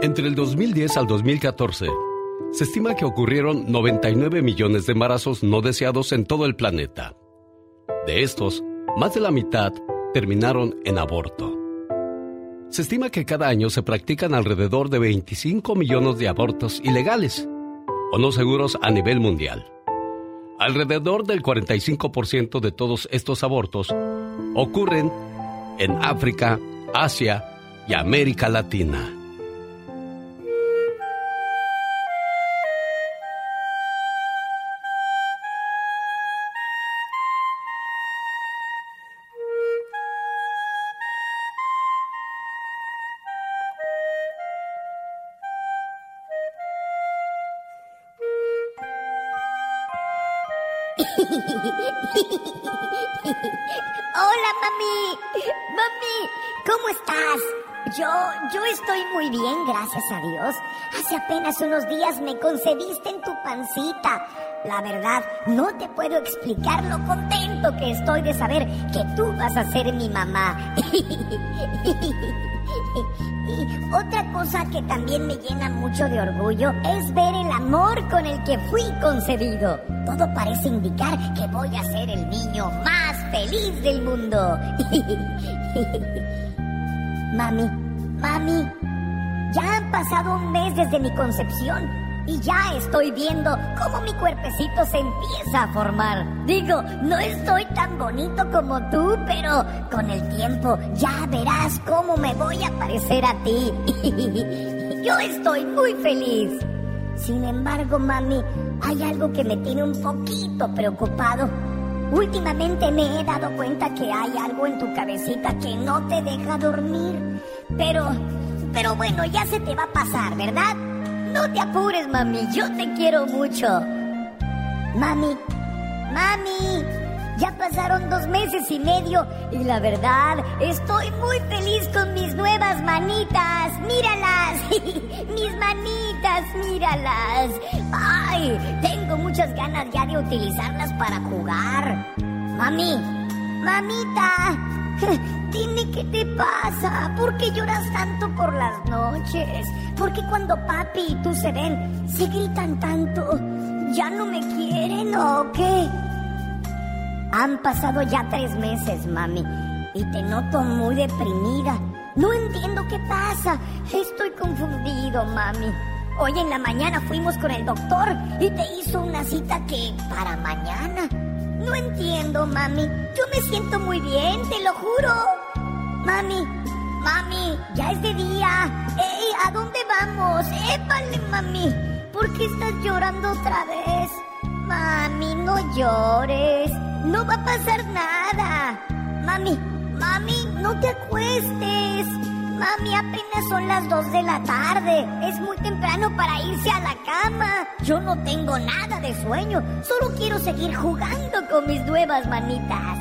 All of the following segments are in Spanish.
Entre el 2010 al 2014, se estima que ocurrieron 99 millones de embarazos no deseados en todo el planeta. De estos, más de la mitad terminaron en aborto. Se estima que cada año se practican alrededor de 25 millones de abortos ilegales o no seguros a nivel mundial. Alrededor del 45% de todos estos abortos ocurren en África, Asia y América Latina. Gracias a Dios. Hace apenas unos días me concebiste en tu pancita. La verdad, no te puedo explicar lo contento que estoy de saber que tú vas a ser mi mamá. Y otra cosa que también me llena mucho de orgullo es ver el amor con el que fui concebido. Todo parece indicar que voy a ser el niño más feliz del mundo. mami, mami, ya han pasado un mes desde mi concepción y ya estoy viendo cómo mi cuerpecito se empieza a formar. Digo, no estoy tan bonito como tú, pero con el tiempo ya verás cómo me voy a parecer a ti. Yo estoy muy feliz. Sin embargo, mami, hay algo que me tiene un poquito preocupado. Últimamente me he dado cuenta que hay algo en tu cabecita que no te deja dormir. Pero, pero bueno, ya se te va a pasar, ¿verdad? No te apures, mami, yo te quiero mucho. Mami, mami, ya pasaron dos meses y medio y la verdad, estoy muy feliz con mis nuevas manitas. Míralas, mis manitas, míralas. Ay, tengo muchas ganas ya de utilizarlas para jugar. Mami, mamita, Dime qué te pasa, ¿por qué lloras tanto por las noches? ¿Por qué cuando papi y tú se ven, se gritan tanto? ¿Ya no me quieren o qué? Han pasado ya tres meses, mami, y te noto muy deprimida. No entiendo qué pasa. Estoy confundido, mami. Hoy en la mañana fuimos con el doctor y te hizo una cita que para mañana. No entiendo, mami. Yo me siento muy bien, te lo juro. Mami, mami, ya es de día. ¡Ey! ¿A dónde vamos? ¡Épale, mami! ¿Por qué estás llorando otra vez? Mami, no llores. No va a pasar nada. Mami, mami, no te acuestes. Mami, apenas son las dos de la tarde. Es muy temprano para irse a la cama. Yo no tengo nada de sueño. Solo quiero seguir jugando con mis nuevas manitas.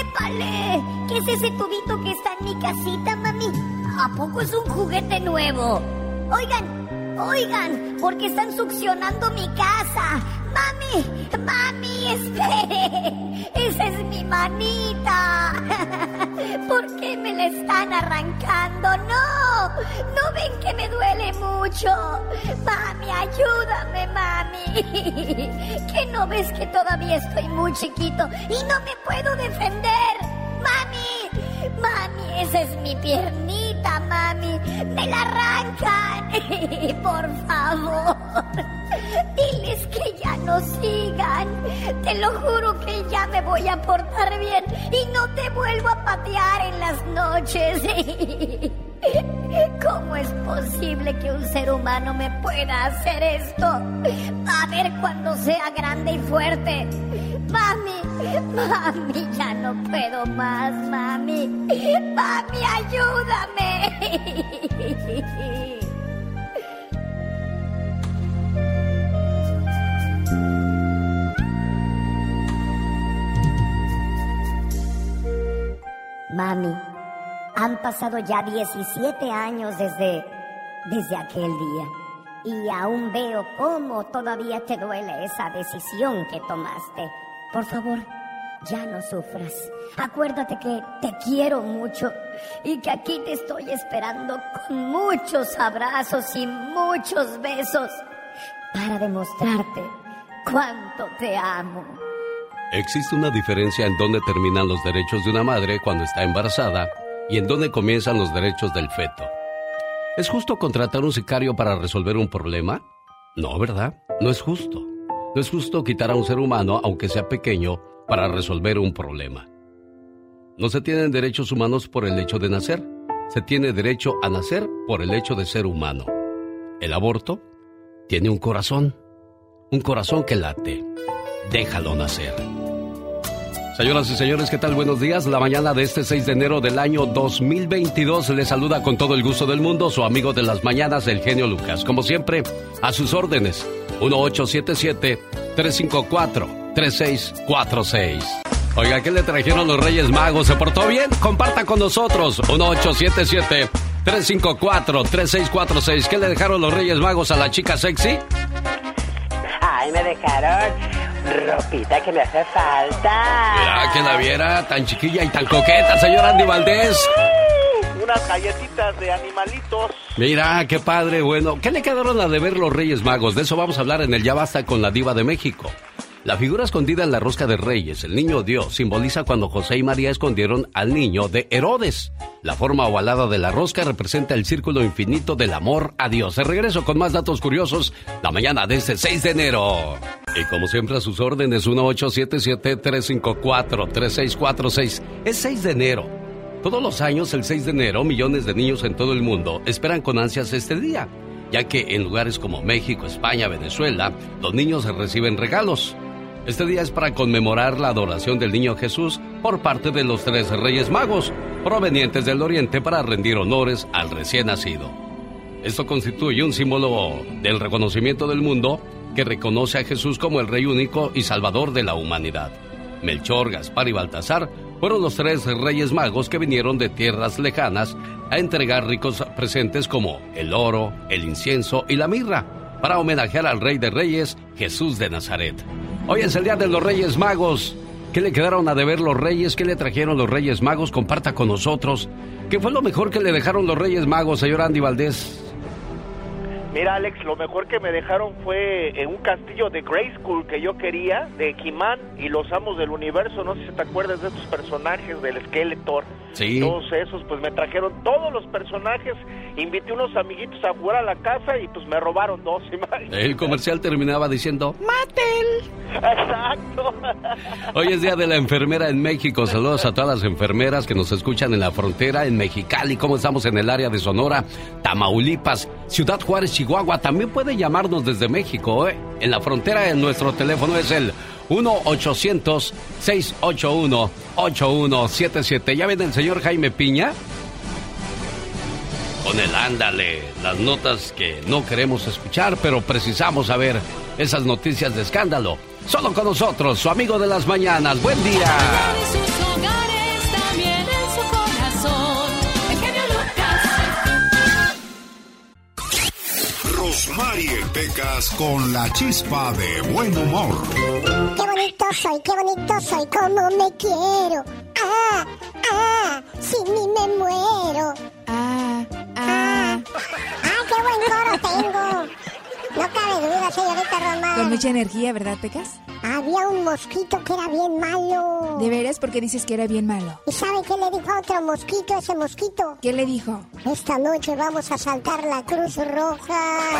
¡Épale! ¿Qué es ese tubito que está en mi casita, mami? ¿A poco es un juguete nuevo? Oigan, oigan, porque están succionando mi casa. Mami, mami, espere. Esa es mi manita. ¿Por qué me la están arrancando? No, no ven que me duele mucho. Mami, ayúdame, mami. ¿Que no ves que todavía estoy muy chiquito y no me puedo defender? Mami, mami, esa es mi piernita, mami. Me la arrancan. Por favor. Diles que ya no sigan. Te lo juro que ya me voy a portar bien y no te vuelvo a patear en las noches. ¿Cómo es posible que un ser humano me pueda hacer esto? A ver cuando sea grande y fuerte. Mami, mami, ya no puedo más, mami. Mami, ayúdame. Mami, han pasado ya 17 años desde, desde aquel día y aún veo cómo todavía te duele esa decisión que tomaste. Por favor, ya no sufras. Acuérdate que te quiero mucho y que aquí te estoy esperando con muchos abrazos y muchos besos para demostrarte cuánto te amo. Existe una diferencia en dónde terminan los derechos de una madre cuando está embarazada y en dónde comienzan los derechos del feto. ¿Es justo contratar un sicario para resolver un problema? No, ¿verdad? No es justo. No es justo quitar a un ser humano, aunque sea pequeño, para resolver un problema. No se tienen derechos humanos por el hecho de nacer, se tiene derecho a nacer por el hecho de ser humano. El aborto tiene un corazón, un corazón que late. Déjalo nacer. Señoras y señores, ¿qué tal? Buenos días. La mañana de este 6 de enero del año 2022 le saluda con todo el gusto del mundo su amigo de las mañanas, el genio Lucas. Como siempre, a sus órdenes, 1877-354-3646. Oiga, ¿qué le trajeron los Reyes Magos? ¿Se portó bien? Comparta con nosotros, 1877-354-3646. ¿Qué le dejaron los Reyes Magos a la chica sexy? Ay, me dejaron ropita que me hace falta. Mira, que la viera tan chiquilla y tan coqueta, señor Andy Valdés. Unas galletitas de animalitos. Mira, qué padre, bueno. ¿Qué le quedaron a deber los Reyes Magos? De eso vamos a hablar en el Ya Basta con la Diva de México. La figura escondida en la rosca de Reyes, el niño Dios, simboliza cuando José y María escondieron al niño de Herodes. La forma ovalada de la rosca representa el círculo infinito del amor a Dios. De regreso con más datos curiosos la mañana de este 6 de enero. Y como siempre a sus órdenes, 1877-354-3646. Es 6 de enero. Todos los años, el 6 de enero, millones de niños en todo el mundo esperan con ansias este día, ya que en lugares como México, España, Venezuela, los niños reciben regalos. Este día es para conmemorar la adoración del niño Jesús por parte de los tres reyes magos, provenientes del oriente para rendir honores al recién nacido. Esto constituye un símbolo del reconocimiento del mundo que reconoce a Jesús como el rey único y salvador de la humanidad. Melchor, Gaspar y Baltasar fueron los tres reyes magos que vinieron de tierras lejanas a entregar ricos presentes como el oro, el incienso y la mirra, para homenajear al rey de reyes, Jesús de Nazaret. Hoy es el día de los Reyes Magos. ¿Qué le quedaron a deber los Reyes? ¿Qué le trajeron los Reyes Magos? Comparta con nosotros. ¿Qué fue lo mejor que le dejaron los Reyes Magos, señor Andy Valdés? Mira, Alex, lo mejor que me dejaron fue en un castillo de Grayskull que yo quería, de He-Man y los Amos del Universo. No sé si te acuerdas de estos personajes del Skeletor. Sí. Todos esos, pues me trajeron todos los personajes. Invité unos amiguitos a jugar a la casa y pues me robaron dos. El comercial terminaba diciendo: ¡Maten! Exacto. Hoy es Día de la Enfermera en México. Saludos a todas las enfermeras que nos escuchan en la frontera, en Mexicali, como estamos en el área de Sonora, Tamaulipas, Ciudad Juárez, Chihuahua. También puede llamarnos desde México. ¿eh? En la frontera, en nuestro teléfono es el 1-800-681-8177. ¿Ya viene el señor Jaime Piña? Con el ándale, las notas que no queremos escuchar, pero precisamos saber esas noticias de escándalo. Solo con nosotros, su amigo de las mañanas. Buen día. Rosmarie Pecas con la chispa de buen humor. Qué bonito soy, qué bonito soy, cómo me quiero. Ah, ah, sin mí me muero. Ah, ah. Ah, qué buen coro tengo. No cabe duda, señorita Román. Con mucha energía, ¿verdad, Pecas? Había un mosquito que era bien malo. ¿De veras? ¿Por qué dices que era bien malo? ¿Y sabe qué le dijo a otro mosquito ese mosquito? ¿Qué le dijo? Esta noche vamos a saltar la Cruz Roja.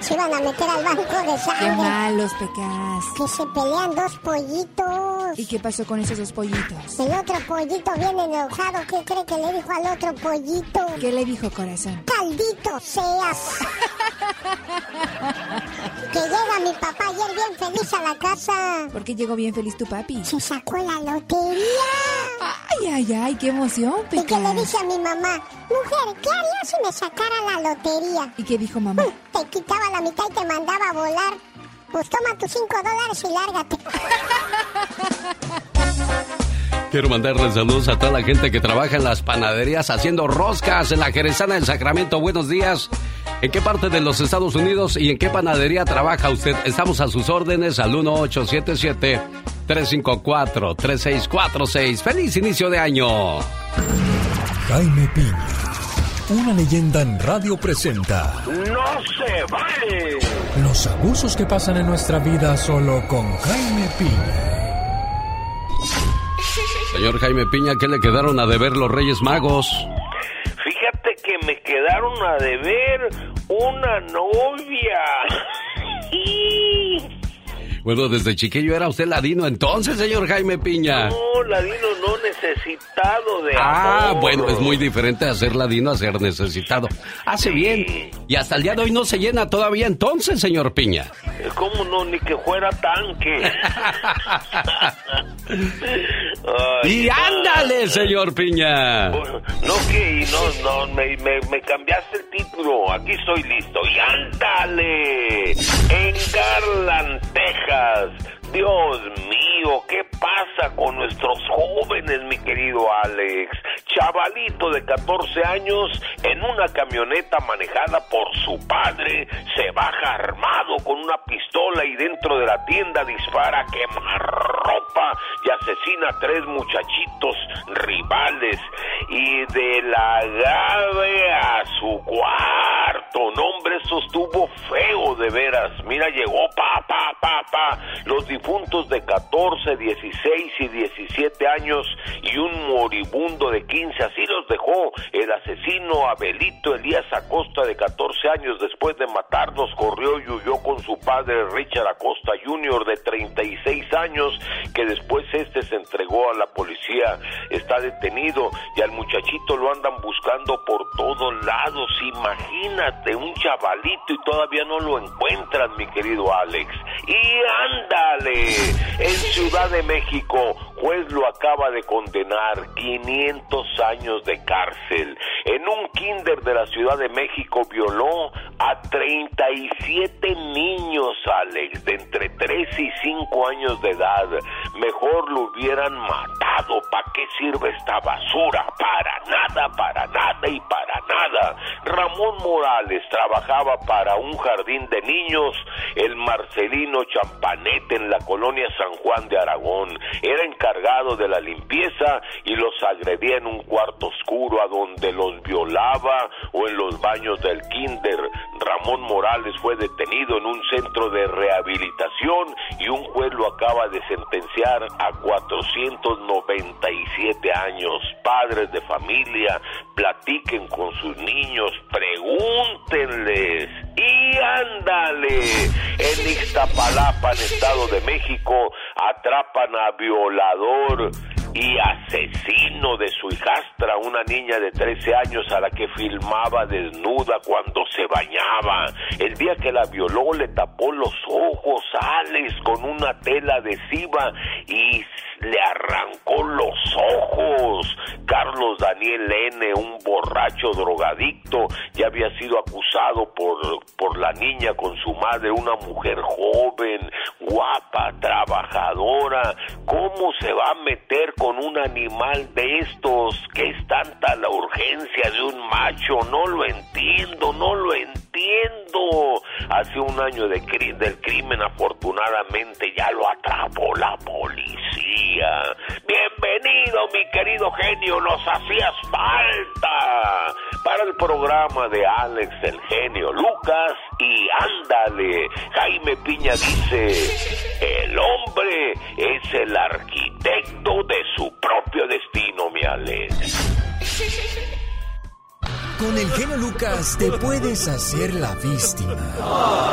Se iban a meter al banco de sangre. Qué malos, Pecas. Que se pelean dos pollitos. ¿Y qué pasó con esos dos pollitos? El otro pollito viene enojado. ¿Qué cree que le dijo al otro pollito? ¿Qué le dijo, corazón? Caldito seas. que llega mi papá ayer bien feliz a la casa. ¿Por qué llegó bien feliz tu papi? Se sacó la lotería. Ay, ay, ay, qué emoción, Pecas. Y que le dice a mi mamá, mujer, ¿qué haría si me sacara la lotería? ¿Y qué dijo mamá? Te quitaba la mitad y te mandaba a volar. Pues toma tus cinco dólares y lárgate. Quiero mandarles saludos a toda la gente que trabaja en las panaderías haciendo roscas en la Jerezana del Sacramento. Buenos días. ¿En qué parte de los Estados Unidos y en qué panadería trabaja usted? Estamos a sus órdenes al 1877 1-800-354-3646. ¡Feliz inicio de año! Jaime Piña, una leyenda en radio presenta. ¡No se vale! Los abusos que pasan en nuestra vida solo con Jaime Piña. Señor Jaime Piña, ¿qué le quedaron a deber los Reyes Magos? Fíjate que me quedaron a deber una novia. Bueno, desde chiquillo era usted ladino entonces, señor Jaime Piña. No, ladino no necesitado de Ah, amor. bueno, es muy diferente a ser ladino a ser necesitado. Hace bien. Y hasta el día de hoy no se llena todavía entonces, señor Piña. ¿Cómo no? Ni que fuera tanque. y ándale, señor Piña. No, que no, no, me, me, me cambiaste el título. Aquí estoy listo. Y ándale. En Garland, Texas. Dios mío, ¿qué pasa con nuestros jóvenes, mi querido Alex? Chavalito de 14 años en una camioneta manejada por su padre se baja armado con una pistola y dentro de la tienda dispara quemarropa y asesina a tres muchachitos rivales y de la agave a su cuarto. No, hombre, eso estuvo feo de veras. Mira, llegó pa, pa, pa, pa. Los difuntos de 14, 16 y 17 años y un moribundo de 15. Así los dejó el asesino Abelito Elías Acosta de 14 años. Después de matarlos, corrió y huyó con su padre Richard Acosta Jr. de 36 años, que después este se entregó a la policía. Está detenido y al muchachito lo andan buscando por todos lados. Imagínate, un chavalito y todavía no lo encuentran, mi querido Alex. Y ándale, en Ciudad de México, juez lo acaba de condenar 500 años de cárcel. En un kinder de la Ciudad de México violó a 37 niños, Alex, de entre 3 y 5 años de edad. Mejor lo hubieran matado. ¿Para qué sirve esta basura? Para nada, para nada y para nada. Ramón Morales trabajaba para un jardín de niños, el Marcelino Champanete en la colonia San Juan de Aragón. Era encargado de la limpieza y los agredía en un cuarto oscuro a donde los violaba o en los baños del kinder. Ramón Morales fue detenido en un centro de rehabilitación y un juez lo acaba de sentenciar a 497 años. Padres de familia, platiquen con sus niños, pregúntenles y ándale. En Ixtapalapa, en Estado de México, atrapan a violador y asesino de su hijastra, una niña de 13 años a la que filmaba desnuda cuando se bañaba. El día que la violó le tapó los ojos, Alex, con una tela adhesiva y le arrancó los ojos. Carlos Daniel N., un borracho drogadicto, ya había sido acusado por, por la niña con su madre, una mujer joven, guapa, trabajadora. ¿Cómo se va a meter con un animal de estos? ¿Qué es tanta la urgencia de un macho? No lo entiendo, no lo entiendo. Hace un año del crimen, afortunadamente, ya lo atrapó la policía. Bienvenido, mi querido genio, nos hacías falta para el programa de Alex el genio Lucas y ándale. Jaime Piña dice, el hombre es el arquitecto Con el genio Lucas te puedes hacer la víctima.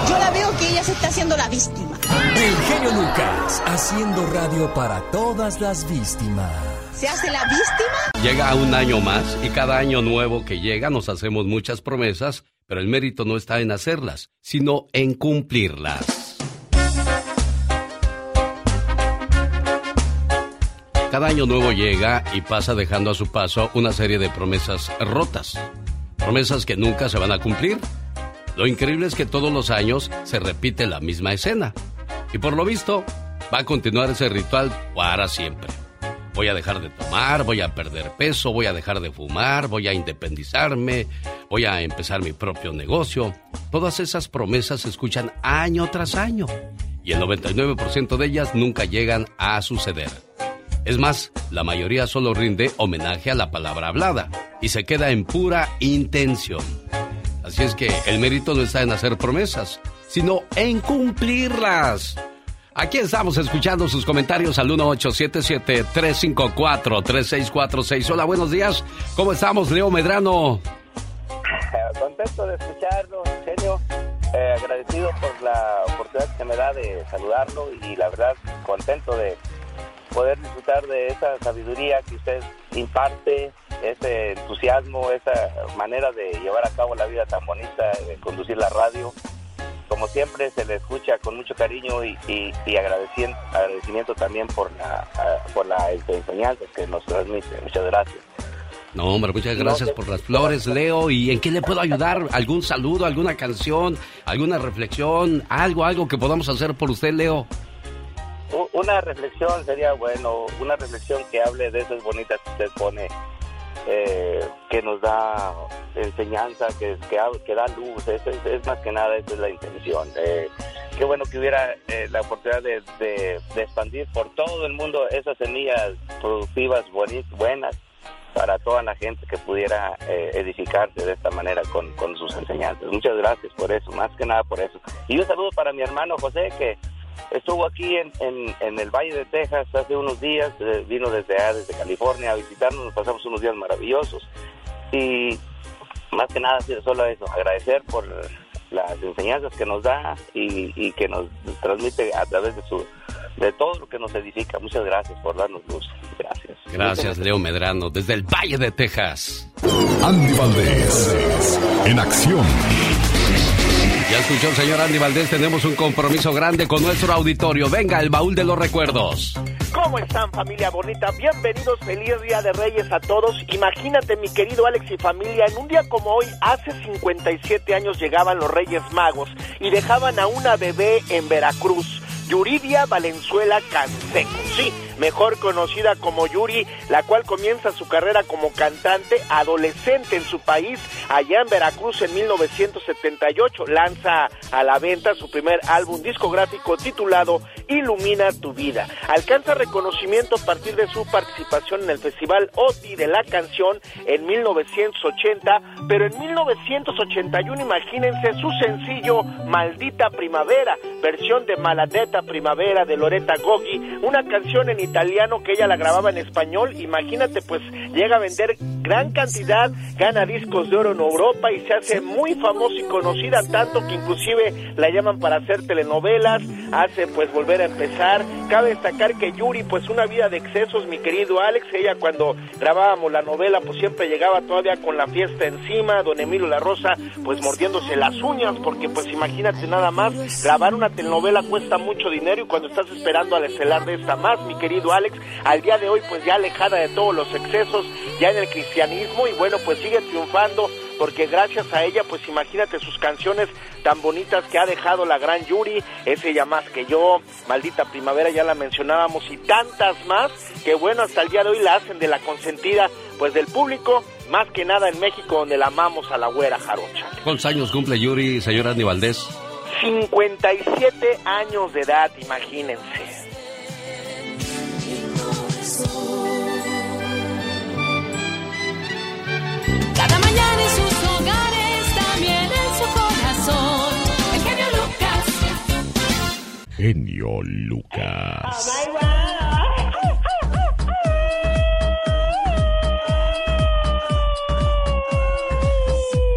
Yo la veo que ella se está haciendo la víctima. El genio Lucas, haciendo radio para todas las víctimas. ¿Se hace la víctima? Llega un año más y cada año nuevo que llega nos hacemos muchas promesas, pero el mérito no está en hacerlas, sino en cumplirlas. Cada año nuevo llega y pasa dejando a su paso una serie de promesas rotas. Promesas que nunca se van a cumplir. Lo increíble es que todos los años se repite la misma escena. Y por lo visto, va a continuar ese ritual para siempre. Voy a dejar de tomar, voy a perder peso, voy a dejar de fumar, voy a independizarme, voy a empezar mi propio negocio. Todas esas promesas se escuchan año tras año. y el 99% de ellas nunca llegan a suceder. Es más, la mayoría solo rinde homenaje a la palabra hablada y se queda en pura intención. Así es que el mérito no está en hacer promesas, sino en cumplirlas. Aquí estamos escuchando sus comentarios al 1877-354-3646. Hola, buenos días. ¿Cómo estamos, Leo Medrano? Contento de escucharlo, genio. Eh, agradecido por la oportunidad que me da de saludarlo y la verdad contento de poder disfrutar de esa sabiduría que usted imparte, ese entusiasmo, esa manera de llevar a cabo la vida tan bonita, de conducir la radio. Como siempre se le escucha con mucho cariño y, agradecimiento, agradecimiento también por la, por la enseñanza que nos transmite. Muchas gracias. No, hombre, muchas gracias por las flores, Leo. ¿Y en qué le puedo ayudar? ¿Algún saludo, alguna canción, alguna reflexión, algo, algo que podamos hacer por usted, Leo? Una reflexión sería bueno, una reflexión que hable de esas bonitas que usted pone, eh, que nos da enseñanza, que, que, da luz, es, es, más que nada, esa es la intención. Eh, qué bueno que hubiera eh, la oportunidad de, expandir por todo el mundo esas semillas productivas buenas para toda la gente que pudiera eh, edificarse de esta manera con, con, sus enseñanzas. Muchas gracias por eso, más que nada por eso. Y un saludo para mi hermano José, que estuvo aquí en, en, el Valle de Texas hace unos días, eh, vino desde allá, desde California a visitarnos, nos pasamos unos días maravillosos. Y más que nada, solo eso, agradecer por las enseñanzas que nos da y, y que nos transmite a través de su de todo lo que nos edifica. Muchas gracias por darnos luz. Gracias. Gracias, Leo Medrano, desde el Valle de Texas. Andy Valdés, en acción. Ya escuchó el señor Andy Valdés, tenemos un compromiso grande con nuestro auditorio. Venga, el baúl de los recuerdos. ¿Cómo están familia bonita? Bienvenidos, feliz Día de Reyes a todos. Imagínate mi querido Alex y familia, en un día como hoy, hace 57 años llegaban los Reyes Magos y dejaban a una bebé en Veracruz. Yuridia Valenzuela Canseco, sí, mejor conocida como Yuri, la cual comienza su carrera como cantante adolescente en su país, allá en Veracruz en 1978. Lanza a la venta su primer álbum discográfico titulado Ilumina tu vida. Alcanza reconocimiento a partir de su participación en el Festival OTI de la canción en 1980, pero en 1981 imagínense su sencillo Maldita Primavera, versión de Maladetta Primavera de Loretta Goggi, una canción en italiano que ella la grababa en español, imagínate pues llega a vender gran cantidad, gana discos de oro en Europa y se hace muy famosa y conocida tanto que inclusive la llaman para hacer telenovelas, hace pues volver a empezar. Cabe destacar que Yuri, pues una vida de excesos, mi querido Alex, ella cuando grabábamos la novela, pues siempre llegaba todavía con la fiesta encima, don Emilio La Rosa, pues mordiéndose las uñas, porque pues imagínate nada más, grabar una telenovela cuesta mucho dinero y cuando estás esperando al estelar de esta más, mi querido Alex, al día de hoy pues ya alejada de todos los excesos, ya en el cristianismo y bueno, pues sigue triunfando porque gracias a ella, pues imagínate sus canciones tan bonitas que ha dejado la gran Yuri, es ella más que yo, Maldita Primavera, ya la mencionábamos, y tantas más, que bueno, hasta el día de hoy la hacen de la consentida, pues del público, más que nada en México, donde la amamos a la güera jarocha. ¿Cuántos años cumple Yuri, señora Andy Valdés? 57 años de edad, imagínense. Cada mañana en sus hogares, también en su corazón. El genio Lucas. Genio Lucas.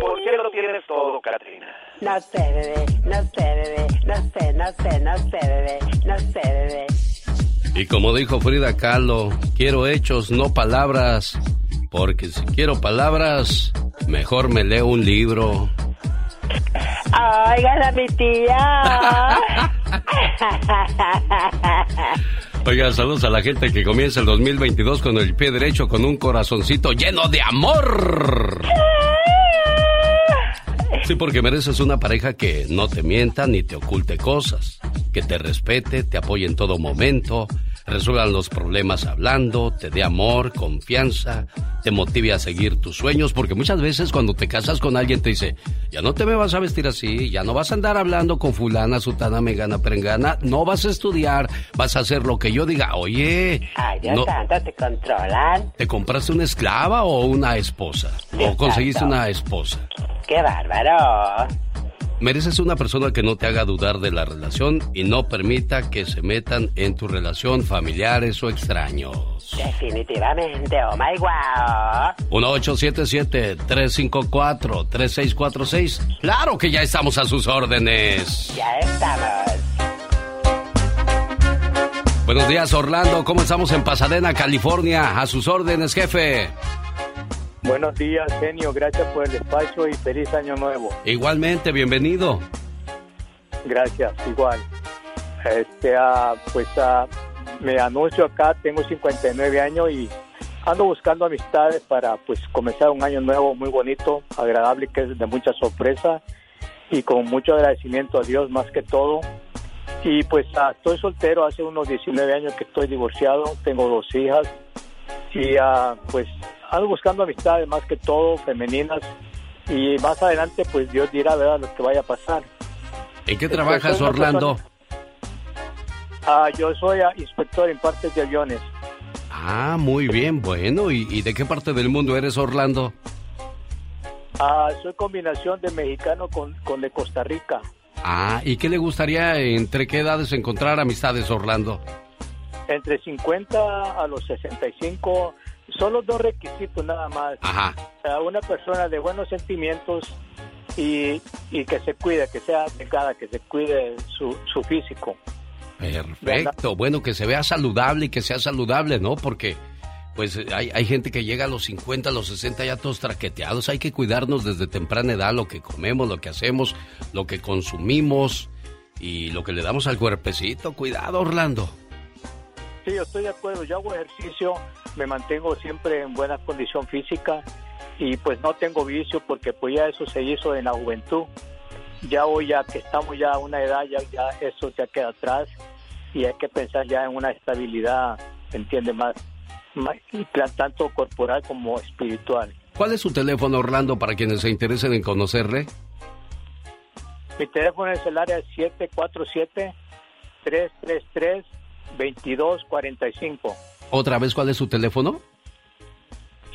¿Por qué lo tienes todo, Katrina? No sé, bebé, no sé, bebé, no sé, no sé, no sé, bebé, no sé, bebé. Y como dijo Frida Kahlo, quiero hechos, no palabras. Porque si quiero palabras, mejor me leo un libro. Oiga, mi tía. Oiga, saludos a la gente que comienza el 2022 con el pie derecho, con un corazoncito lleno de amor. Sí, porque mereces una pareja que no te mienta ni te oculte cosas, que te respete, te apoye en todo momento, resuelvan los problemas hablando, te dé amor, confianza, te motive a seguir tus sueños, porque muchas veces cuando te casas con alguien te dice, ya no te me vas a vestir así, ya no vas a andar hablando con fulana, sutana, megana, perengana, no vas a estudiar, vas a hacer lo que yo diga, oye, Ay, Dios no- santo, te controlan. ¿te compraste una esclava o una esposa? ¿O conseguiste santo. una esposa? Qué bárbaro. Mereces una persona que no te haga dudar de la relación y no permita que se metan en tu relación familiares o extraños. Definitivamente, oh my wow. 1877-354-3646. Claro que ya estamos a sus órdenes. Ya estamos. Buenos días, Orlando. ¿Cómo estamos en Pasadena, California? A sus órdenes, jefe. Buenos días, genio. Gracias por el espacio y feliz año nuevo. Igualmente, bienvenido. Gracias, igual. Este, ah, pues ah, me anuncio acá, tengo 59 años y ando buscando amistades para pues comenzar un año nuevo muy bonito, agradable, que es de mucha sorpresa y con mucho agradecimiento a Dios más que todo. Y pues ah, estoy soltero hace unos 19 años que estoy divorciado, tengo dos hijas y ah, pues ando buscando amistades más que todo femeninas y más adelante pues Dios dirá verdad lo que vaya a pasar. ¿En qué Este, trabajas, Orlando? Ah, yo soy inspector en partes de aviones. Ah, muy bien, bueno. ¿Y, y de qué parte del mundo eres, Orlando? Ah, soy combinación de mexicano con, con de Costa Rica. Ah, ¿y qué le gustaría, entre qué edades encontrar amistades, Orlando? Entre 50 a los 65, solo dos requisitos nada más. Ajá. Ah, una persona de buenos sentimientos y, y que se cuide, que sea delgada, que se cuide su, su físico. Perfecto. Bueno, que se vea saludable y que sea saludable, ¿no? Porque, pues, hay, hay gente que llega a los 50, a los 60 ya todos traqueteados. Hay que cuidarnos desde temprana edad lo que comemos, lo que hacemos, lo que consumimos y lo que le damos al cuerpecito. Cuidado, Orlando. Sí, yo estoy de acuerdo. Yo hago ejercicio, me mantengo siempre en buena condición física y pues no tengo vicio porque pues ya eso se hizo en la juventud. Ya hoy ya que estamos ya a una edad, ya, ya eso ya queda atrás y hay que pensar ya en una estabilidad, ¿me entiende? Más, más tanto corporal como espiritual. ¿Cuál es su teléfono, Orlando, para quienes se interesen en conocerle? Mi teléfono es el área 747-333-2245. Otra vez, ¿cuál es su teléfono?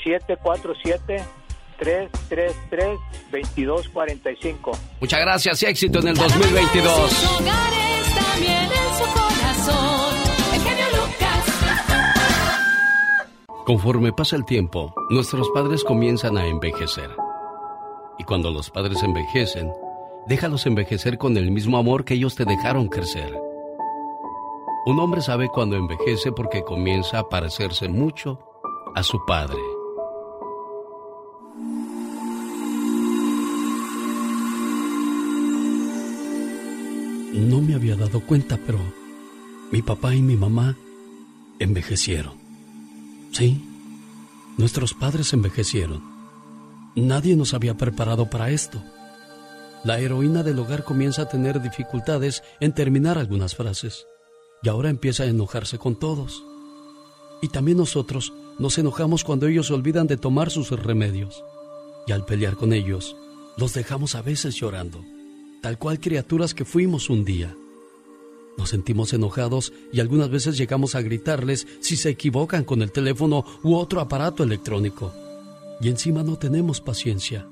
747-333-2245. Muchas gracias y éxito en el 2022. sus hogares, también en su corazón. El genio Lucas. Conforme pasa el tiempo, nuestros padres comienzan a envejecer. Y cuando los padres envejecen, déjalos envejecer con el mismo amor que ellos te dejaron crecer. Un hombre sabe cuando envejece porque comienza a parecerse mucho a su padre. No me había dado cuenta, pero mi papá y mi mamá envejecieron. Sí, nuestros padres envejecieron. Nadie nos había preparado para esto. La heroína del hogar comienza a tener dificultades en terminar algunas frases y ahora empieza a enojarse con todos. Y también nosotros nos enojamos cuando ellos olvidan de tomar sus remedios. Y al pelear con ellos, los dejamos a veces llorando, tal cual criaturas que fuimos un día. Nos sentimos enojados y algunas veces llegamos a gritarles si se equivocan con el teléfono u otro aparato electrónico. Y encima no tenemos paciencia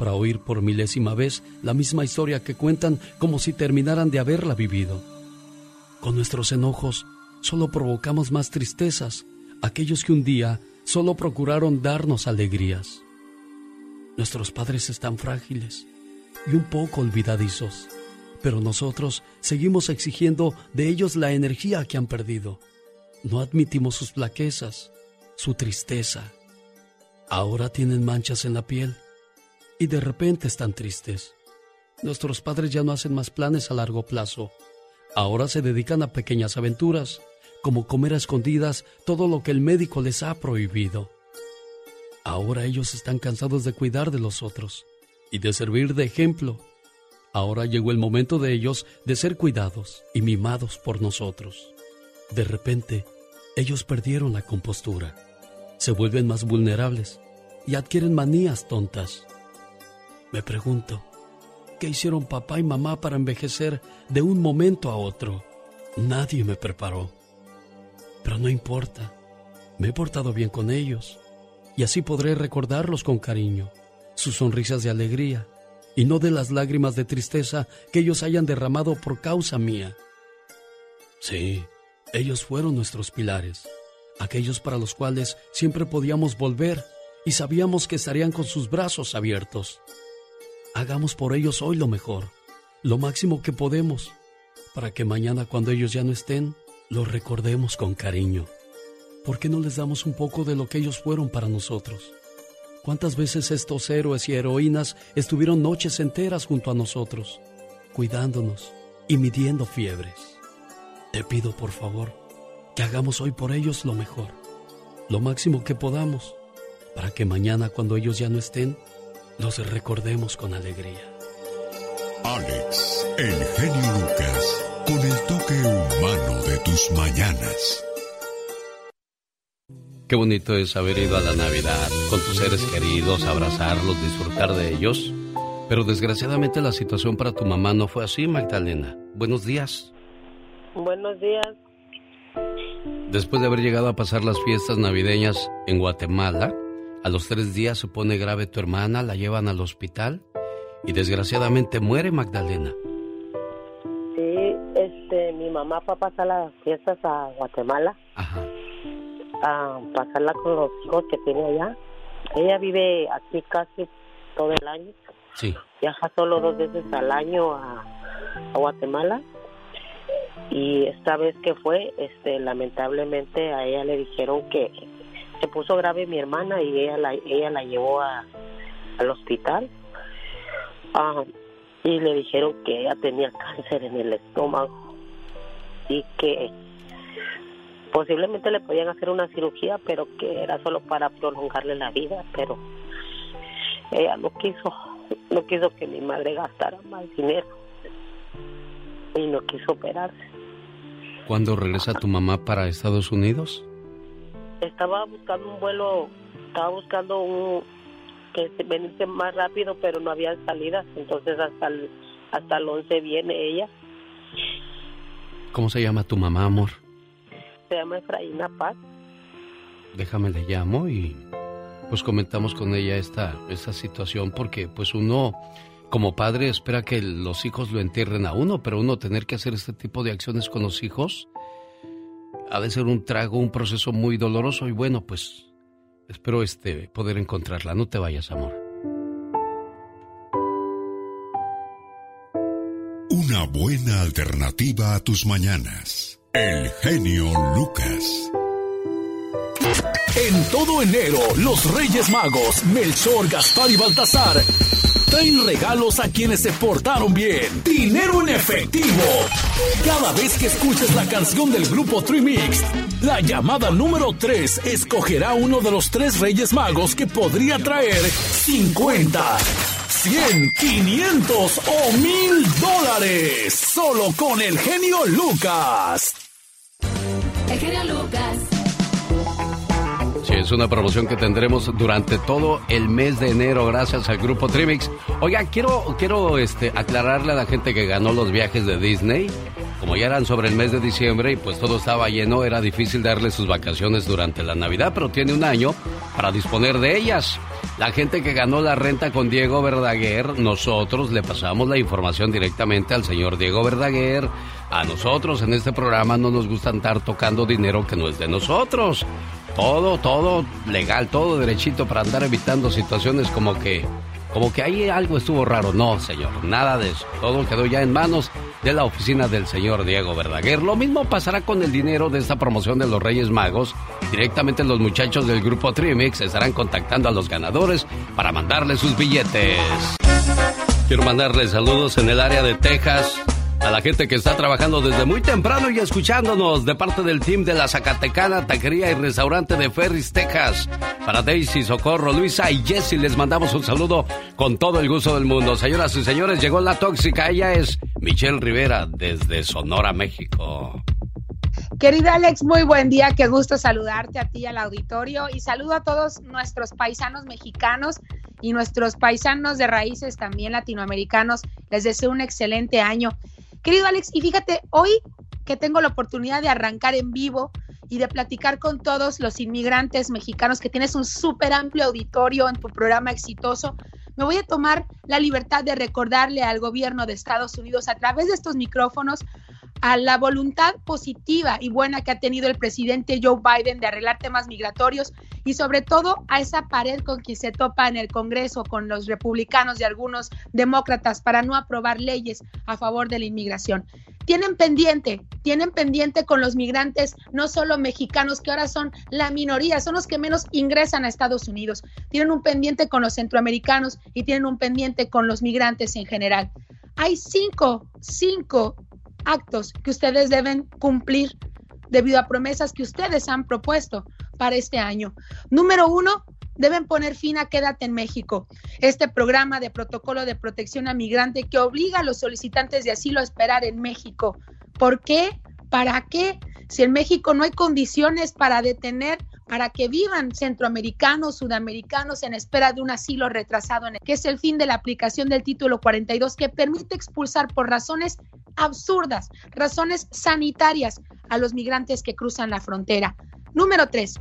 para oír por milésima vez la misma historia que cuentan como si terminaran de haberla vivido. Con nuestros enojos solo provocamos más tristezas, aquellos que un día solo procuraron darnos alegrías. Nuestros padres están frágiles y un poco olvidadizos, pero nosotros seguimos exigiendo de ellos la energía que han perdido. No admitimos sus flaquezas, su tristeza. Ahora tienen manchas en la piel y de repente están tristes. Nuestros padres ya no hacen más planes a largo plazo. Ahora se dedican a pequeñas aventuras, como comer a escondidas todo lo que el médico les ha prohibido. Ahora ellos están cansados de cuidar de los otros y de servir de ejemplo. Ahora llegó el momento de ellos de ser cuidados y mimados por nosotros. De repente, ellos perdieron la compostura, se vuelven más vulnerables y adquieren manías tontas. Me pregunto, ¿qué hicieron papá y mamá para envejecer de un momento a otro? Nadie me preparó. Pero no importa, me he portado bien con ellos y así podré recordarlos con cariño, sus sonrisas de alegría y no de las lágrimas de tristeza que ellos hayan derramado por causa mía. Sí, ellos fueron nuestros pilares, aquellos para los cuales siempre podíamos volver y sabíamos que estarían con sus brazos abiertos. Hagamos por ellos hoy lo mejor, lo máximo que podemos, para que mañana cuando ellos ya no estén, los recordemos con cariño. ¿Por qué no les damos un poco de lo que ellos fueron para nosotros? ¿Cuántas veces estos héroes y heroínas estuvieron noches enteras junto a nosotros, cuidándonos y midiendo fiebres? Te pido por favor que hagamos hoy por ellos lo mejor, lo máximo que podamos, para que mañana cuando ellos ya no estén, los recordemos con alegría. Alex, el genio Lucas, con el toque humano de tus mañanas. Qué bonito es haber ido a la Navidad con tus seres queridos, abrazarlos, disfrutar de ellos. Pero desgraciadamente la situación para tu mamá no fue así, Magdalena. Buenos días. Buenos días. Después de haber llegado a pasar las fiestas navideñas en Guatemala, a los tres días se pone grave tu hermana, la llevan al hospital y desgraciadamente muere Magdalena. Sí, este, mi mamá fue a pasar las fiestas a Guatemala. Ajá. A pasarla con los hijos que tiene allá. Ella vive aquí casi todo el año. Sí. Viaja solo dos veces al año a, a Guatemala. Y esta vez que fue, este, lamentablemente a ella le dijeron que se puso grave mi hermana y ella la, ella la llevó a, al hospital. Ah, y le dijeron que ella tenía cáncer en el estómago y que posiblemente le podían hacer una cirugía, pero que era solo para prolongarle la vida, pero ella no quiso, no quiso que mi madre gastara más dinero y no quiso operarse. ¿Cuándo regresa tu mamá para Estados Unidos? Estaba buscando un vuelo, estaba buscando un que se venirse más rápido, pero no había salidas, entonces hasta el, hasta el 11 viene ella. ¿Cómo se llama tu mamá, amor? Se llama Efraína Paz. Déjame le llamo y pues comentamos con ella esta, esta situación porque pues uno como padre espera que los hijos lo entierren a uno, pero uno tener que hacer este tipo de acciones con los hijos ha de ser un trago, un proceso muy doloroso y bueno, pues espero este poder encontrarla. No te vayas, amor. Una buena alternativa a tus mañanas. El genio Lucas. En todo enero, los Reyes Magos, Melchor, Gaspar y Baltasar, traen regalos a quienes se portaron bien. Dinero en efectivo. Cada vez que escuches la canción del grupo Trimix, la llamada número 3 escogerá uno de los tres Reyes Magos que podría traer 50, 100, 500 o 1000 dólares. Solo con el genio Lucas. El genio Lucas. Es una promoción que tendremos durante todo el mes de enero gracias al grupo Trimix. Oiga, quiero, quiero este, aclararle a la gente que ganó los viajes de Disney. Como ya eran sobre el mes de diciembre y pues todo estaba lleno, era difícil darle sus vacaciones durante la Navidad, pero tiene un año para disponer de ellas. La gente que ganó la renta con Diego Verdaguer, nosotros le pasamos la información directamente al señor Diego Verdaguer. A nosotros en este programa no nos gusta andar tocando dinero que no es de nosotros. Todo, todo legal, todo derechito para andar evitando situaciones como que, como que ahí algo estuvo raro. No, señor, nada de eso. Todo quedó ya en manos de la oficina del señor Diego Verdaguer. Lo mismo pasará con el dinero de esta promoción de los Reyes Magos. Directamente los muchachos del grupo Trimix estarán contactando a los ganadores para mandarles sus billetes. Quiero mandarles saludos en el área de Texas a la gente que está trabajando desde muy temprano y escuchándonos de parte del team de la Zacatecana Taquería y Restaurante de Ferris, Texas. Para Daisy, Socorro, Luisa y Jessie les mandamos un saludo con todo el gusto del mundo. Señoras y señores, llegó la tóxica. Ella es Michelle Rivera desde Sonora, México. Querida Alex, muy buen día, qué gusto saludarte a ti y al auditorio y saludo a todos nuestros paisanos mexicanos y nuestros paisanos de raíces también latinoamericanos. Les deseo un excelente año. Querido Alex, y fíjate, hoy que tengo la oportunidad de arrancar en vivo y de platicar con todos los inmigrantes mexicanos, que tienes un súper amplio auditorio en tu programa exitoso, me voy a tomar la libertad de recordarle al gobierno de Estados Unidos a través de estos micrófonos a la voluntad positiva y buena que ha tenido el presidente Joe Biden de arreglar temas migratorios y sobre todo a esa pared con quien se topa en el Congreso con los republicanos y algunos demócratas para no aprobar leyes a favor de la inmigración. Tienen pendiente, tienen pendiente con los migrantes, no solo mexicanos, que ahora son la minoría, son los que menos ingresan a Estados Unidos. Tienen un pendiente con los centroamericanos y tienen un pendiente con los migrantes en general. Hay cinco, cinco actos que ustedes deben cumplir debido a promesas que ustedes han propuesto para este año. Número uno, deben poner fin a Quédate en México, este programa de protocolo de protección a migrante que obliga a los solicitantes de asilo a esperar en México. ¿Por qué? ¿Para qué? Si en México no hay condiciones para detener, para que vivan centroamericanos, sudamericanos en espera de un asilo retrasado, que es el fin de la aplicación del título 42 que permite expulsar por razones absurdas, razones sanitarias a los migrantes que cruzan la frontera. Número tres,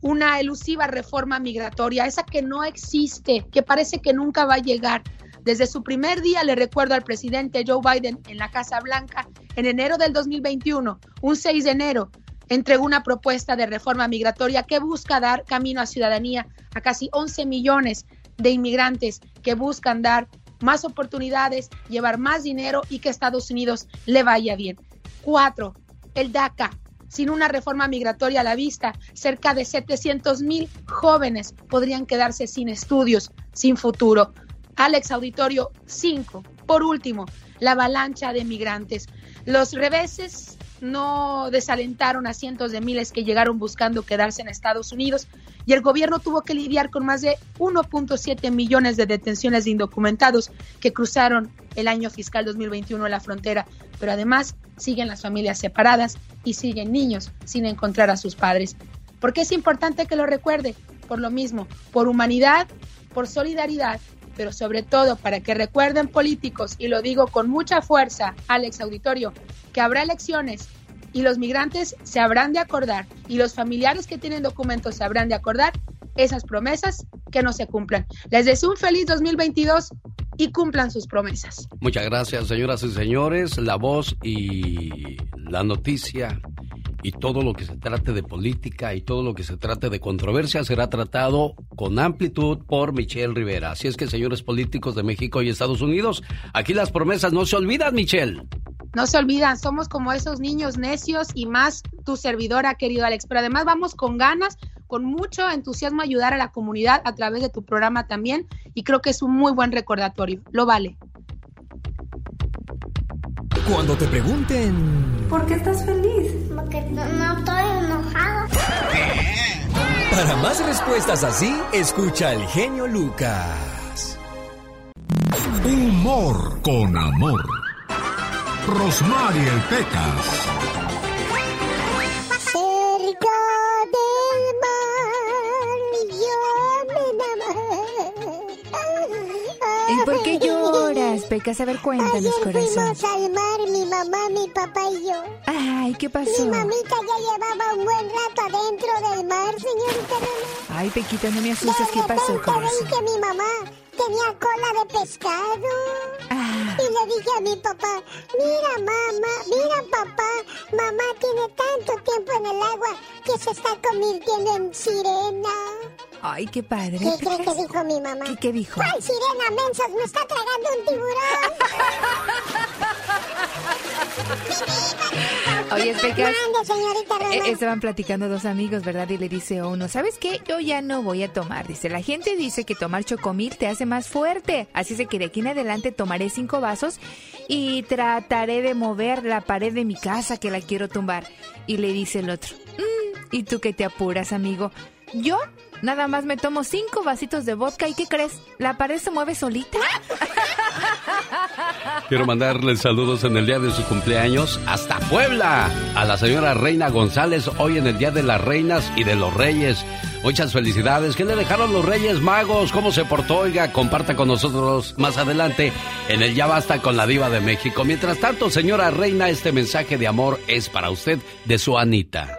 una elusiva reforma migratoria, esa que no existe, que parece que nunca va a llegar. Desde su primer día le recuerdo al presidente Joe Biden en la Casa Blanca en enero del 2021, un 6 de enero, entregó una propuesta de reforma migratoria que busca dar camino a ciudadanía a casi 11 millones de inmigrantes que buscan dar más oportunidades, llevar más dinero y que Estados Unidos le vaya bien. Cuatro, el DACA. Sin una reforma migratoria a la vista, cerca de 700 mil jóvenes podrían quedarse sin estudios, sin futuro. Alex Auditorio, cinco. Por último, la avalancha de migrantes. Los reveses no desalentaron a cientos de miles que llegaron buscando quedarse en Estados Unidos y el gobierno tuvo que lidiar con más de 1.7 millones de detenciones de indocumentados que cruzaron el año fiscal 2021 en la frontera, pero además siguen las familias separadas y siguen niños sin encontrar a sus padres. ¿Por qué es importante que lo recuerde? Por lo mismo, por humanidad, por solidaridad, pero sobre todo para que recuerden políticos, y lo digo con mucha fuerza, Alex Auditorio, que habrá elecciones y los migrantes se habrán de acordar y los familiares que tienen documentos se habrán de acordar esas promesas que no se cumplan. Les deseo un feliz 2022 y cumplan sus promesas. Muchas gracias, señoras y señores. La voz y la noticia y todo lo que se trate de política y todo lo que se trate de controversia será tratado con amplitud por Michelle Rivera. Así es que, señores políticos de México y Estados Unidos, aquí las promesas no se olvidan, Michelle. No se olvidan, somos como esos niños necios y más tu servidora, querido Alex. Pero además vamos con ganas, con mucho entusiasmo ayudar a la comunidad a través de tu programa también. Y creo que es un muy buen recordatorio. Lo vale. Cuando te pregunten... ¿Por qué estás feliz? Porque no, no estoy enojado. Para más respuestas así, escucha al genio Lucas. Humor con amor. Rosmarie Pecas. ¿Y por qué lloras, Pecas? A ver, cuéntanos, Ayer corazón. fuimos al mar, mi mamá, mi papá y yo. Ay, ¿qué pasó? Mi mamita ya llevaba un buen rato adentro del mar, señorita. Ay, Pequita, no me asustes. ¿Qué pasó, repente vi corazón? que mi mamá tenía cola de pescado. Ah. Y le dije a mi papá, mira mamá, mira papá, mamá tiene tanto tiempo en el agua que se está convirtiendo en sirena. Ay, qué padre. ¿Qué cree Pecas. que dijo mi mamá? ¿Qué, qué dijo? ¿Cuál sirena, mensas? Me está tragando un tiburón. Oye, Pecas. Señorita. Eh, estaban platicando dos amigos, ¿verdad? Y le dice uno, ¿sabes qué? Yo ya no voy a tomar. Dice, la gente dice que tomar chocomil te hace más fuerte. Así es que de aquí en adelante tomaré cinco vasos y trataré de mover la pared de mi casa que la quiero tumbar. Y le dice el otro, "Mm, ¿y tú qué te apuras, amigo? Yo nada más me tomo cinco vasitos de vodka y ¿qué crees? ¿La pared se mueve solita? Quiero mandarle saludos en el día de su cumpleaños hasta Puebla a la señora Reina González hoy en el Día de las Reinas y de los Reyes. Muchas felicidades. ¿Qué le dejaron los Reyes Magos? ¿Cómo se portó? Oiga, comparta con nosotros más adelante en el Ya Basta con la Diva de México. Mientras tanto, señora Reina, este mensaje de amor es para usted de su Anita.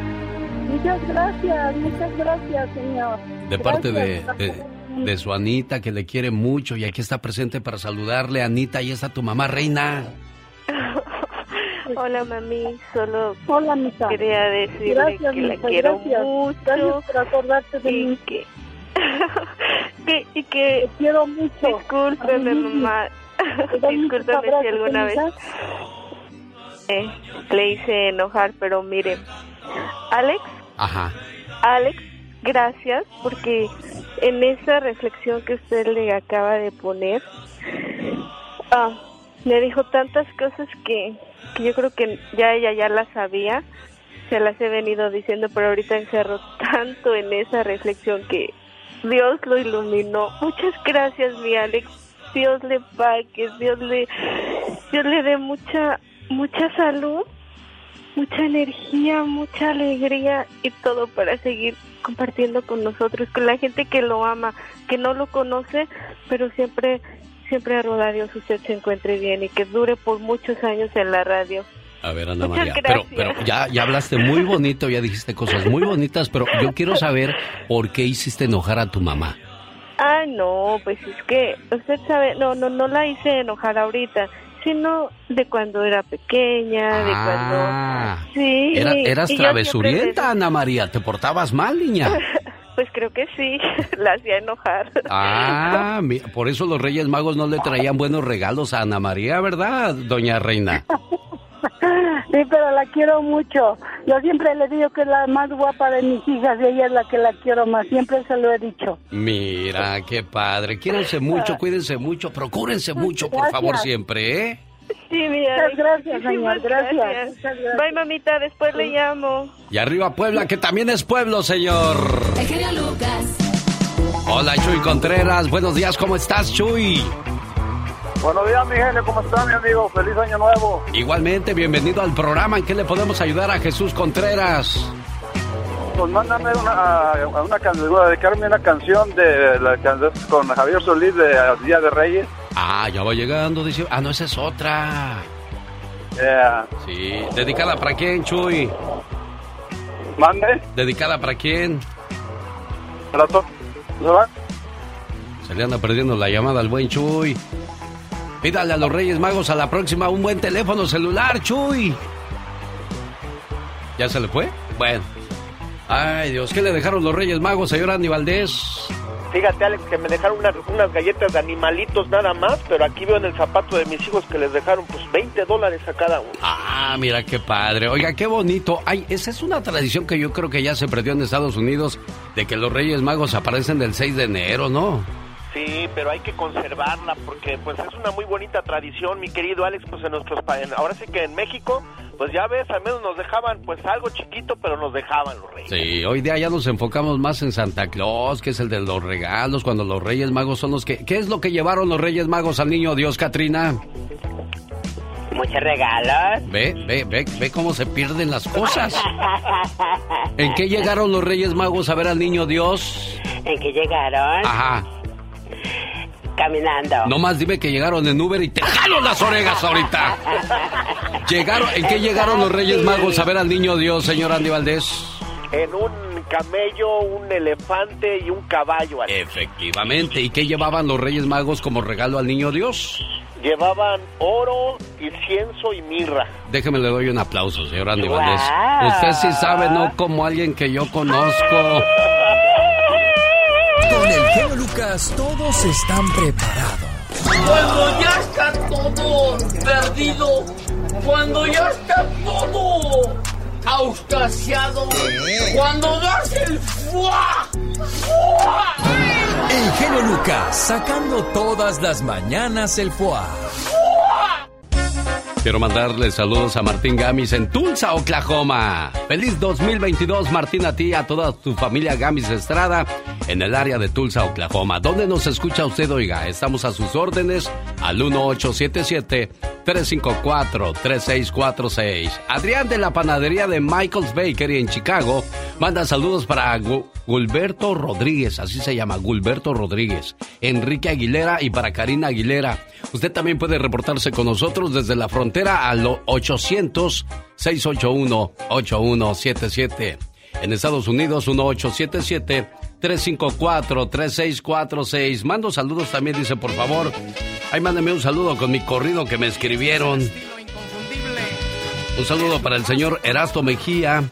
Muchas gracias, muchas gracias, señor. De parte de, de, de su Anita, que le quiere mucho y aquí está presente para saludarle. Anita, ahí está tu mamá, Reina. Hola mami, solo Hola, mija. quería decirle Gracias, que la quiero gracias. mucho Gracias por acordarte de y mí. que, que y que quiero mucho. Discúlpeme mamá, discúlpeme si alguna vez eh, le hice enojar, pero mire, Alex, Ajá. Alex, gracias porque en esa reflexión que usted le acaba de poner, ah, me dijo tantas cosas que, que yo creo que ya ella ya las sabía, se las he venido diciendo, pero ahorita encerró tanto en esa reflexión que Dios lo iluminó. Muchas gracias, mi Alex. Dios le pague, Dios le, Dios le dé mucha, mucha salud, mucha energía, mucha alegría y todo para seguir compartiendo con nosotros, con la gente que lo ama, que no lo conoce, pero siempre, siempre a roda Dios usted se encuentre bien y que dure por muchos años en la radio. A ver, Ana Muchas María. Pero, pero ya, ya hablaste muy bonito, ya dijiste cosas muy bonitas, pero yo quiero saber por qué hiciste enojar a tu mamá. Ah, no, pues es que usted sabe, no, no, no la hice enojar ahorita, sino de cuando era pequeña, de Ah, cuando... Sí. Era, eras travesurienta, Ana María. ¿Te portabas mal, niña? Pues creo que sí, la hacía enojar. Ah, por eso los Reyes Magos no le traían buenos regalos a Ana María, ¿verdad, doña Reina? Sí, pero la quiero mucho. Yo siempre le digo que es la más guapa de mis hijas y ella es la que la quiero más. Siempre se lo he dicho. Mira, qué padre. Quiéranse mucho, cuídense mucho, procúrense mucho, por Gracias. favor, siempre, ¿eh? Sí, mi Muchas gracias, señor, gracias. gracias. Bye, mamita, después le llamo. Y arriba Puebla, que también es pueblo, señor. Lucas. Hola, Chuy Contreras. Buenos días, ¿cómo estás, Chuy? Buenos días, mi genio, ¿cómo está, mi amigo? Feliz año nuevo. Igualmente, bienvenido al programa. ¿En qué le podemos ayudar a Jesús Contreras? Pues mándame una, a una canción, voy a dedicarme una canción de la canción con Javier Solís de Día de Reyes. Ah, ya va llegando, dice. Ah, no, esa es otra. Yeah. Sí, dedicada para quién, Chuy. Mande. Dedicada para quién. Para ¿Se va? Se le anda perdiendo la llamada al buen Chuy. Pídale a los Reyes Magos a la próxima un buen teléfono celular, Chuy. ¿Ya se le fue? Bueno. Ay, Dios, ¿qué le dejaron los Reyes Magos, señor Andy Valdés? Fíjate, Alex, que me dejaron unas, unas galletas de animalitos nada más, pero aquí veo en el zapato de mis hijos que les dejaron pues 20 dólares a cada uno. Ah, mira qué padre. Oiga, qué bonito. Ay, esa es una tradición que yo creo que ya se perdió en Estados Unidos, de que los Reyes Magos aparecen del 6 de enero, ¿no? Sí, pero hay que conservarla porque pues es una muy bonita tradición, mi querido Alex, pues en nuestros países. Ahora sí que en México, pues ya ves, al menos nos dejaban pues algo chiquito, pero nos dejaban los reyes. Sí, hoy día ya nos enfocamos más en Santa Claus, que es el de los regalos, cuando los Reyes Magos son los que... ¿Qué es lo que llevaron los Reyes Magos al niño Dios, Katrina? Muchos regalos. Ve, ve, ve, ve cómo se pierden las cosas. ¿En qué llegaron los Reyes Magos a ver al niño Dios? ¿En qué llegaron? Ajá. Caminando. No más dime que llegaron en Uber y te jalo las orejas ahorita. Llegaron, ¿En qué llegaron los Reyes Magos a ver al niño Dios, señor Andy Valdés? En un camello, un elefante y un caballo. Alex. Efectivamente. ¿Y qué llevaban los Reyes Magos como regalo al niño Dios? Llevaban oro, incienso y mirra. Déjeme le doy un aplauso, señor Andy Wow. Valdés. Usted sí sabe, no como alguien que yo conozco. El genio Lucas todos están preparados. Cuando ya está todo perdido, cuando ya está todo auscasiado, cuando das el fuá, fuá, El genio Lucas sacando todas las mañanas el foie. Quiero mandarle saludos a Martín Gamis en Tulsa, Oklahoma. Feliz 2022, Martín, a ti y a toda tu familia Gamis Estrada en el área de Tulsa, Oklahoma. ¿Dónde nos escucha usted, oiga? Estamos a sus órdenes al 1877-354-3646. Adrián de la panadería de Michael's Bakery en Chicago manda saludos para Gu- Gulberto Rodríguez, así se llama, Gulberto Rodríguez, Enrique Aguilera y para Karina Aguilera. Usted también puede reportarse con nosotros desde la frontera al 800-681-8177. En Estados Unidos, 1877-354-3646. Mando saludos también, dice, por favor. Ahí mándeme un saludo con mi corrido que me escribieron. Un saludo para el señor Erasto Mejía.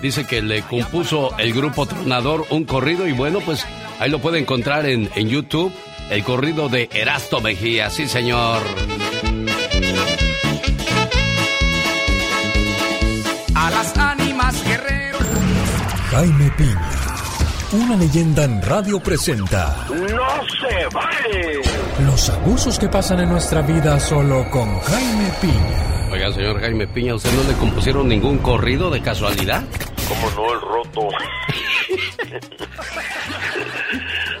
Dice que le compuso el grupo Tronador un corrido y bueno, pues ahí lo puede encontrar en, en YouTube. El corrido de Erasto Mejía, sí señor. a las ánimas guerreros. Jaime Piña, una leyenda en radio presenta ¡No se vale! los abusos que pasan en nuestra vida solo con Jaime Piña. Oiga, señor Jaime Piña, ¿usted no le compusieron ningún corrido de casualidad? ¿Cómo no el roto?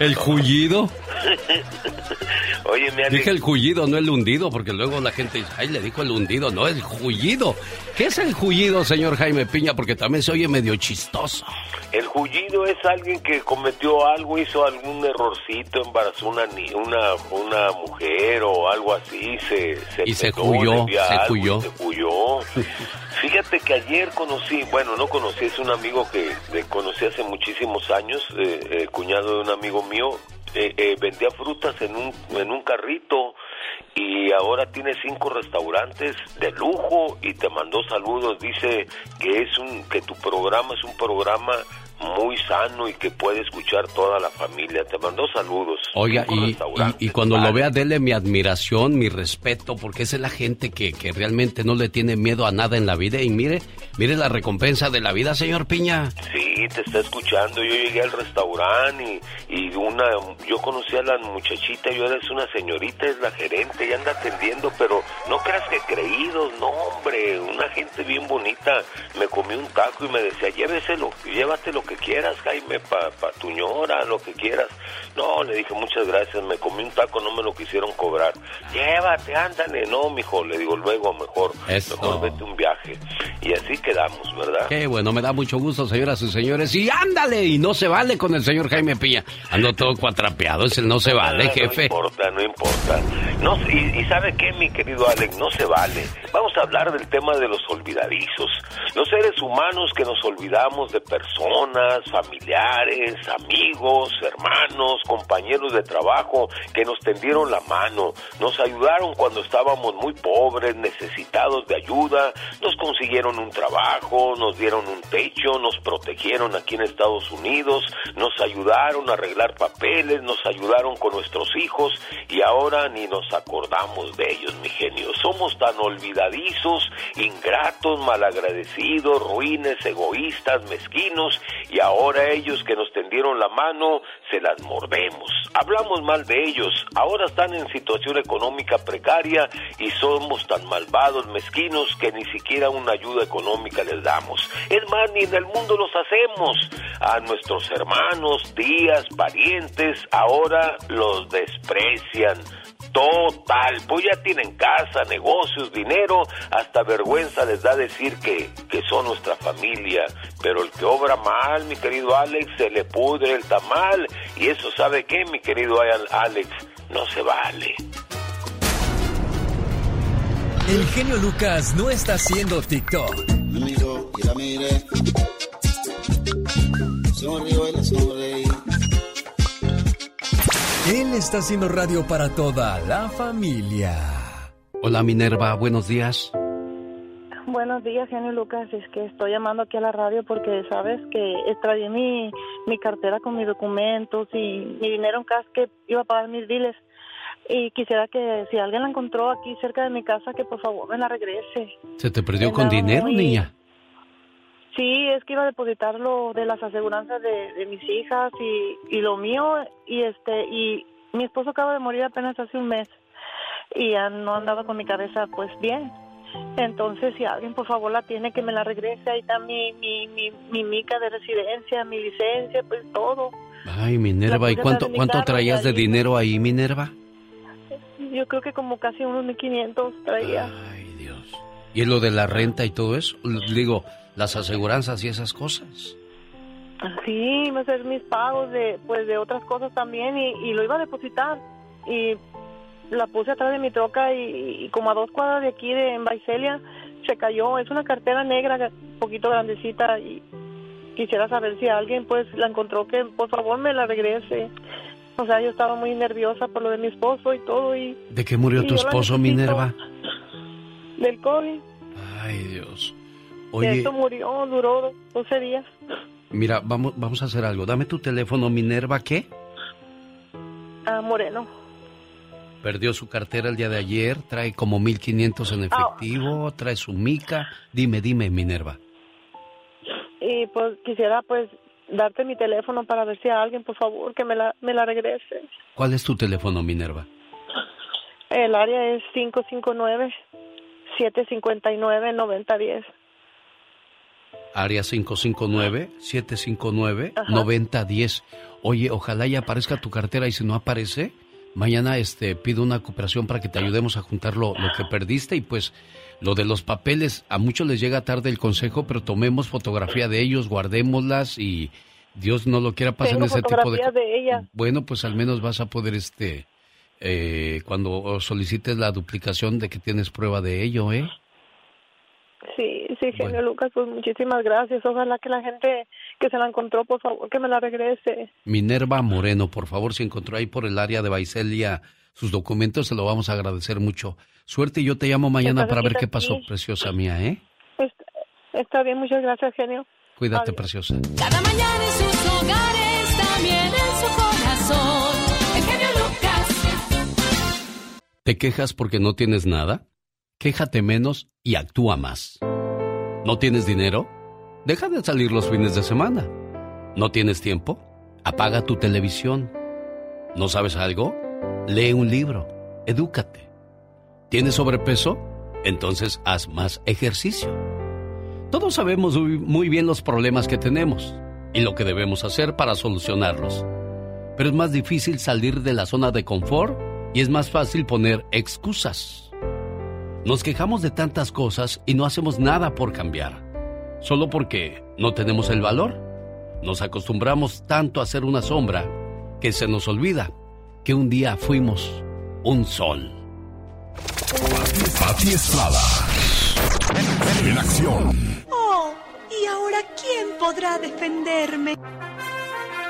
¿El jullido? Oye, Alex, Dije el jullido, no el hundido, porque luego la gente dice, ay, le dijo el hundido, no, el jullido. ¿Qué es el jullido, señor Jaime Piña? Porque también se oye medio chistoso. el jullido es alguien que cometió algo, hizo algún errorcito, embarazó una una, una mujer o algo así, se, se Y se huyó, se huyó. se huyó. Fíjate que ayer conocí, bueno, no conocí, es un amigo que conocí hace muchísimos años, eh, eh, cuñado de un amigo mío, eh, eh, vendía frutas en un, en un carrito y ahora tiene cinco restaurantes de lujo y te mandó saludos, dice que es un, que tu programa es un programa muy sano y que puede escuchar toda la familia, te mandó saludos. Oiga, y, restaurantes, y- y cuando lo vea, dele mi admiración, mi respeto, porque esa es la gente que, que realmente no le tiene miedo a nada en la vida. Y mire, mire la recompensa de la vida, señor Piña. Sí, te está escuchando. Yo llegué al restaurante y, y una, yo conocí a la muchachita, yo eres una señorita, es la gerente, y anda atendiendo, pero no creas que creídos, no hombre, una gente bien bonita. Me comí un taco y me decía, lléveselo, llévate lo que quieras, Jaime, para pa tu ñora, lo que quieras. No, le dije muchas gracias, me comí un taco, no me lo quisieron cobrar. Llévate, ándale, no, mijo, le digo luego mejor, Eso. mejor vete un viaje. Y así quedamos, ¿verdad? Qué bueno, me da mucho gusto, señoras y señores. Y ándale, y no se vale con el señor Jaime Piña. Ando todo cuatrapeado, es el no se vale, Ah, jefe. No importa, no importa. No, y, y ¿sabe qué, mi querido Alex? No se vale. Vamos a hablar del tema de los olvidadizos. Los seres humanos que nos olvidamos de personas, familiares, amigos, hermanos, compañeros de trabajo que nos tendieron la mano, nos ayudaron cuando estábamos muy pobres, necesitados de ayuda, nos consiguieron un trabajo, nos dieron un techo, nos protegieron aquí en Estados Unidos, nos ayudaron a arreglar papeles, nos ayudaron con nuestros hijos y ahora ni nos acordamos de ellos, mi genio. Somos tan olvidadizos, ingratos, malagradecidos, ruines, egoístas, mezquinos y ahora ellos que nos tendieron la mano se las mordemos. Hablamos mal de ellos, ahora están en situación económica precaria y somos tan malvados, mezquinos, que ni siquiera una ayuda económica les damos. Es más, ni en el mundo los hacemos. A nuestros hermanos, tías, parientes, ahora los desprecian. Total, pues ya tienen casa, negocios, dinero, hasta vergüenza les da decir que, que son nuestra familia. Pero el que obra mal, mi querido Alex, se le pudre el tamal. Y eso sabe qué, mi querido Al- Alex, no se vale. El genio Lucas no está haciendo TikTok. Me miró y la miré. Sonrió y le sonreí. Él está haciendo radio para toda la familia. Hola Minerva, buenos días. Buenos días, genio Lucas. Es que estoy llamando aquí a la radio porque sabes que extravié mi, mi cartera con mis documentos y mi dinero en cash que iba a pagar mis biles. Y quisiera que si alguien la encontró aquí cerca de mi casa, que por favor me la regrese. ¿Se te perdió con dinero, muy- niña? Sí, es que iba a depositar lo de las aseguranzas de, de mis hijas y, y lo mío y este y mi esposo acaba de morir apenas hace un mes y ya no andaba con mi cabeza pues bien. Entonces, si alguien por favor la tiene, que me la regrese. Ahí está mi, mi, mi, mi mica de residencia, mi licencia, pues todo. Ay, Minerva, ¿y cuánto, cuánto traías de dinero ahí, Minerva? Yo creo que como casi unos 1500 traía. ¿Y lo de la renta y todo eso? Digo, las aseguranzas y esas cosas. Sí, iba a hacer mis pagos de pues de otras cosas también y, y lo iba a depositar y la puse atrás de mi troca y, y como a dos cuadras de aquí de en Baicelia se cayó. Es una cartera negra, un poquito grandecita y quisiera saber si alguien pues la encontró que por favor me la regrese. O sea, yo estaba muy nerviosa por lo de mi esposo y todo y ¿De qué murió tu esposo. Minerva? del COVID. Ay, Dios. Oye, esto murió, duró 12 días. mira, vamos, vamos a hacer algo. Dame tu teléfono, Minerva, ¿qué? Ah, Moreno. Perdió su cartera el día de ayer, trae como 1500 en efectivo, trae su mica. Dime, dime, Minerva. Y pues quisiera pues darte mi teléfono para ver si a alguien, por favor, que me la, me la regrese. ¿Cuál es tu teléfono, Minerva? El área es 559-759-9010. Área 559-759-9010. Oye, ojalá ya aparezca tu cartera y si no aparece, mañana este pido una cooperación para que te ayudemos a juntar lo, lo que perdiste y pues lo de los papeles, a muchos les llega tarde el consejo, pero tomemos fotografía de ellos, guardémoslas y Dios no lo quiera pasen Tengo ese tipo de de ella. Bueno, pues al menos vas a poder este eh, cuando solicites la duplicación de que tienes prueba de ello, ¿eh? Sí, sí, genio Lucas, pues muchísimas gracias. Ojalá que la gente que se la encontró, por favor, que me la regrese. Minerva Moreno, por favor, si encontró ahí por el área de Baicelia sus documentos, se lo vamos a agradecer mucho. Suerte y yo te llamo mañana para ver qué pasó, aquí. preciosa mía, ¿eh? Pues, está bien, muchas gracias, genio. Cuídate, preciosa. Cada mañana en sus hogares, también en su corazón. El genio Lucas. ¿Te quejas porque no tienes nada? Quéjate menos y actúa más. ¿No tienes dinero? Deja de salir los fines de semana. ¿No tienes tiempo? Apaga tu televisión. ¿No sabes algo? Lee un libro. Edúcate. ¿Tienes sobrepeso? Entonces haz más ejercicio. Todos sabemos muy bien los problemas que tenemos y lo que debemos hacer para solucionarlos. Pero es más difícil salir de la zona de confort y es más fácil poner excusas. Nos quejamos de tantas cosas y no hacemos nada por cambiar. Solo porque no tenemos el valor. Nos acostumbramos tanto a ser una sombra que se nos olvida que un día fuimos un sol. Pati Estrada. En acción. Oh, ¿y ahora quién podrá defenderme?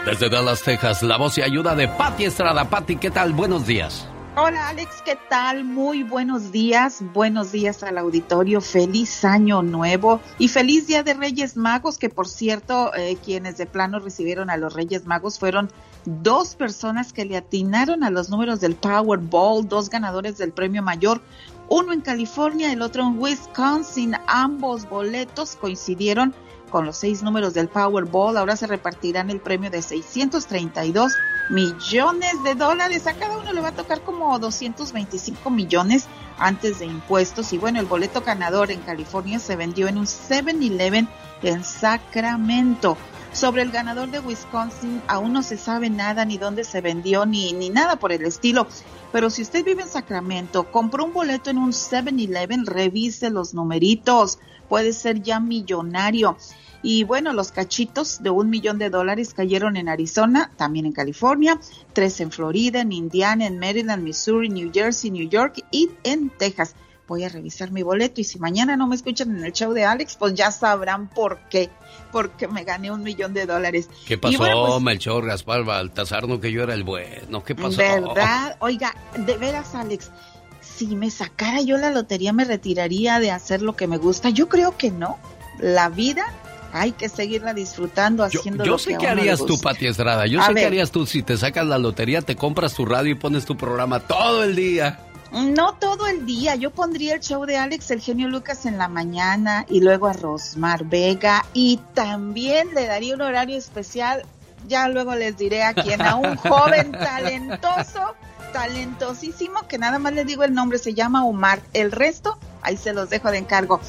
Desde Dallas, Texas, la voz y ayuda de Patti Estrada. Patti, ¿qué tal? Buenos días. Hola Alex, ¿qué tal? Muy buenos días, buenos días al auditorio, feliz año nuevo y feliz día de Reyes Magos, que por cierto, eh, quienes de plano recibieron a los Reyes Magos fueron dos personas que le atinaron a los números del Powerball, dos ganadores del premio mayor, uno en California, el otro en Wisconsin, ambos boletos coincidieron con los seis números del Powerball. Ahora se repartirán el premio de 632 millones de dólares. A cada uno le va a tocar como 225 millones antes de impuestos. Y bueno, el boleto ganador en California se vendió en un 7-Eleven en Sacramento. Sobre el ganador de Wisconsin aún no se sabe nada ni dónde se vendió ni, ni nada por el estilo. Pero si usted vive en Sacramento, compró un boleto en un 7-Eleven, revise los numeritos. Puede ser ya millonario. Y bueno, los cachitos de un millón de dólares cayeron en Arizona, también en California, tres en Florida, en Indiana, en Maryland, Missouri, New Jersey, New York y en Texas. Voy a revisar mi boleto y si mañana no me escuchan en el show de Alex, pues ya sabrán por qué, porque me gané un millón de dólares. ¿Qué pasó, pues, Melchor, Gaspar, Baltasar? No que yo era el bueno, ¿qué pasó? ¿Verdad? Oiga, de veras, Alex, si me sacara yo la lotería, me retiraría de hacer lo que me gusta. Yo creo que no. La vida hay que seguirla disfrutando haciendo yo, lo sé que qué harías tú. Pati Estrada. Yo A sé qué harías tú si te sacas la lotería, te compras tu radio y pones tu programa todo el día. No todo el día, yo pondría el show de Alex, el genio Lucas en la mañana y luego a Rosmar Vega y también le daría un horario especial, ya luego les diré a quién, a un joven talentoso, talentosísimo, que nada más le digo el nombre, se llama Omar, el resto ahí se los dejo de encargo.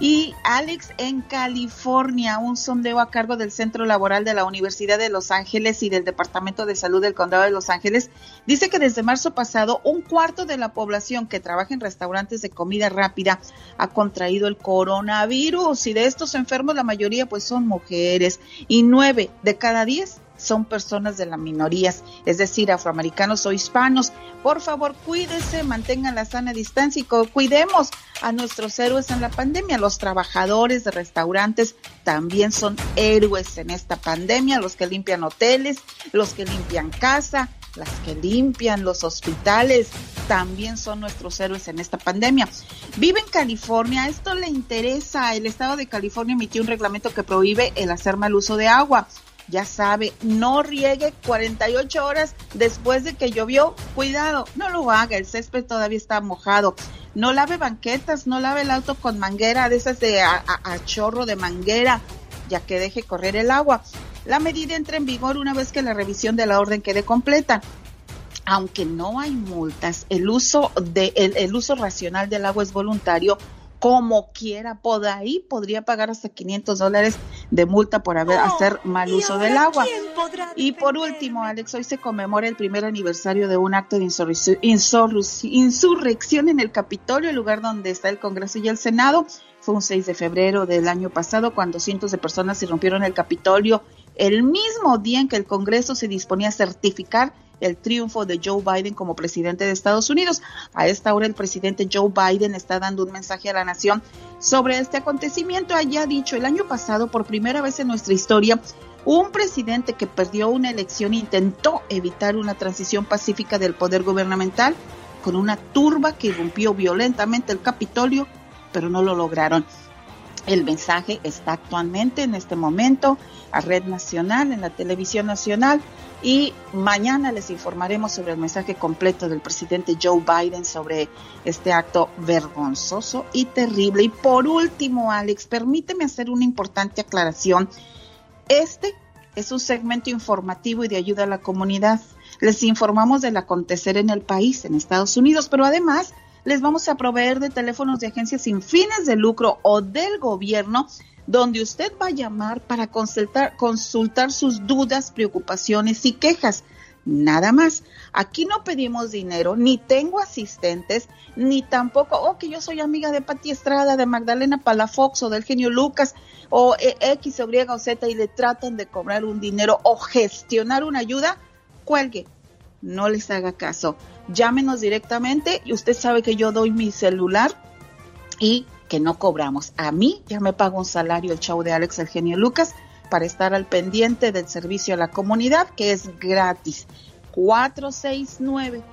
Y Alex en California, un sondeo a cargo del Centro Laboral de la Universidad de Los Ángeles y del Departamento de Salud del Condado de Los Ángeles, dice que desde marzo pasado un cuarto de la población que trabaja en restaurantes de comida rápida ha contraído el coronavirus. Y de estos enfermos la mayoría pues son mujeres. Y nueve de cada diez son personas de las minorías, es decir, afroamericanos o hispanos. Por favor, cuídese, mantengan la sana distancia y cu- cuidemos a nuestros héroes en la pandemia. Los trabajadores de restaurantes también son héroes en esta pandemia, los que limpian hoteles, los que limpian casa, las que limpian los hospitales, también son nuestros héroes en esta pandemia. Vive en California, esto le interesa. El estado de California emitió un reglamento que prohíbe el hacer mal uso de agua. Ya sabe, no riegue 48 horas después de que llovió. Cuidado, no lo haga, el césped todavía está mojado. No lave banquetas, no lave el auto con manguera, de esas de a, chorro de manguera, ya que deje correr el agua. La medida entra en vigor una vez que la revisión de la orden quede completa. Aunque no hay multas, el uso de el, el uso racional del agua es voluntario. Como quiera, por ahí podría pagar hasta 500 dólares de multa por haber hacer mal uso del agua. Y por último, Alex, hoy se conmemora el primer aniversario de un acto de insurrec- insurrec- insurrección en el Capitolio, el lugar donde está el Congreso y el Senado. Fue un 6 de febrero del año pasado cuando cientos de personas irrumpieron el Capitolio el mismo día en que el Congreso se disponía a certificar el triunfo de Joe Biden como presidente de Estados Unidos. A esta hora el presidente Joe Biden está dando un mensaje a la nación sobre este acontecimiento. Haya dicho, el año pasado, por primera vez en nuestra historia, un presidente que perdió una elección intentó evitar una transición pacífica del poder gubernamental con una turba que irrumpió violentamente el Capitolio, pero no lo lograron. El mensaje está actualmente en este momento a Red Nacional, en la televisión nacional, y mañana les informaremos sobre el mensaje completo del presidente Joe Biden sobre este acto vergonzoso y terrible. Y por último, Alex, permíteme hacer una importante aclaración. Este es un segmento informativo y de ayuda a la comunidad. Les informamos del acontecer en el país, en Estados Unidos, pero además les vamos a proveer de teléfonos de agencias sin fines de lucro o del gobierno donde usted va a llamar para consultar, consultar sus dudas, preocupaciones y quejas. Nada más. Aquí no pedimos dinero, ni tengo asistentes, ni tampoco, oh, que yo soy amiga de Pati Estrada, de Magdalena Palafox o del genio Lucas, o eh, X, Y o Z, y le tratan de cobrar un dinero o gestionar una ayuda, cuelgue. No les haga caso. Llámenos directamente y usted sabe que yo doy mi celular y que no cobramos. A mí ya me paga un salario el show de Alex el genio Lucas para estar al pendiente del servicio a la comunidad que es gratis. 469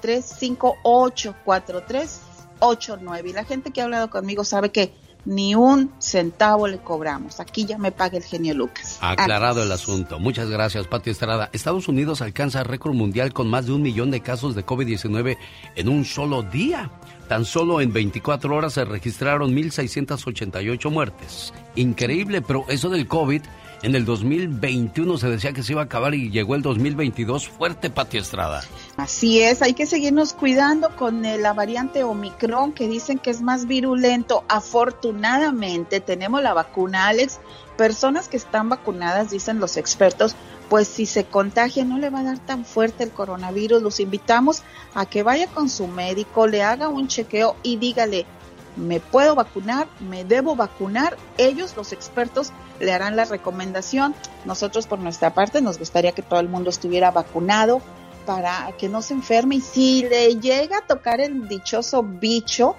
358 4389 y la gente que ha hablado conmigo sabe que ni un centavo le cobramos. Aquí ya me paga el genio Lucas. Aclarado el asunto. Muchas gracias, Pati Estrada. Estados Unidos alcanza récord mundial con más de un millón de casos de COVID-19 en un solo día. Tan solo en 24 horas se registraron 1.688 muertes. Increíble, pero eso del COVID en el 2021 se decía que se iba a acabar y llegó el 2022 fuerte, Pati Estrada. Así es, hay que seguirnos cuidando con la variante Omicron que dicen que es más virulento. Afortunadamente tenemos la vacuna, Alex. Personas que están vacunadas, dicen los expertos, pues si se contagia no le va a dar tan fuerte el coronavirus. Los invitamos a que vaya con su médico, le haga un chequeo y dígale, me puedo vacunar, me debo vacunar. Ellos, los expertos, le harán la recomendación. Nosotros por nuestra parte nos gustaría que todo el mundo estuviera vacunado para que no se enferme y si le llega a tocar el dichoso bicho,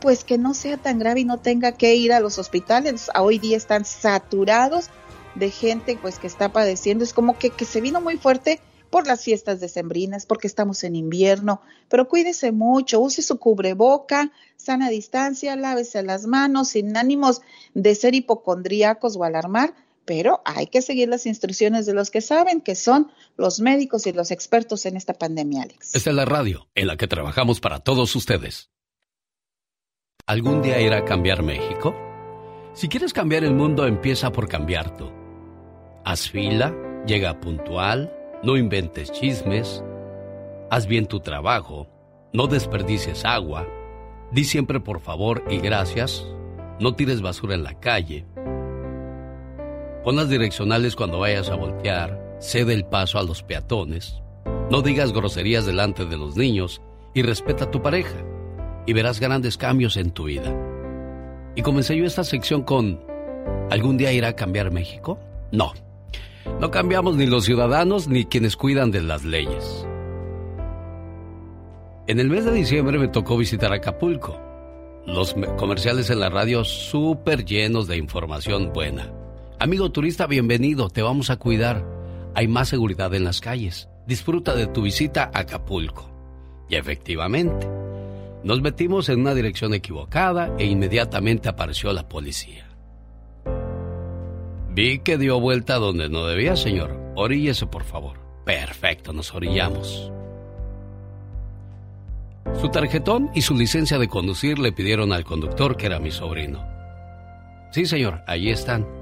pues que no sea tan grave y no tenga que ir a los hospitales. Hoy día están saturados de gente pues que está padeciendo. Es como que, que se vino muy fuerte por las fiestas decembrinas, porque estamos en invierno, pero cuídese mucho, use su cubreboca, sana distancia, lávese las manos, sin ánimos de ser hipocondríacos o alarmar, pero hay que seguir las instrucciones de los que saben, que son los médicos y los expertos en esta pandemia, Alex. Esta es la radio en la que trabajamos para todos ustedes. ¿Algún día irá a cambiar México? Si quieres cambiar el mundo, empieza por cambiar tú. Haz fila, llega puntual, no inventes chismes, haz bien tu trabajo, no desperdicies agua, di siempre por favor y gracias, no tires basura en la calle, pon las direccionales cuando vayas a voltear, cede el paso a los peatones, no digas groserías delante de los niños y respeta a tu pareja y verás grandes cambios en tu vida. Y comencé yo esta sección con ¿Algún día irá a cambiar México? No. No cambiamos ni los ciudadanos ni quienes cuidan de las leyes. En el mes de diciembre me tocó visitar Acapulco. Los comerciales en la radio súper llenos de información buena. Amigo turista, bienvenido, te vamos a cuidar. Hay más seguridad en las calles. Disfruta de tu visita a Acapulco. Y efectivamente, nos metimos en una dirección equivocada e inmediatamente apareció la policía. Vi que dio vuelta donde no debía, señor. Oríllese, por favor. Perfecto, nos orillamos. Su tarjetón y su licencia de conducir le pidieron al conductor que era mi sobrino. Sí, señor, allí están.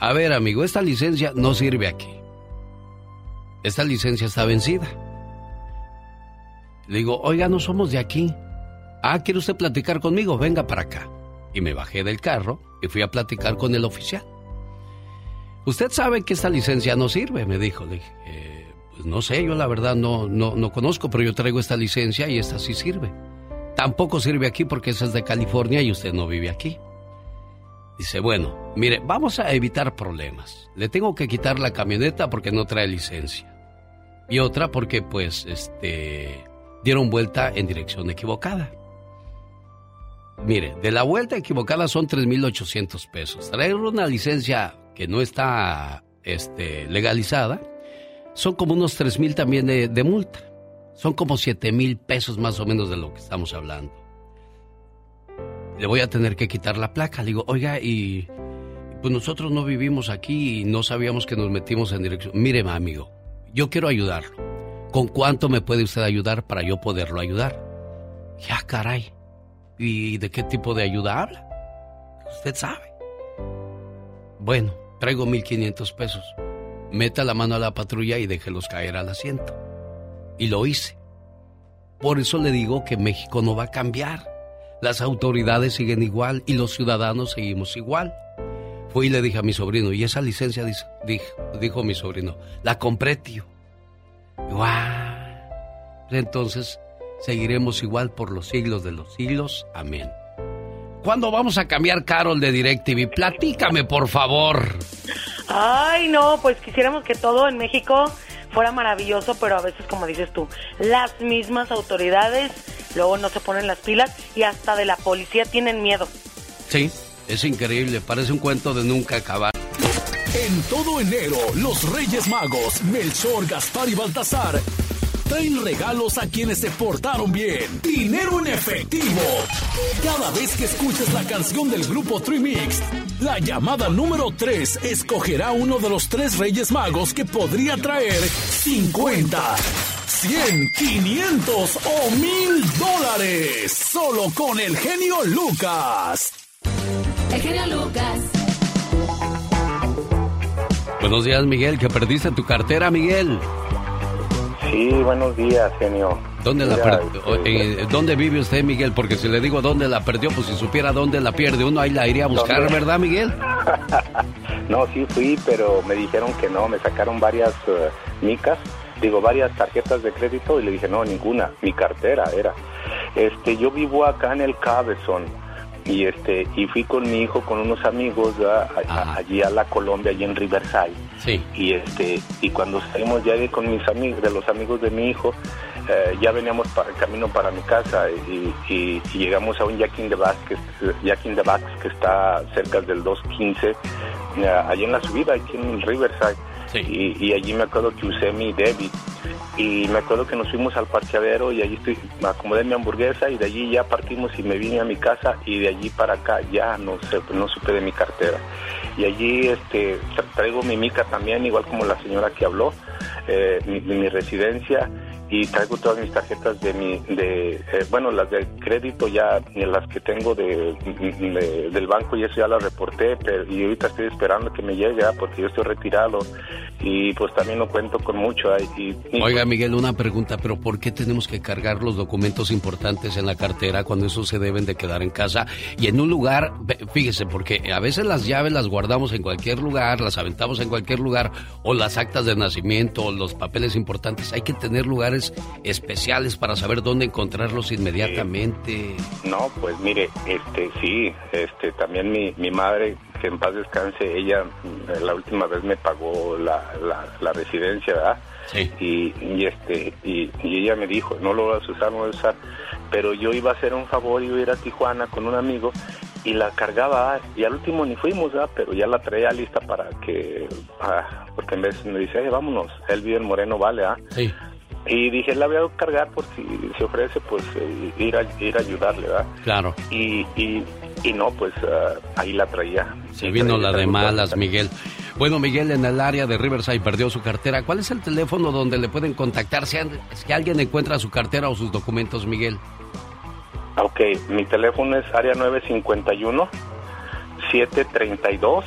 A ver, amigo, esta licencia no sirve aquí. Esta licencia está vencida. Le digo, oiga, no somos de aquí. Ah, ¿quiere usted platicar conmigo? Venga para acá. Y me bajé del carro y fui a platicar con el oficial. Usted sabe que esta licencia no sirve, me dijo. Le dije, eh, pues no sé, yo la verdad no, no, no conozco, pero yo traigo esta licencia y esta sí sirve. Tampoco sirve aquí porque esa es de California y usted no vive aquí. Dice, bueno, mire, vamos a evitar problemas. Le tengo que quitar la camioneta porque no trae licencia. Y otra porque, pues, este, dieron vuelta en dirección equivocada. Mire, de la vuelta equivocada son 3.800 pesos. Traer una licencia que no está este, legalizada, son como unos tres mil también de, multa. Son como siete mil pesos más o menos de lo que estamos hablando. Le voy a tener que quitar la placa. Le digo, oiga, y pues nosotros no vivimos aquí y no sabíamos que nos metimos en dirección. Mire, amigo, yo quiero ayudarlo. ¿Con cuánto me puede usted ayudar para yo poderlo ayudar? Ya, caray. ¿Y de qué tipo de ayuda habla? Usted sabe. Bueno, Traigo 1500 pesos. Meta la mano a la patrulla y déjelos caer al asiento. Y lo hice. Por eso le digo que México no va a cambiar. Las autoridades siguen igual y los ciudadanos seguimos igual. Fui y le dije a mi sobrino, ¿y esa licencia? Dijo, mi sobrino, la compré, tío. ¡Guau! Entonces seguiremos igual por los siglos de los siglos. Amén. ¿Cuándo vamos a cambiar Carol de DirecTV? Platícame, por favor. Ay, no, pues quisiéramos que todo en México fuera maravilloso, pero a veces, como dices tú, las mismas autoridades luego no se ponen las pilas y hasta de la policía tienen miedo. Sí, es increíble, parece un cuento de nunca acabar. En todo enero, los Reyes Magos, Melchor, Gaspar y Baltasar traen regalos a quienes se portaron bien. Dinero en efectivo. Cada vez que escuches la canción del grupo Trimix, la llamada número 3 escogerá uno de los tres Reyes Magos que podría traer 50, 100, 500 o 1000 dólares. Solo con el genio Lucas. El genio Lucas. Buenos días, Miguel, que perdiste tu cartera, Miguel. Sí, buenos días, genio. ¿Dónde, la Mira, este, eh, ¿Dónde vive usted, Miguel? Porque si le digo dónde la perdió, pues si supiera dónde la pierde, uno ahí la iría a buscar, ¿Dónde? ¿verdad, Miguel? No, sí fui, pero me dijeron que no, me sacaron varias eh, micas, digo, varias tarjetas de crédito y le dije, no, ninguna, mi cartera era. Este, yo vivo acá en el Cabezón y este y fui con mi hijo con unos amigos ¿verdad? A- a- allí a la Colombia, allí en Riverside. Sí. Y este y cuando salimos ya de con mis amigos, de los amigos de mi hijo, eh, ya veníamos para camino para mi casa y, y- y llegamos a un Jack in the Box que, Jack in the Box que está cerca del 215 eh, allí en la subida aquí en Riverside y, y allí me acuerdo que usé mi débit y me acuerdo que nos fuimos al parqueadero y allí estoy, me acomodé mi hamburguesa y de allí ya partimos y me vine a mi casa y de allí para acá ya no sé, no supe de mi cartera. Y allí este tra- traigo mi mica también igual como la señora que habló eh, mi residencia y traigo todas mis tarjetas de mi de eh, bueno las de crédito ya eh, las que tengo de, de- del banco y eso ya las reporté pero y ahorita estoy esperando que me llegue ¿ah? porque yo estoy retirado y pues también no cuento con mucho ¿ah? y, y- Oiga, Miguel, una pregunta, pero ¿por qué tenemos que cargar los documentos importantes en la cartera cuando esos se deben de quedar en casa y en un lugar, fíjese, porque a veces las llaves las guardamos en cualquier lugar, las aventamos en cualquier lugar, o las actas de nacimiento, o los papeles importantes, hay que tener lugares especiales para saber dónde encontrarlos inmediatamente. No, pues mire, este sí, este también mi, mi madre, que en paz descanse, ella mm, la última vez me pagó la, la, la residencia, ¿verdad? Sí. Y, y este y, y ella me dijo, no lo vas a usar, no lo vas a usar, pero yo iba a hacer un favor, iba a ir a Tijuana con un amigo y la cargaba y al último ni fuimos, ¿verdad? Pero ya la traía lista para que, ah, porque en vez me dice, "Eh, vámonos, él vive en Moreno Vale, ¿ah? Sí. Y dije, la voy a cargar por si se ofrece, pues eh, ir, a, ir a ayudarle, ¿verdad? Claro. Y, y, y no, pues ah, ahí la traía. Se vino la de malas, Miguel. Bueno, Miguel en el área de Riverside perdió su cartera. ¿Cuál es el teléfono donde le pueden contactar si, an- si alguien encuentra su cartera o sus documentos, Miguel? Ok, mi teléfono es área 951 732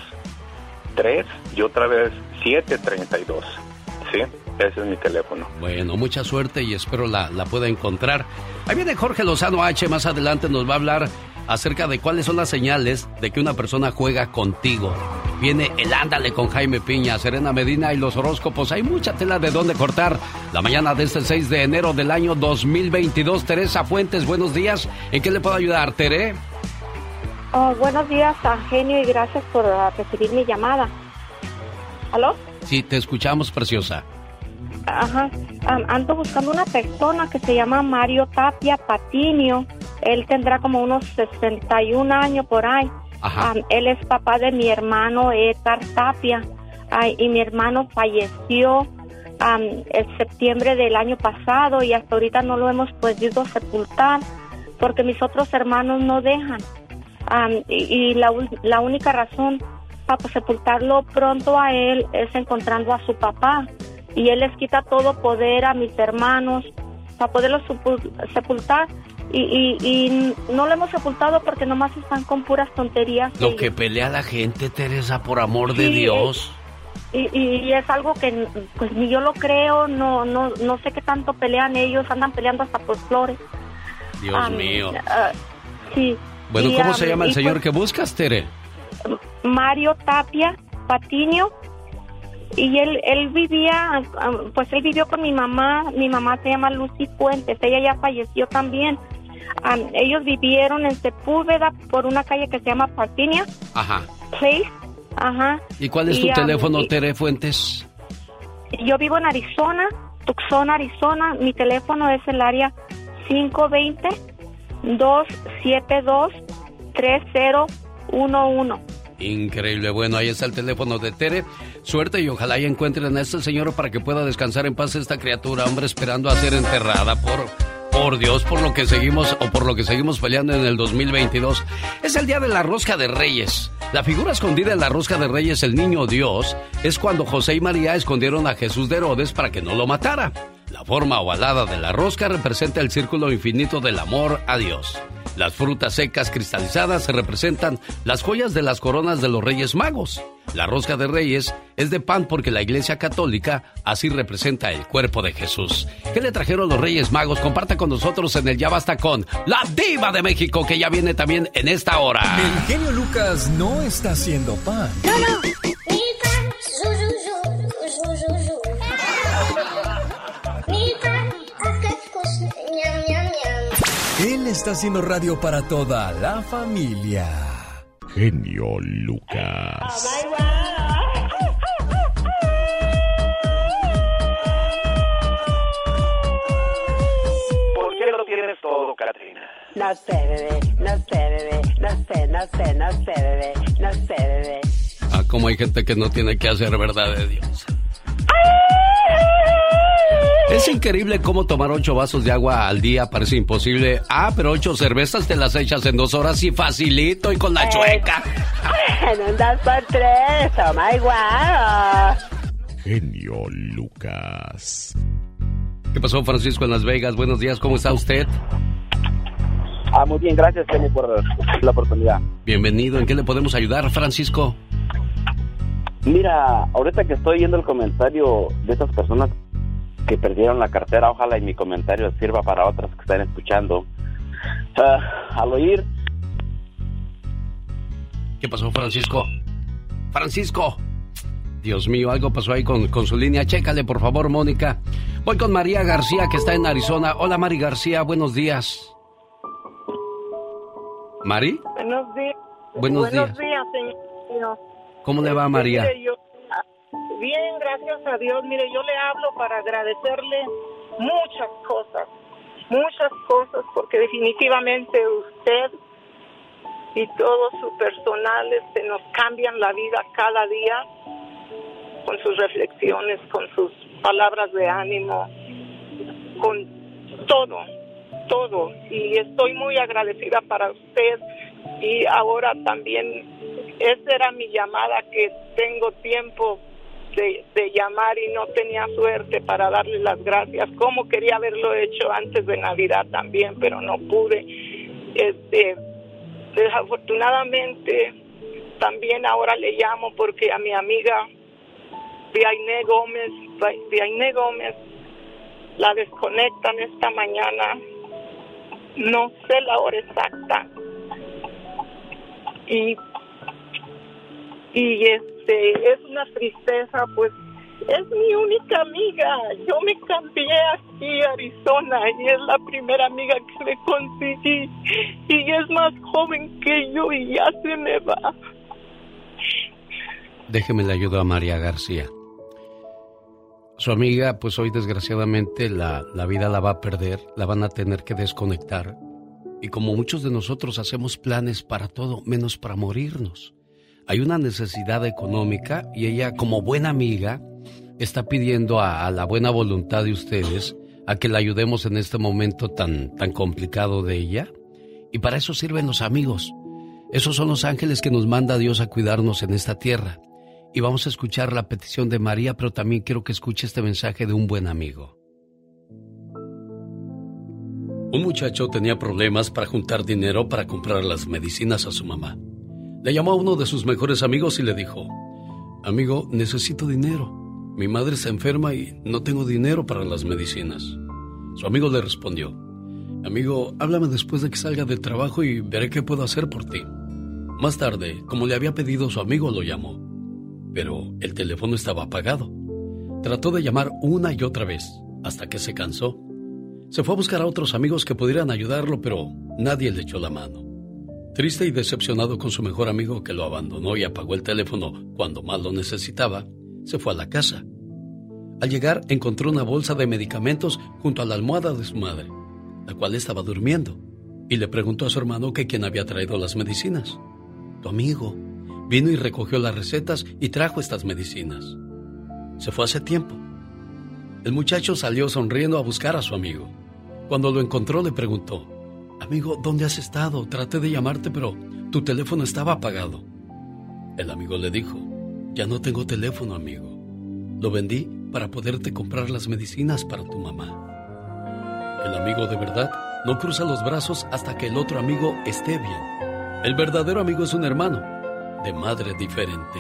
3 y otra vez 732. ¿Sí? Ese es mi teléfono. Bueno, mucha suerte y espero la, la pueda encontrar. Ahí viene Jorge Lozano H. Más adelante nos va a hablar acerca de cuáles son las señales de que una persona juega contigo. Viene el Ándale con Jaime Piña, Serena Medina y los horóscopos. Hay mucha tela de dónde cortar. La mañana de este 6 de enero del año 2022. Teresa Fuentes, buenos días. ¿En qué le puedo ayudar, Tere? Oh, buenos días, Genio, y gracias por ah, recibir mi llamada. ¿Aló? Sí, te escuchamos, preciosa. Ajá. Am- ando buscando una persona que se llama Mario Tapia Patinio. Él tendrá como unos 61 años por ahí. Ajá. Él es papá de mi hermano Edgar Tapia. Ay, y mi hermano falleció am, en septiembre del año pasado y hasta ahorita no lo hemos podido sepultar porque mis otros hermanos no dejan. Y y la, la única razón para sepultarlo pronto a él es encontrando a su papá. Y él les quita todo poder a mis hermanos para poderlo supu- sepultar. Y, y, y no lo hemos sepultado porque nomás están con puras tonterías. Lo que pelea la gente, Teresa, por amor de Dios. Y, y es algo que pues ni yo lo creo, no, no, no sé qué tanto pelean ellos, andan peleando hasta por flores. Dios mío. ah, sí. Bueno, ¿cómo se llama el y, señor pues, que buscas, Tere? Mario Tapia Patiño y él él vivía ah, pues él vivió con mi mamá mi mamá se llama Lucy Fuentes ella ya falleció también Am, ellos vivieron en Sepúlveda por una calle que se llama Patinia Ajá. Place ajá ¿Y cuál es tu am, teléfono, Tere Fuentes? yo vivo en Arizona Tucson Arizona mi teléfono es el área 520 272 3011 Increíble. Bueno, ahí está el teléfono de Tere. Suerte y ojalá ya encuentren a este señor para que pueda descansar en paz esta criatura, hombre, esperando a ser enterrada por, por Dios, por lo que seguimos o por lo que seguimos peleando en el 2022. Es el día de la rosca de Reyes. La figura escondida en la rosca de Reyes, el niño Dios, es cuando José y María escondieron a Jesús de Herodes para que no lo matara. La forma ovalada de la rosca representa el círculo infinito del amor a Dios. Las frutas secas cristalizadas representan las joyas de las coronas de los Reyes Magos. La rosca de Reyes es de pan porque la Iglesia Católica así representa el cuerpo de Jesús. ¿Qué le trajeron los Reyes Magos? Comparta con nosotros en el Ya Basta con la Diva de México, que ya viene también en esta hora. El genio Lucas no está haciendo pan. Él está haciendo radio para toda la familia. Genio Lucas. ¿Por qué lo tienes todo, Katrina? No sé, bebé, no sé, bebé, no sé, no sé, no sé, bebé, no sé, bebé. Ah, como hay gente que no tiene que hacer verdad de Dios. Es increíble cómo tomar ocho vasos de agua al día parece imposible. Ah, pero ocho cervezas te las echas en dos horas y facilito y con la chueca. En un dos por tres, oh my wow. Genio Lucas. ¿Qué pasó, Francisco, en Las Vegas? Buenos días, ¿cómo está usted? Ah, muy bien, gracias, Kenny, por la oportunidad. Bienvenido, ¿en qué le podemos ayudar, Francisco? Mira, ahorita que estoy viendo el comentario de esas personas que perdieron la cartera, ojalá y mi comentario sirva para otras que están escuchando. Ah, al oír, ¿Qué pasó, Francisco? Francisco. Dios mío, algo pasó ahí con, con su línea. Chécale, por favor, Mónica. Voy con María García, que está en Arizona. Hola, Mari García, buenos días. ¿Mari? Buenos días. Buenos días. señor. ¿Cómo le va, María? Mire, yo- bien, gracias a Dios. Mire, yo le hablo para agradecerle muchas cosas, muchas cosas, porque definitivamente usted y todo su personal este, nos cambian la vida cada día con sus reflexiones, con sus palabras de ánimo, con todo, todo. Y estoy muy agradecida para usted. Y ahora también, esa era mi llamada, que tengo tiempo de, llamar y no tenía suerte para darle las gracias. Como quería haberlo hecho antes de Navidad también, pero no pude. Este, desafortunadamente, también ahora le llamo porque a mi amiga Gómez, Gómez, la desconectan esta mañana. No sé la hora exacta. Y, y es una tristeza, pues es mi única amiga. Yo me cambié aquí a Arizona y es la primera amiga que le conseguí. Y es más joven que yo y ya se me va. Déjeme le ayudo a María García. Su amiga, pues hoy desgraciadamente la, la vida la va a perder, la van a tener que desconectar. Y como muchos de nosotros hacemos planes para todo, menos para morirnos. Hay una necesidad económica y ella, como buena amiga, está pidiendo a, la buena voluntad de ustedes a que la ayudemos en este momento tan, tan complicado de ella. Y para eso sirven los amigos. Esos son los ángeles que nos manda Dios a cuidarnos en esta tierra. Y vamos a escuchar la petición de María, pero también quiero que escuche este mensaje de un buen amigo. Un muchacho tenía problemas para juntar dinero para comprar las medicinas a su mamá. Le llamó a uno de sus mejores amigos y le dijo, Amigo, necesito dinero. Mi madre se enferma y no tengo dinero para las medicinas. Su amigo le respondió, Amigo, háblame después de que salga del trabajo y veré qué puedo hacer por ti. Más tarde, como le había pedido su amigo, lo llamó. Pero el teléfono estaba apagado. Trató de llamar una y otra vez, hasta que se cansó. Se fue a buscar a otros amigos que pudieran ayudarlo, pero nadie le echó la mano. Triste y decepcionado con su mejor amigo que lo abandonó y apagó el teléfono cuando más lo necesitaba, se fue a la casa. Al llegar encontró una bolsa de medicamentos junto a la almohada de su madre, la cual estaba durmiendo, y le preguntó a su hermano que quién había traído las medicinas. Tu amigo. Vino y recogió las recetas y trajo estas medicinas. Se fue hace tiempo. El muchacho salió sonriendo a buscar a su amigo. Cuando lo encontró le preguntó, Amigo, ¿dónde has estado? Traté de llamarte, pero tu teléfono estaba apagado. El amigo le dijo, Ya no tengo teléfono, amigo. Lo vendí para poderte comprar las medicinas para tu mamá. El amigo de verdad no cruza los brazos hasta que el otro amigo esté bien. El verdadero amigo es un hermano, de madre diferente.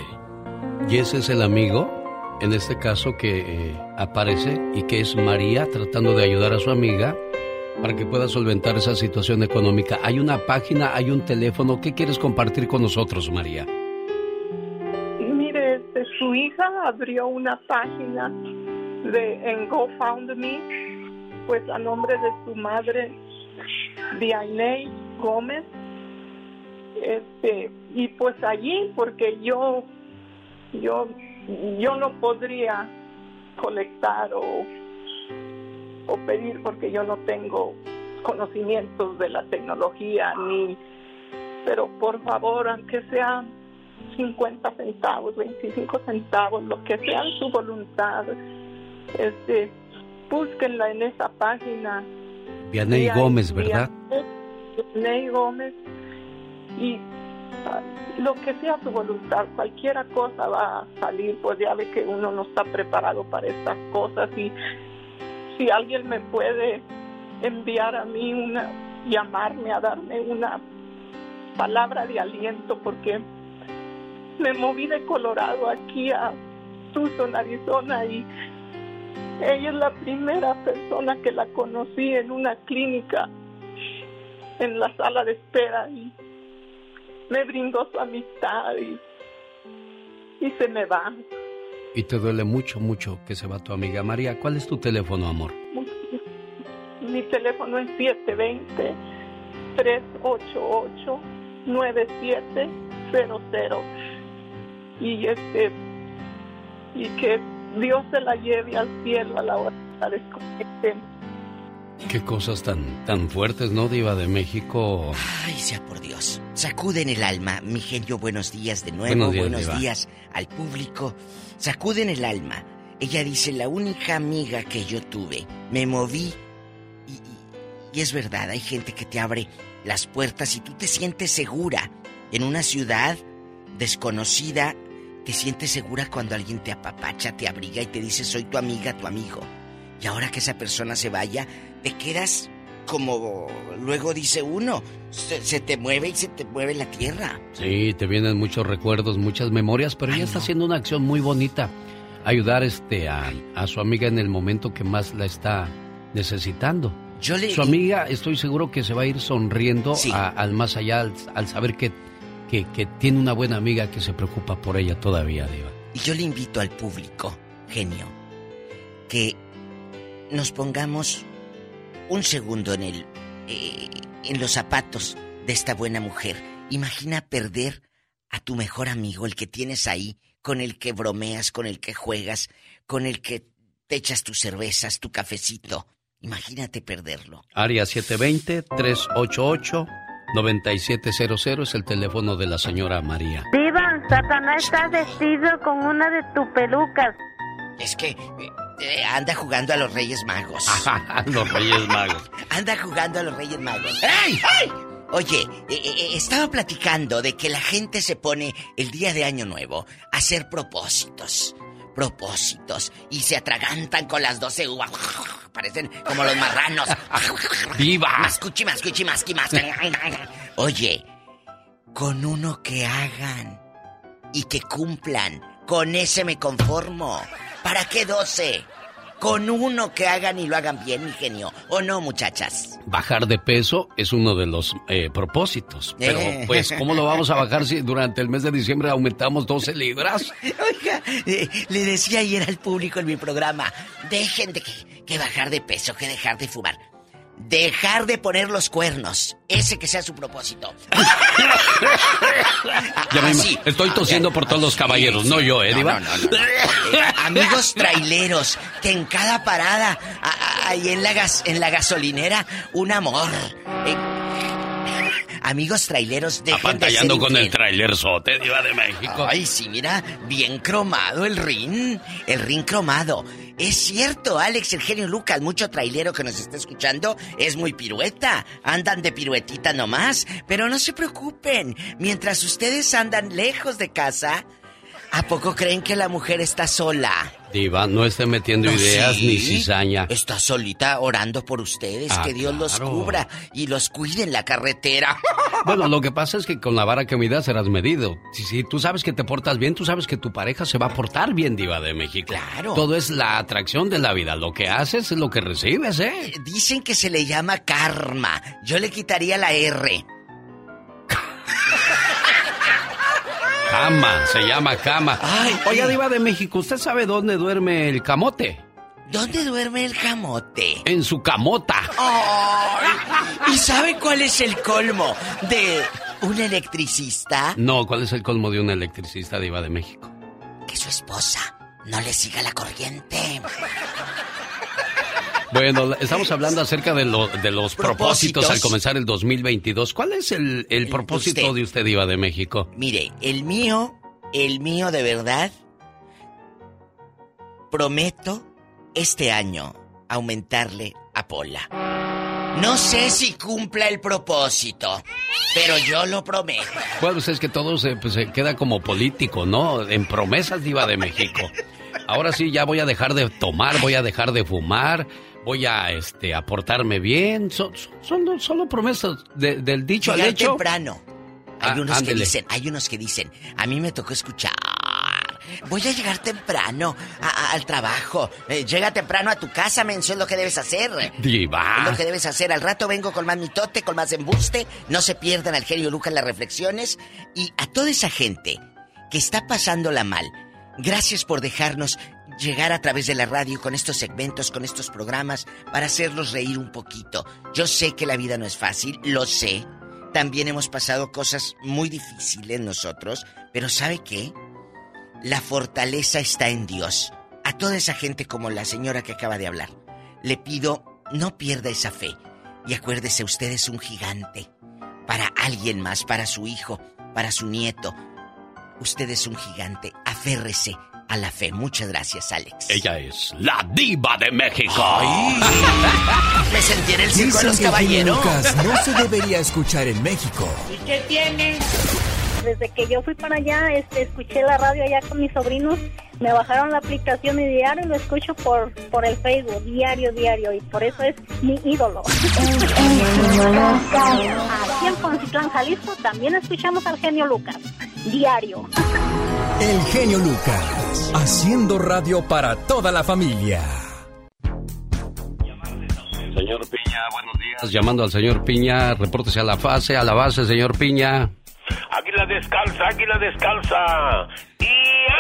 ¿Y ese es el amigo? En este caso que eh, aparece y que es María tratando de ayudar a su amiga para que pueda solventar esa situación económica. Hay una página, hay un teléfono. ¿Qué quieres compartir con nosotros, María? Mire, este, su hija abrió una página de en GoFundMe, pues a nombre de su madre, Dianey Gómez. Este, y pues allí, porque yo, yo, yo no podría colectar o, o pedir porque yo no tengo conocimientos de la tecnología ni pero por favor aunque sea 50 centavos 25 centavos lo que sea su voluntad este búsquenla en esa página Vianey Gómez, ¿verdad? Vianey Gómez y ah, lo que sea su voluntad, cualquiera cosa va a salir, pues ya ve que uno no está preparado para estas cosas y si alguien me puede enviar a mí una, llamarme a darme una palabra de aliento porque me moví de Colorado aquí a Tucson, Arizona y ella es la primera persona que la conocí en una clínica en la sala de espera y me brindó su amistad y, y se me va. Y te duele mucho, mucho que se va tu amiga María. ¿Cuál es tu teléfono, amor? Mi teléfono es 720-388-9700. Y este y que Dios se la lleve al cielo a la hora de desconecte. Qué cosas tan, tan fuertes, ¿no, Diva de México? Ay, sea por Dios. Sacuden el alma. Mi genio, buenos días de nuevo. Buenos días, buenos Diva. días al público. Sacuden el alma. Ella dice, la única amiga que yo tuve, me moví. Y, y- y es verdad, hay gente que te abre las puertas y tú te sientes segura. En una ciudad desconocida, te sientes segura cuando alguien te apapacha, te abriga y te dice, soy tu amiga, tu amigo. Y ahora que esa persona se vaya, te quedas como luego dice uno, se, se te mueve y se te mueve la tierra. Sí, te vienen muchos recuerdos, muchas memorias, pero ella está haciendo una acción muy bonita. Ayudar este a, a su amiga en el momento que más la está necesitando. Yo le- Su amiga, estoy seguro que se va a ir sonriendo Sí. a- al más allá al, al saber que, que, que tiene una buena amiga que se preocupa por ella todavía, Diva. Y yo le invito al público, genio, que nos pongamos un segundo en el eh, en los zapatos de esta buena mujer. Imagina perder a tu mejor amigo, el que tienes ahí, con el que bromeas, con el que juegas, con el que te echas tus cervezas, tu cafecito. Imagínate perderlo. Área 720-388-9700 es el teléfono de la señora María. Diva, Satanás está vestido con una de tus pelucas. Es que eh, anda jugando a los Reyes Magos. los Reyes Magos. Anda jugando a los Reyes Magos. ¡Ey! ¡Ey! Oye, eh, eh, estaba platicando de que la gente se pone el día de Año Nuevo a hacer propósitos. Propósitos. Y se atragantan con las 12 uvas. Parecen como los marranos. ¡Viva! Mascuchi, mascuchi, masqui. Oye, con uno que hagan y que cumplan, con ese me conformo. ¿Para qué 12? Con uno que hagan y lo hagan bien, mi genio. ¿O no, muchachas? Bajar de peso es uno de los eh, propósitos. Pero, Eh. pues, ¿cómo lo vamos a bajar si durante el mes de diciembre aumentamos 12 libras? Oiga, eh, le decía ayer al público en mi programa, dejen de que, que bajar de peso, que dejar de fumar. Dejar de poner los cuernos. Ese que sea su propósito. Ya me. Estoy tosiendo por todos los caballeros, no yo, ¿eh, Diva? no, no. Eh, amigos traileros, que en cada parada, ahí en la, gas, en la gasolinera, un amor. Eh, Amigos traileros, dejen de ser Apantallando con el infiel. trailerzote, Diva de México. Ay, sí, mira, bien cromado el ring. El ring cromado. Es cierto, Alex, el genio Lucas, mucho trailero que nos está escuchando, es muy pirueta. Andan de piruetita nomás. Pero no se preocupen, mientras ustedes andan lejos de casa, ¿a poco creen que la mujer está sola? Diva, no esté metiendo No, ideas sí. ni cizaña. Está solita orando por ustedes, Ah, que Dios los cubra y los cuide en la carretera. Bueno, lo que pasa es que con la vara que midas serás medido. Si, si tú sabes que te portas bien, tú sabes que tu pareja se va a portar bien, Diva de México. Claro. Todo es la atracción de la vida. Lo que haces es lo que recibes, ¿eh? Dicen que se le llama karma. Yo le quitaría la R. Cama, se llama cama. Oiga, Diva de México, ¿usted sabe dónde duerme el camote? ¿Dónde duerme el camote? En su camota. Ay, ¿Y sabe cuál es el colmo de un electricista? No, ¿cuál es el colmo de un electricista Diva de México? Que su esposa no le siga la corriente. Bueno, estamos hablando acerca de, lo- de los propósitos. Propósitos. al comenzar el 2022. ¿Cuál es el, el propósito usted. de usted, Diva de México? Mire, el mío, el mío de verdad, prometo este año aumentarle a Pola. No sé si cumpla el propósito, pero yo lo prometo. Bueno, pues es que todo se, pues, se queda como político, ¿no? En promesas, Diva de México. Ahora sí, ya voy a dejar de tomar, voy a dejar de fumar, voy a este, a portarme bien. Son, son- solo promesas de- del dicho al Llegar hecho. temprano. Hay Ah, unos que dicen, hay unos que dicen, a mí me tocó escuchar. Voy a llegar temprano a- a- al trabajo. Eh, llega temprano a tu casa, menso, es lo que debes hacer. Diva. Es lo que debes hacer. Al rato vengo con más mitote, con más embuste. No se pierdan al genio Lucas las reflexiones. Y a toda esa gente que está pasándola mal, gracias por dejarnos llegar a través de la radio con estos segmentos, con estos programas, para hacerlos reír un poquito. Yo sé que la vida no es fácil, lo sé. También hemos pasado cosas muy difíciles nosotros, pero ¿sabe qué? La fortaleza está en Dios. A toda esa gente como la señora que acaba de hablar, le pido no pierda esa fe. Y acuérdese, usted es un gigante. Para alguien más, para su hijo, para su nieto. Usted es un gigante. Aférrese a la fe. Muchas gracias, Alex. Ella es la Diva de México. Me sentí en el circo de los que el genio caballeros. Lucas no se debería escuchar en México. ¿Y qué tiene? Desde que yo fui para allá, este, escuché la radio allá con mis sobrinos, me bajaron la aplicación y diario lo escucho por, por el Facebook, diario, diario, y por eso es mi ídolo. Aquí en Poncitlán, Jalisco, también escuchamos al genio Lucas, diario. El genio Lucas, haciendo radio para toda la familia. Señor Piña, buenos días. Llamando al señor Piña, repórtese a la fase, a la base, señor Piña. Águila descalza, águila descalza. Y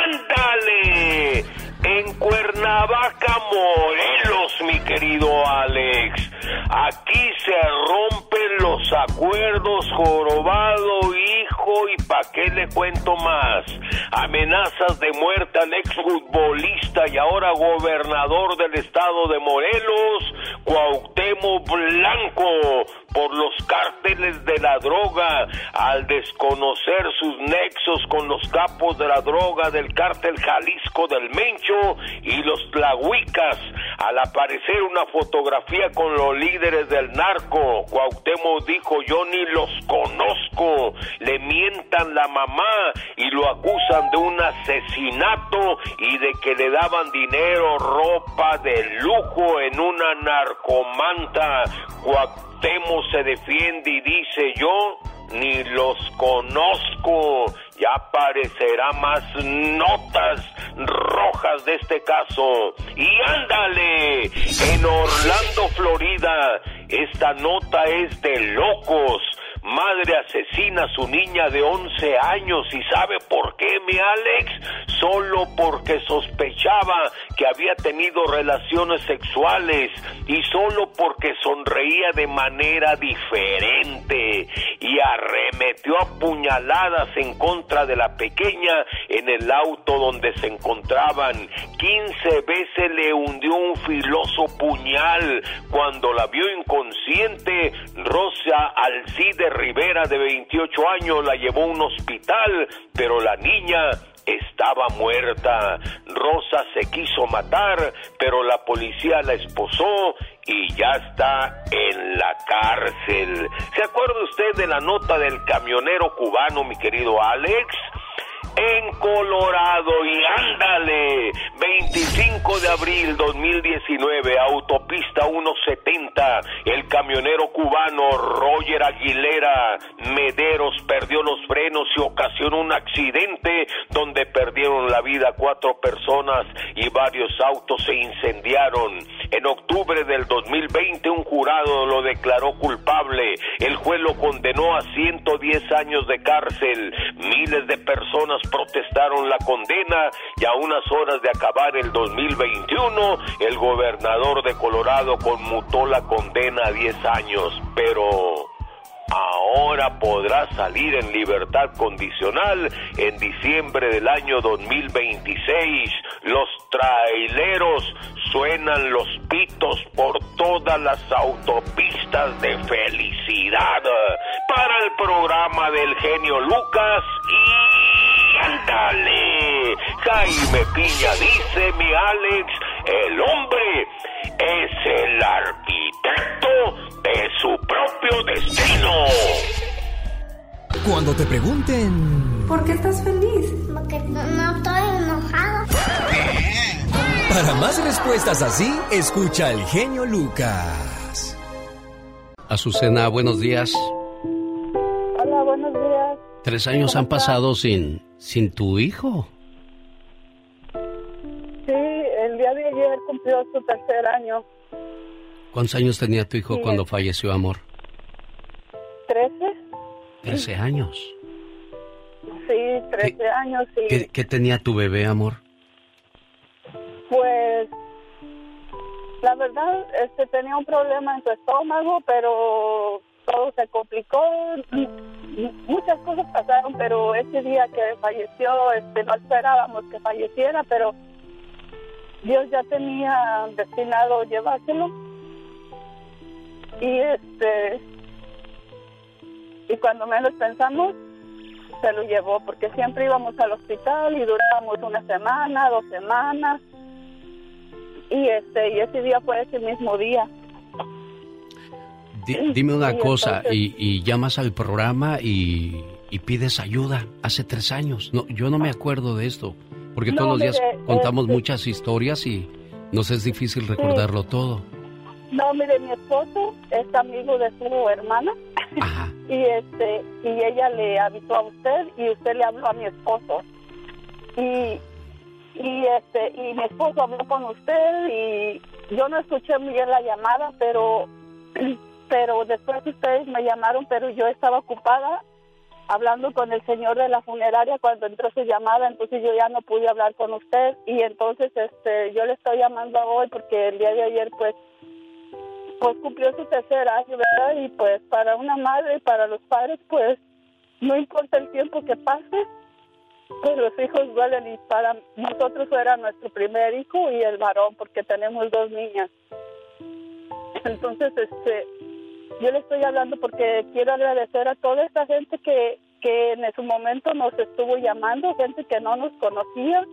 ándale. En Cuernavaca, Morelos, mi querido Alex. Aquí se rompen los acuerdos, jorobado, hijo, y pa' qué le cuento más. Amenazas de muerte al exfutbolista y ahora gobernador del estado de Morelos, Cuauhtémoc Blanco, por los cárteles de la droga, al desconocer sus nexos con los capos de la droga del cártel Jalisco del Mencho y los Tlahuicas, al aparecer una fotografía con los líderes del narco, Cuauhtémoc dijo yo ni los conozco, le mientan la mamá y lo acusan de un asesinato y de que le daban dinero, ropa de lujo en una narcomanta. Cuauhtémoc se defiende y dice yo ni los conozco. Ya aparecerá más notas rojas de este caso. Y ándale, en Orlando, Florida, esta nota es de locos. Madre asesina a su niña de 11 años y sabe por qué, mi Alex, solo porque sospechaba que había tenido relaciones sexuales y solo porque sonreía de manera diferente y arremetió a puñaladas en contra de la pequeña en el auto donde se encontraban. 15 veces le hundió un filoso puñal. Cuando la vio inconsciente, Rosa Alcide Rivera, de 28 años, la llevó a un hospital, pero la niña estaba muerta. Rosa se quiso matar, pero la policía la esposó y ya está en la cárcel. ¿Se acuerda usted de la nota del camionero cubano, mi querido Alex? En Colorado y ándale, 25 de abril 2019, autopista 170, el camionero cubano Roger Aguilera Mederos perdió los frenos y ocasionó un accidente donde perdieron la vida cuatro personas y varios autos se incendiaron. En octubre del 2020 un jurado lo declaró culpable, el juez lo condenó a 110 años de cárcel, miles de personas protestaron la condena y a unas horas de acabar el 2021, el gobernador de Colorado conmutó la condena a 10 años, pero ahora podrá salir en libertad condicional en diciembre del año 2026. Los traileros suenan los pitos por todas las autopistas de felicidad. Para el programa del genio Lucas y ándale. Jaime Piña dice, mi Alex, el hombre es el arquitecto de su propio destino. Cuando te pregunten... ¿Por qué estás feliz? Porque no, no estoy enojado. Para más respuestas así, escucha al genio Lucas. Azucena, buenos días. Hola, buenos días. Tres años han pasado sin, sin tu hijo. Sí, el día de ayer cumplió su tercer año. ¿Cuántos años tenía tu hijo Sí, cuando falleció, amor? ¿Trece? Trece años. Sí, trece años y ¿Qué, qué tenía tu bebé, amor? pues la verdad este tenía un problema en su estómago, pero todo se complicó, muchas cosas pasaron, pero ese día que falleció, este no esperábamos que falleciera, pero Dios ya tenía destinado llevárselo. Y este y cuando menos pensamos se lo llevó porque siempre íbamos al hospital y durábamos una semana, dos semanas y este y ese día fue ese mismo día. Di- dime una Sí, cosa, entonces- y, y llamas al programa y, y pides ayuda. Hace tres años. No, yo no me acuerdo de esto, porque No, todos los días mire, contamos este- muchas historias y nos es difícil recordarlo todo. No, mire, mi esposo es amigo de su hermana y este y ella le avisó a usted y usted le habló a mi esposo y y este y mi esposo habló con usted y yo no escuché muy bien la llamada, pero pero después ustedes me llamaron, pero yo estaba ocupada hablando con el señor de la funeraria cuando entró su llamada, entonces yo ya no pude hablar con usted y entonces este yo le estoy llamando hoy porque el día de ayer pues pues cumplió su tercer año, ¿verdad? Y pues para una madre y para los padres pues no importa el tiempo que pase, pues los hijos duelen y para nosotros era nuestro primer hijo y el varón porque tenemos dos niñas. Entonces, este, yo le estoy hablando porque quiero agradecer a toda esta gente que, que en su momento nos estuvo llamando, gente que no nos conocía,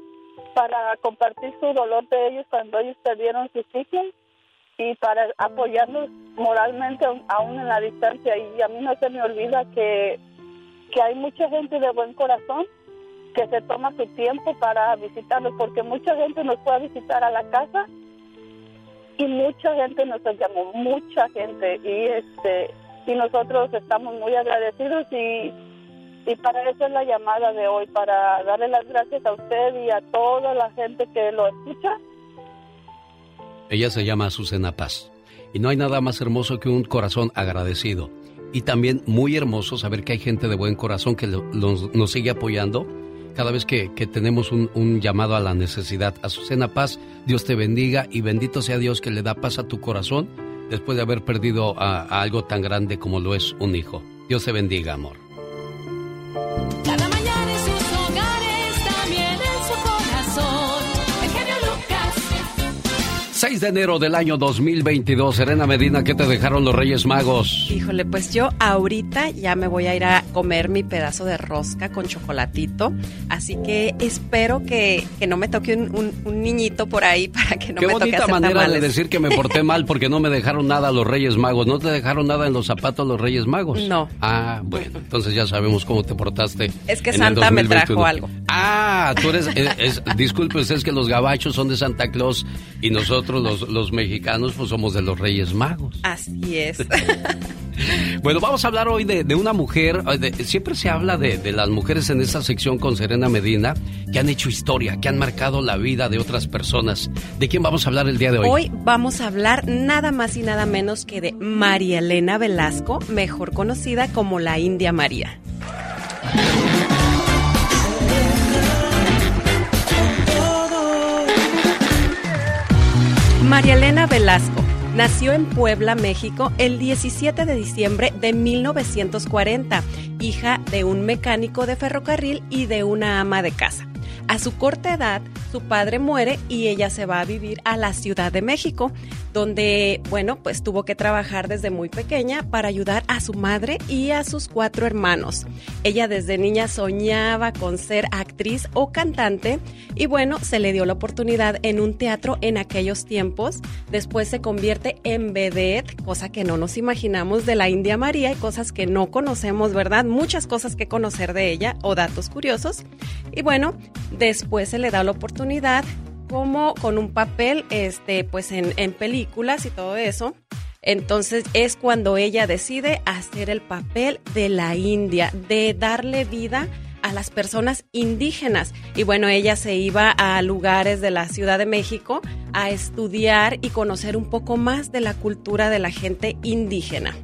para compartir su dolor de ellos cuando ellos perdieron sus hijos y para apoyarnos moralmente aún- en la distancia. Y a mí no se me olvida que, que hay mucha gente de buen corazón que se toma su tiempo para visitarnos, porque mucha gente nos fue a visitar a la casa y mucha gente nos llamó, mucha gente y este y nosotros estamos muy agradecidos y y para eso es la llamada de hoy, para darle las gracias a usted y a toda la gente que lo escucha. Ella se llama Azucena Paz. Y no hay nada más hermoso que un corazón agradecido. Y también muy hermoso saber que hay gente de buen corazón que lo- nos sigue apoyando cada vez que, que tenemos un, un llamado a la necesidad. Azucena Paz, Dios te bendiga y bendito sea Dios que le da paz a tu corazón después de haber perdido a, a algo tan grande como lo es un hijo. Dios te bendiga, amor. 6 de enero del año 2022, Serena Medina, ¿qué te dejaron los Reyes Magos? Híjole, pues yo ahorita ya me voy a ir a comer mi pedazo de rosca con chocolatito, así que espero que, que no me toque un, un- un niñito por ahí para que no Qué me toque bonita hacer manera de decir que me porté mal porque no me dejaron nada los Reyes Magos. ¿No te dejaron nada en los zapatos los Reyes Magos? No. Ah, bueno, entonces ya sabemos cómo te portaste. Es que en el Santa me 2021. trajo algo. Ah, tú eres, eh, es- disculpe es que los gabachos son de Santa Claus y nosotros los, los mexicanos pues somos de los Reyes Magos. Así es. Bueno, vamos a hablar hoy de, de una mujer, eh, de- siempre se habla de, de las mujeres en esta sección con Serena Medina, que han hecho historia, que han marcado la vida de otras personas. ¿De quién vamos a hablar el día de hoy? Hoy vamos a hablar nada más y nada menos que de María Elena Velasco, mejor conocida como la India María. María Elena Velasco nació en Puebla, México, el 17 de diciembre de 1940, hija de un mecánico de ferrocarril y de una ama de casa. A su corta edad, su padre muere y ella se va a vivir a la Ciudad de México, donde, bueno, pues tuvo que trabajar desde muy pequeña para ayudar a su madre y a sus cuatro hermanos. Ella desde niña soñaba con ser actriz o cantante y bueno, se le dio la oportunidad en un teatro en aquellos tiempos. Después se convierte en vedette, cosa que no nos imaginamos de la India María y cosas que no conocemos, ¿verdad? Muchas cosas que conocer de ella o datos curiosos. Y bueno, después se le da la oportunidad como con un papel, este, pues en, en películas y todo eso. Entonces es cuando ella decide hacer el papel de la India, de darle vida a las personas indígenas. Y bueno, ella se iba a lugares de la Ciudad de México a estudiar y conocer un poco más de la cultura de la gente indígena.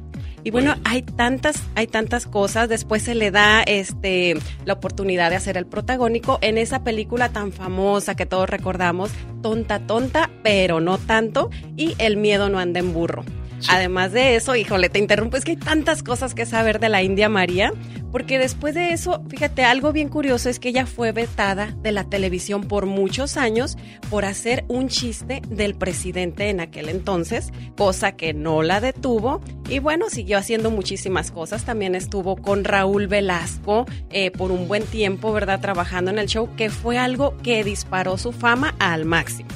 Y bueno, hay tantas, hay tantas cosas. Después se le da este la oportunidad de hacer el protagónico en esa película tan famosa que todos recordamos, Tonta Tonta, pero no tanto, y El miedo no anda en burro. Además de eso, híjole, te interrumpo, es que hay tantas cosas que saber de la India María, porque después de eso, fíjate, algo bien curioso es que ella fue vetada de la televisión por muchos años por hacer un chiste del presidente en aquel entonces, cosa que no la detuvo. Y bueno, siguió haciendo muchísimas cosas. También estuvo con Raúl Velasco eh, por un buen tiempo, ¿verdad? Trabajando en el show, que fue algo que disparó su fama al máximo.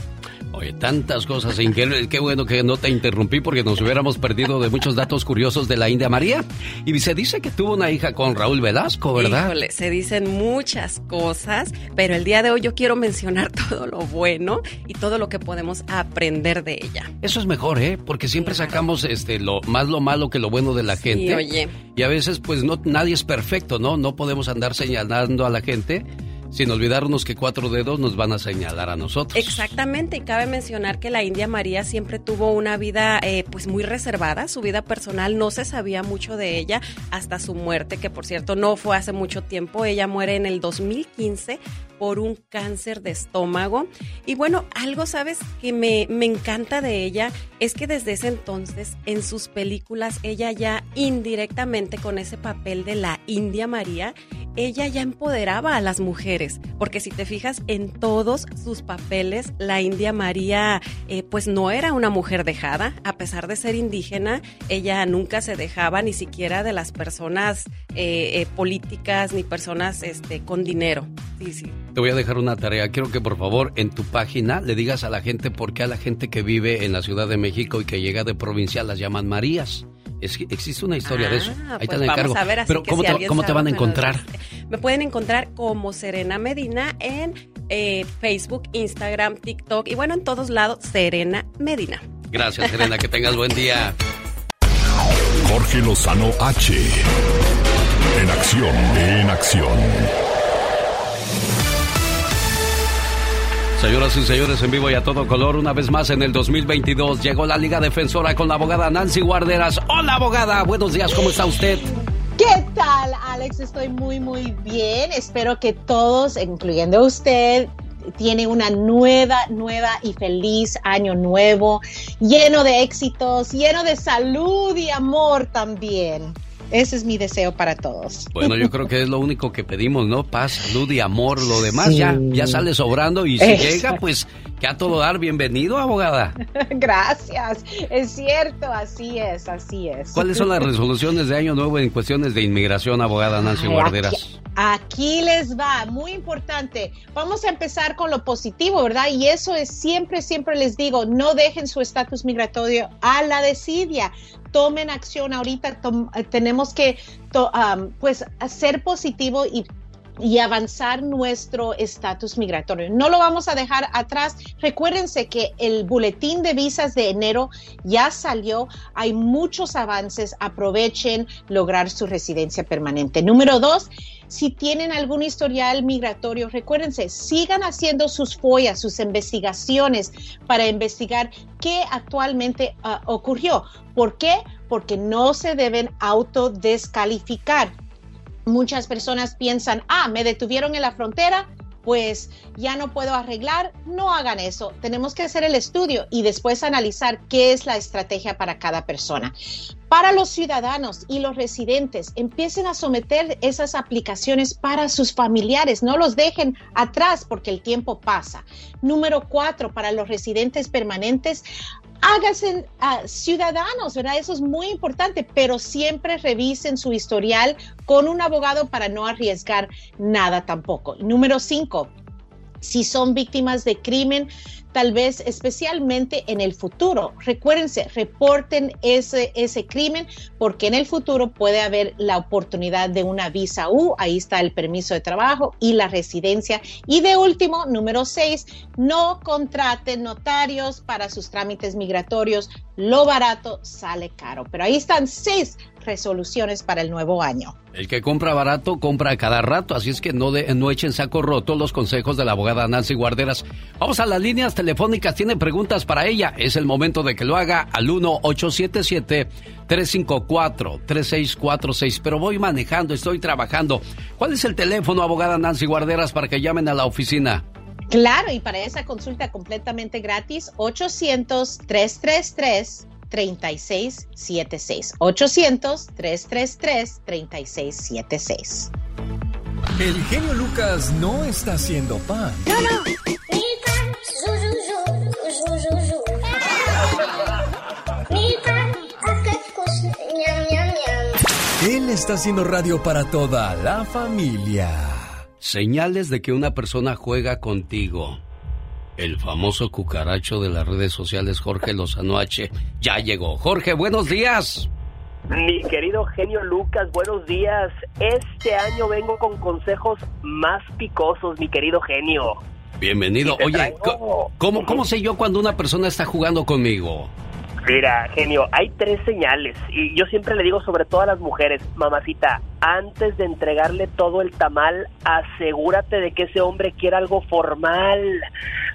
Oye, tantas cosas increíbles. Qué bueno que no te interrumpí porque nos hubiéramos perdido de muchos datos curiosos de la India María. Y se dice que tuvo una hija con Raúl Velasco, ¿verdad? Híjole, se dicen muchas cosas, pero el día de hoy yo quiero mencionar todo lo bueno y todo lo que podemos aprender de ella. Eso es mejor, ¿eh? Porque siempre sacamos este lo más lo malo que lo bueno de la gente. oye. Y a veces pues no nadie es perfecto, ¿no? No podemos andar señalando a la gente sin olvidarnos que cuatro dedos nos van a señalar a nosotros. Exactamente, y cabe mencionar que la India María siempre tuvo una vida eh, pues muy reservada, su vida personal no se sabía mucho de ella hasta su muerte, que por cierto no fue hace mucho tiempo, ella muere en el 2015 por un cáncer de estómago. Y bueno, algo, ¿sabes? Que me, me encanta de ella es que desde ese entonces en sus películas ella ya indirectamente con ese papel de la India María, ella ya empoderaba a las mujeres, porque si te fijas en todos sus papeles, la India María eh, pues no era una mujer dejada, a pesar de ser indígena, ella nunca se dejaba ni siquiera de las personas eh, eh, políticas ni personas este, con dinero. Sí, sí. Te voy a dejar una tarea. Quiero que por favor en tu página le digas a la gente por qué a la gente que vive en la Ciudad de México y que llega de provincia las llaman Marías. Es existe una historia de eso. Ah, Ahí pues te la encargo. vamos a ver, así Pero que ¿cómo, si te, cómo van a encontrar? Me pueden encontrar como Serena Medina en eh, Facebook, Instagram, TikTok y bueno, en todos lados, Serena Medina. Gracias, Serena. Que tengas buen día. Jorge Lozano H. En acción, en acción. Señoras y señores, en vivo y a todo color, una vez más en el 2022 llegó la Liga Defensora con la abogada Nancy Guarderas. Hola, abogada. Buenos días, ¿cómo está usted? ¿Qué tal, Alex? Estoy muy, muy bien. Espero que todos, incluyendo usted, tienen una nueva, nueva y feliz año nuevo, lleno de éxitos, lleno de salud y amor también. Ese es mi deseo para todos. Bueno, yo creo que es lo único que pedimos, ¿no? Paz, salud y amor. Lo demás ya, ya sale sobrando y si llega, pues que a todo dar. Bienvenido, abogada. Gracias. Es cierto, así es, así es. ¿Cuáles son las resoluciones de Año Nuevo en cuestiones de inmigración, abogada Nancy Guarderas? Aquí les va, muy importante. Vamos a empezar con lo positivo, ¿verdad? Y eso es siempre, siempre les digo, no dejen su estatus migratorio a la desidia. Tomen acción ahorita, tenemos que pues ser positivo y y avanzar nuestro estatus migratorio. No lo vamos a dejar atrás. Recuérdense que el boletín de visas de enero ya salió. Hay muchos avances. Aprovechen lograr su residencia permanente. Número dos, si tienen algún historial migratorio, recuérdense, sigan haciendo sus follas, sus investigaciones para investigar qué actualmente ah, ocurrió. ¿Por qué? Porque no se deben autodescalificar Muchas personas piensan, ah, me detuvieron en la frontera, pues ya no puedo arreglar, no hagan eso. Tenemos que hacer el estudio y después analizar qué es la estrategia para cada persona. Para los ciudadanos y los residentes, empiecen a someter esas aplicaciones para sus familiares, no los dejen atrás porque el tiempo pasa. Número cuatro, para los residentes permanentes, háganse ciudadanos, ¿verdad? Eso es muy importante, pero siempre revisen su historial con un abogado para no arriesgar nada tampoco. Número cinco, si son víctimas de crimen, tal vez especialmente en el futuro. Recuérdense, reporten ese, ese crimen porque en el futuro puede haber la oportunidad de una visa U, ahí está el permiso de trabajo y la residencia. Y de último, número seis, no contraten notarios para sus trámites migratorios. Lo barato sale caro. Pero ahí están seis resoluciones para el nuevo año. El que compra barato compra cada rato, así es que no, de, no echen saco roto los consejos de la abogada Nancy Guarderas. Vamos a las líneas telefónicas, tiene preguntas para ella. Es el momento de que lo haga al 1-877-354-3646. Pero voy manejando, estoy trabajando. ¿Cuál es el teléfono, abogada Nancy Guarderas, para que llamen a la oficina? Claro, y para esa consulta completamente gratis, 800-333. 3676 800-333-3676. El genio Lucas no está haciendo pan. No, no. Él está haciendo radio para toda la familia. Señales de que una persona juega contigo. El famoso cucaracho de las redes sociales, Jorge Lozano H, ya llegó. Jorge, buenos días. Mi querido genio Lucas, buenos días. Este año vengo con consejos más picosos, mi querido genio. Bienvenido. Oye, ¿cómo, ¿cómo sé yo cuando una persona está jugando conmigo? Mira, genio, hay tres señales y yo siempre le digo sobre todo a las mujeres, mamacita, antes de entregarle todo el tamal, asegúrate de que ese hombre quiera algo formal.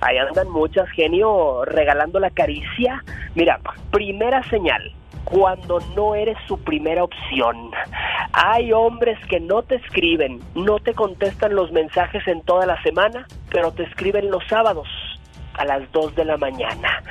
Ahí andan muchas, genio, regalando la caricia. Mira, primera señal, cuando no eres su primera opción. Hay hombres que no te escriben, no te contestan los mensajes en toda la semana, pero te escriben los sábados a las 2 de la mañana.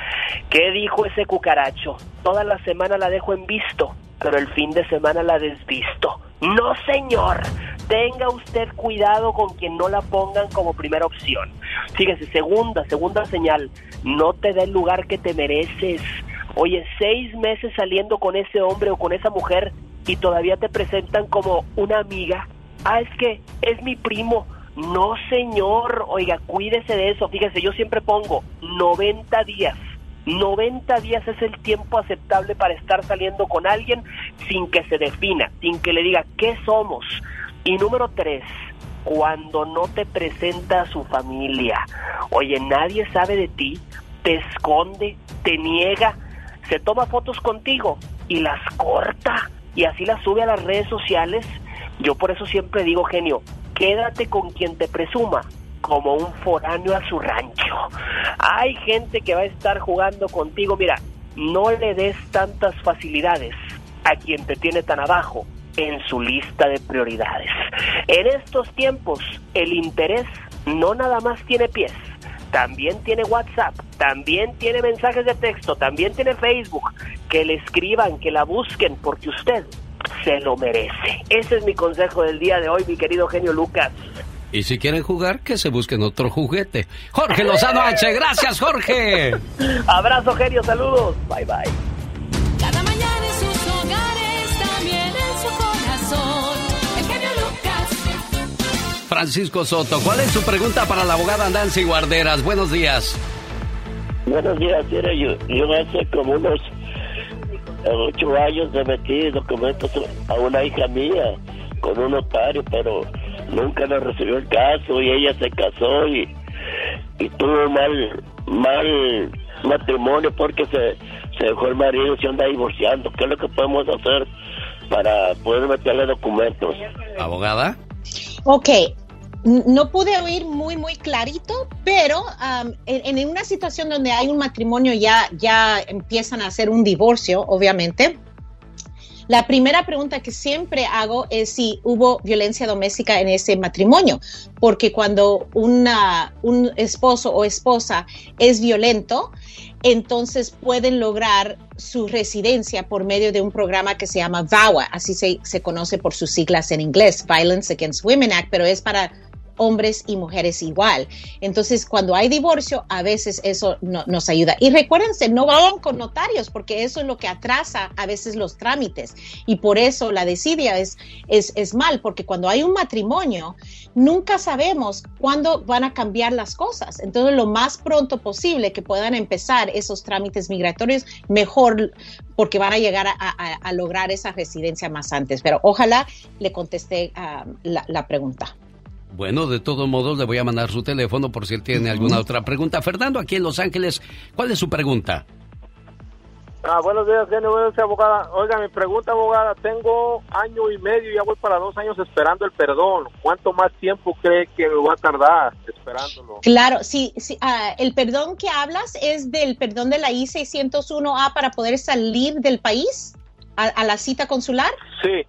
¿Qué dijo ese cucaracho? Toda la semana la dejo en visto, pero el fin de semana la desvisto. No, señor. Tenga usted cuidado con quien no la pongan como primera opción. Fíjese, segunda, segunda señal. No te dé el lugar que te mereces. Oye, seis meses saliendo con ese hombre o con esa mujer y todavía te presentan como una amiga. Ah, es que es mi primo no, señor, oiga, cuídese de eso. Fíjese, yo siempre pongo 90 días. 90 días es el tiempo aceptable para estar saliendo con alguien sin que se defina, sin que le diga qué somos. Y número tres, cuando no te presenta a su familia. Oye, nadie sabe de ti, te esconde, te niega, se toma fotos contigo y las corta y así las sube a las redes sociales. Yo por eso siempre digo, genio, quédate con quien te presuma como un foráneo a su rancho. Hay gente que va a estar jugando contigo. Mira, no le des tantas facilidades a quien te tiene tan abajo en su lista de prioridades. En estos tiempos, el interés no nada más tiene pies, también tiene WhatsApp, también tiene mensajes de texto, también tiene Facebook. Que le escriban, que la busquen, porque usted se lo merece. Ese es mi consejo del día de hoy, mi querido genio Lucas. Y si quieren jugar, que se busquen otro juguete. Jorge Lozano H, gracias Jorge. Abrazo genio, saludos. Bye bye. Cada mañana en sus hogares, también en su corazón. El genio Lucas. Francisco Soto, ¿cuál es su pregunta para la abogada Nancy Guarderas? Buenos días. Buenos días, yo, yo hace como unos ocho años le metí documentos a una hija mía con un notario, pero nunca le recibió el caso y ella se casó y, y tuvo mal, mal matrimonio porque se, se dejó el marido y se anda divorciando. ¿Qué es lo que podemos hacer para poder meterle documentos? ¿Abogada? Ok, no pude oír muy, muy clarito, pero en, en una situación donde hay un matrimonio ya, ya empiezan a hacer un divorcio, obviamente. La primera pregunta que siempre hago es si hubo violencia doméstica en ese matrimonio, porque cuando una, un esposo o esposa es violento, entonces pueden lograr su residencia por medio de un programa que se llama VAWA, así se, se conoce por sus siglas en inglés, Violence Against Women Act, pero es para hombres y mujeres igual. Entonces, cuando hay divorcio, a veces eso no- nos ayuda. Y recuérdense, no vayan con notarios, porque eso es lo que atrasa a veces los trámites. Y por eso la desidia es, es, es mal, porque cuando hay un matrimonio, nunca sabemos cuándo van a cambiar las cosas. Entonces, lo más pronto posible que puedan empezar esos trámites migratorios, mejor, porque van a llegar a, a- lograr esa residencia más antes. Pero ojalá le contesté ah, la pregunta. Bueno, de todos modos le voy a mandar su teléfono por si él tiene alguna otra pregunta. Fernando, aquí en Los Ángeles, ¿cuál es su pregunta? Ah, buenos días, genio, buenos días, abogada. Oiga, mi pregunta, abogada, tengo año y medio, ya voy para dos años esperando el perdón. ¿Cuánto más tiempo cree que me va a tardar esperándolo? Claro, sí, sí, ah, el perdón que hablas es del perdón de la I-601A para poder salir del país a, a la cita consular. Sí.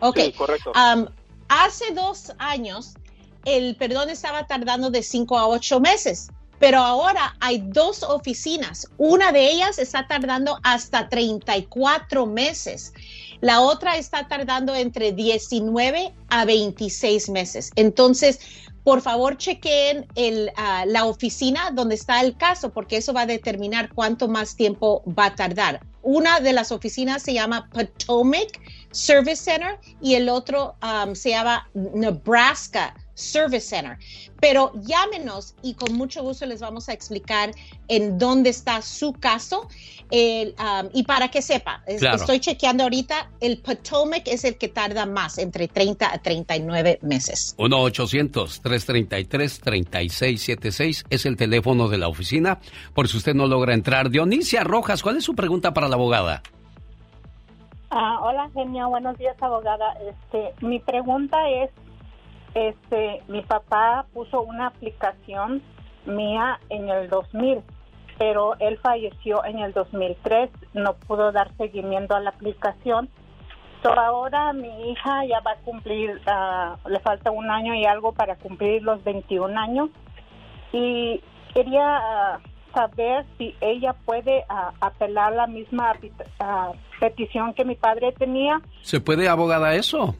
Ok. Sí, correcto. Am, hace dos años el perdón estaba tardando de 5 a 8 meses, pero ahora hay dos oficinas. Una de ellas está tardando hasta 34 meses. La otra está tardando entre 19 a 26 meses. Entonces, por favor, chequeen el, ah, la oficina donde está el caso, porque eso va a determinar cuánto más tiempo va a tardar. Una de las oficinas se llama Potomac Service Center y el otro um, se llama Nebraska Service Center. Pero llámenos y con mucho gusto les vamos a explicar en dónde está su caso. El, um, y para que sepa, Claro. estoy chequeando ahorita, el Potomac es el que tarda más, entre 30 a 39 meses. 1-800-333-3676 es el teléfono de la oficina. Por si usted no logra entrar. Dionisia Rojas, ¿cuál es su pregunta para la abogada? Ah, hola, genia, buenos días, abogada. Este, mi pregunta es, este, mi papá puso una aplicación mía en el 2000, pero él falleció en el 2003, no pudo dar seguimiento a la aplicación. So, ahora mi hija ya va a cumplir, ah, le falta un año y algo para cumplir los 21 años y quería ah, saber si ella puede ah, apelar la misma ah, petición que mi padre tenía. ¿Se puede, abogada, eso?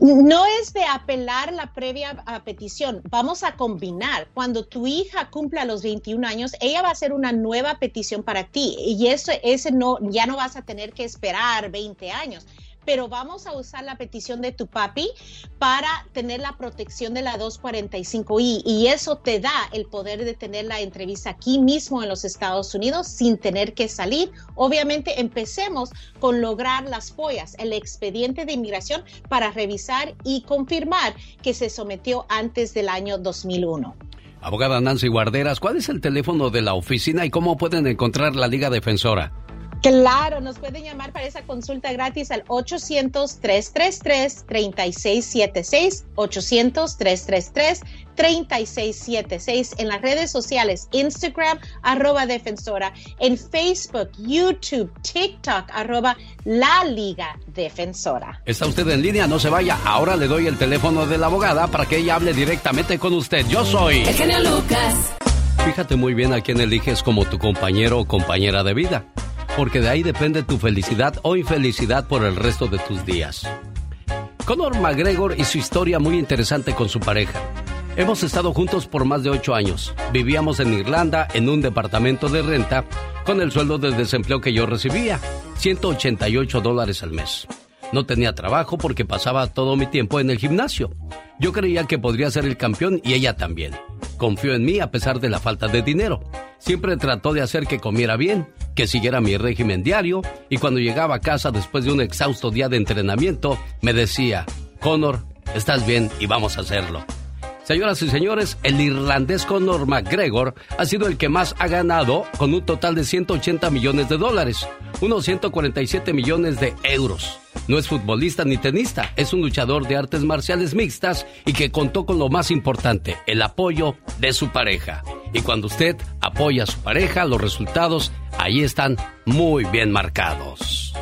No es de apelar la previa ah, petición, vamos a combinar. Cuando tu hija cumpla los 21 años, ella va a hacer una nueva petición para ti y eso ese no ya no vas a tener que esperar 20 años. Pero vamos a usar la petición de tu papi para tener la protección de la 245I y eso te da el poder de tener la entrevista aquí mismo en los Estados Unidos sin tener que salir. Obviamente empecemos con lograr las follas, el expediente de inmigración para revisar y confirmar que se sometió antes del año 2001. Abogada Nancy Guarderas, ¿cuál es el teléfono de la oficina y cómo pueden encontrar la Liga Defensora? Claro, nos pueden llamar para esa consulta gratis al 800-333-3676, 800-333-3676 en las redes sociales, Instagram, arroba defensora, en Facebook, YouTube, TikTok, arroba la Liga Defensora. Está usted en línea, no se vaya. Ahora le doy el teléfono de la abogada para que ella hable directamente con usted. Yo soy... El genio Lucas. Fíjate muy bien a quién eliges como tu compañero o compañera de vida. porque de ahí depende tu felicidad o infelicidad por el resto de tus días. Conor McGregor y su historia muy interesante con su pareja. Hemos estado juntos por más de ocho años. Vivíamos en Irlanda en un departamento de renta con el sueldo de desempleo que yo recibía, 188 dólares al mes. No tenía trabajo porque pasaba todo mi tiempo en el gimnasio. Yo creía que podría ser el campeón y ella también. Confió en mí a pesar de la falta de dinero. Siempre trató de hacer que comiera bien, que siguiera mi régimen diario y cuando llegaba a casa después de un exhausto día de entrenamiento me decía, Connor, estás bien y vamos a hacerlo. Señoras y señores, el irlandés Conor McGregor ha sido el que más ha ganado con un total de 180 millones de dólares, unos 147 millones de euros. No es futbolista ni tenista, es un luchador de artes marciales mixtas y que contó con lo más importante, el apoyo de su pareja. Y cuando usted apoya a su pareja, los resultados ahí están muy bien marcados.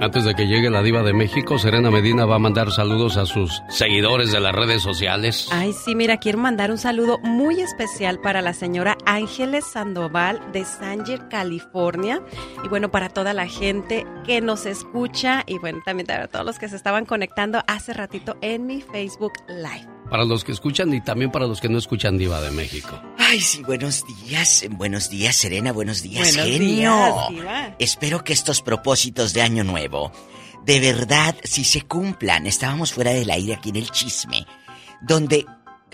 Antes de que llegue la diva de México, Serena Medina va a mandar saludos a sus seguidores de las redes sociales. Ay, sí, mira, quiero mandar un saludo muy especial para la señora Ángeles Sandoval de Sanger, California. Y bueno, para toda la gente que nos escucha y bueno, también para todos los que se estaban conectando hace ratito en mi Facebook Live. Para los que escuchan y también para los que no escuchan Diva de México. Ay, sí, buenos días. Buenos días, Serena. Buenos días, Buenos genio. días, Diva. Espero que estos propósitos de Año Nuevo, de verdad, si se cumplan. Estábamos fuera del aire aquí en el chisme, donde.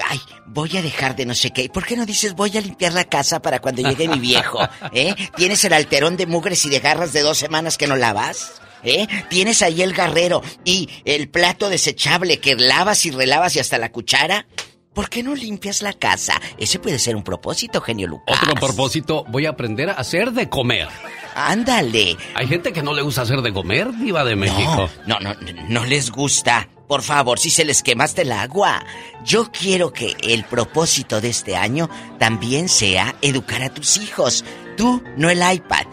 Ay, voy a dejar de no sé qué. ¿Por qué no dices voy a limpiar la casa para cuando llegue mi viejo? ¿Eh? ¿Tienes el alterón de mugres y de garras de dos semanas que no lavas? ¿Eh? Tienes ahí el garrero y el plato desechable que lavas y relavas y hasta la cuchara. ¿Por qué no limpias la casa? Ese puede ser un propósito, genio Lucas. Otro propósito, voy a aprender a hacer de comer. Ándale. Hay gente que no le gusta hacer de comer, Diva de México. No, no, no, no les gusta. Por favor, si se les quemaste el agua. Yo quiero que el propósito de este año también sea educar a tus hijos. Tú, no el iPad.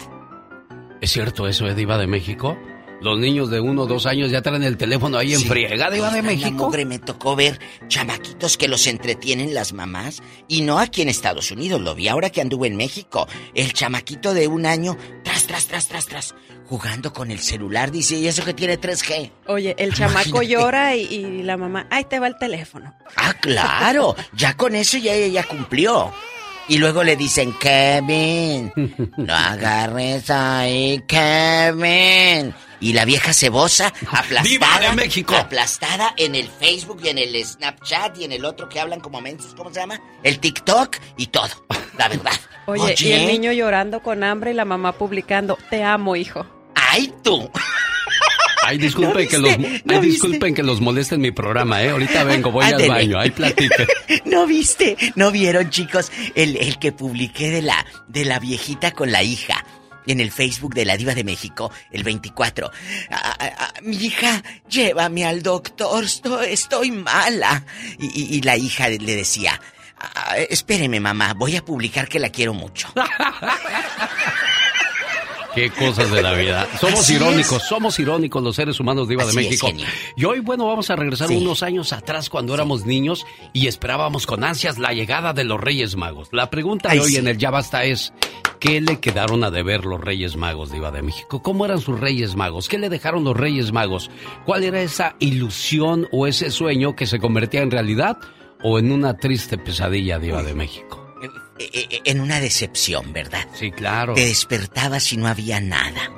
¿Es cierto eso, eh, Diva de México? Los niños de uno o dos años ya traen el teléfono ahí en Sí, friega, Diva de la México. mugre, me tocó ver chamaquitos que los entretienen las mamás. Y no aquí en Estados Unidos, lo vi ahora que anduve en México. El chamaquito de un año, tras, tras, tras, tras, tras, jugando con el celular. Dice, ¿y eso que tiene 3G? Oye, el chamaco Imagínate. llora y, y la mamá, ahí te va el teléfono. Ah, claro. Ya con eso ya ella cumplió. Y luego le dicen, Kevin, no agarres ahí, Kevin. Y la vieja cebosa, aplastada. ¡Viva de México! Aplastada en el Facebook y en el Snapchat y en el otro que hablan como mensos, ¿cómo se llama? El TikTok y todo. La verdad. Oye, y el niño llorando con hambre y la mamá publicando, te amo, hijo. ¡Ay, tú! Ay, disculpen, ¿No que los, ay, ¿No disculpen que los moleste en mi programa, ¿eh? Ahorita vengo, voy al baño, ahí platique. ¿No viste? ¿No vieron, chicos? El, el que publiqué de la, de la viejita con la hija. En el Facebook de la Diva de México, el 24. Ah, ah, ah, mi hija, llévame al doctor, estoy, estoy mala. Y, y- y la hija le decía, "Ah, espéreme mamá, voy a publicar que la quiero mucho. Qué cosas de la vida. Somos Así irónicos, somos irónicos los seres humanos de Así es, México. y hoy, bueno, vamos a regresar Sí. unos años atrás cuando éramos niños y esperábamos con ansias la llegada de los Reyes Magos. La pregunta de hoy sí. en el Ya Basta es, ¿qué le quedaron a deber los Reyes Magos Diva de México? ¿Cómo eran sus Reyes Magos? ¿Qué le dejaron los Reyes Magos? ¿Cuál era esa ilusión o ese sueño que se convertía en realidad o en una triste pesadilla Diva de México? Eh, eh, En una decepción, ¿verdad? Sí, claro. Te despertabas y no había nada.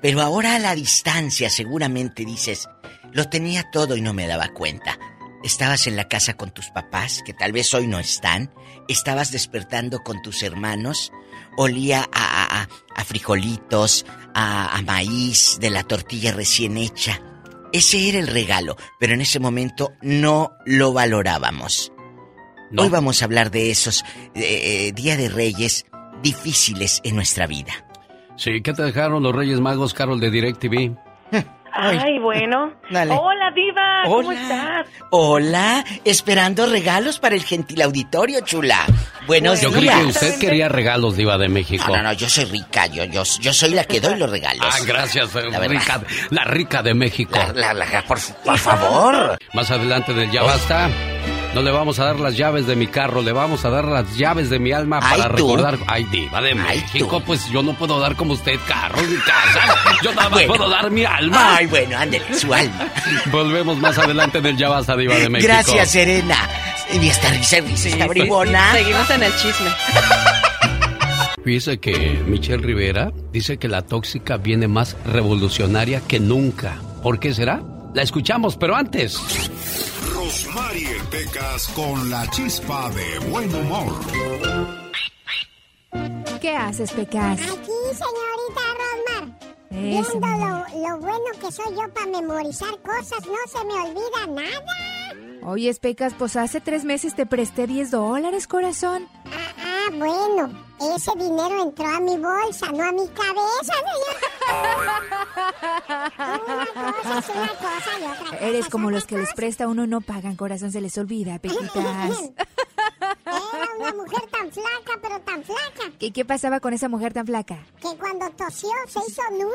Pero ahora a la distancia seguramente dices, lo tenía todo y no me daba cuenta. Estabas en la casa con tus papás, que tal vez hoy no están. Estabas despertando con tus hermanos. Olía a, a- a- a frijolitos, a, a maíz de la tortilla recién hecha. Ese era el regalo, pero en ese momento no lo valorábamos. No. Hoy vamos a hablar de esos eh, eh, Día de Reyes difíciles en nuestra vida. Sí, ¿qué te dejaron los Reyes Magos, Carol de DirecTV? Ay, bueno. Dale. Hola, Diva. ¿Cómo Hola. estás? Hola, esperando regalos para el gentil auditorio, chula. Buenos Yo días. creí que usted quería regalos, Diva de México. No, no, no, yo soy rica, yo, yo, yo soy la que doy los regalos. Ah, gracias, eh, La rica, la rica de México. La, la, la- por, por favor. Más adelante del Ya Basta, No le vamos a dar las llaves de mi carro, le vamos a dar las llaves de mi alma Ay, para tú. recordar. Ay, diva de México, pues yo no puedo dar como usted carros ni casa. Yo nada más Bueno. puedo dar mi alma. Ay, bueno, ándele, su alma. Volvemos más adelante en el Ya Basta, diva de México. Gracias, Serena. Y esta risa, risa, esta bribona. Seguimos en el chisme. Fíjese que Michelle Rivera dice que la tóxica viene más revolucionaria que nunca. ¿Por qué será? La escuchamos, pero antes. Rosmarie Pecas con la chispa de buen humor. ¿Qué haces, Pecas? Aquí, señorita Rosmar. Eso. Viendo lo, lo bueno que soy yo para memorizar cosas, no se me olvida nada. Oye, Pecas, pues hace tres meses te presté 10 dólares, corazón. Ah, bueno, ese dinero entró a mi bolsa, no a mi cabeza, señor. Una cosa es una cosa y otra cosa Eres es como los que les presta uno no pagan, corazón, se les olvida, Pequitas. Era una mujer tan flaca, pero tan flaca, ¿Y qué pasaba con esa mujer tan flaca? que cuando tosió se hizo nudo,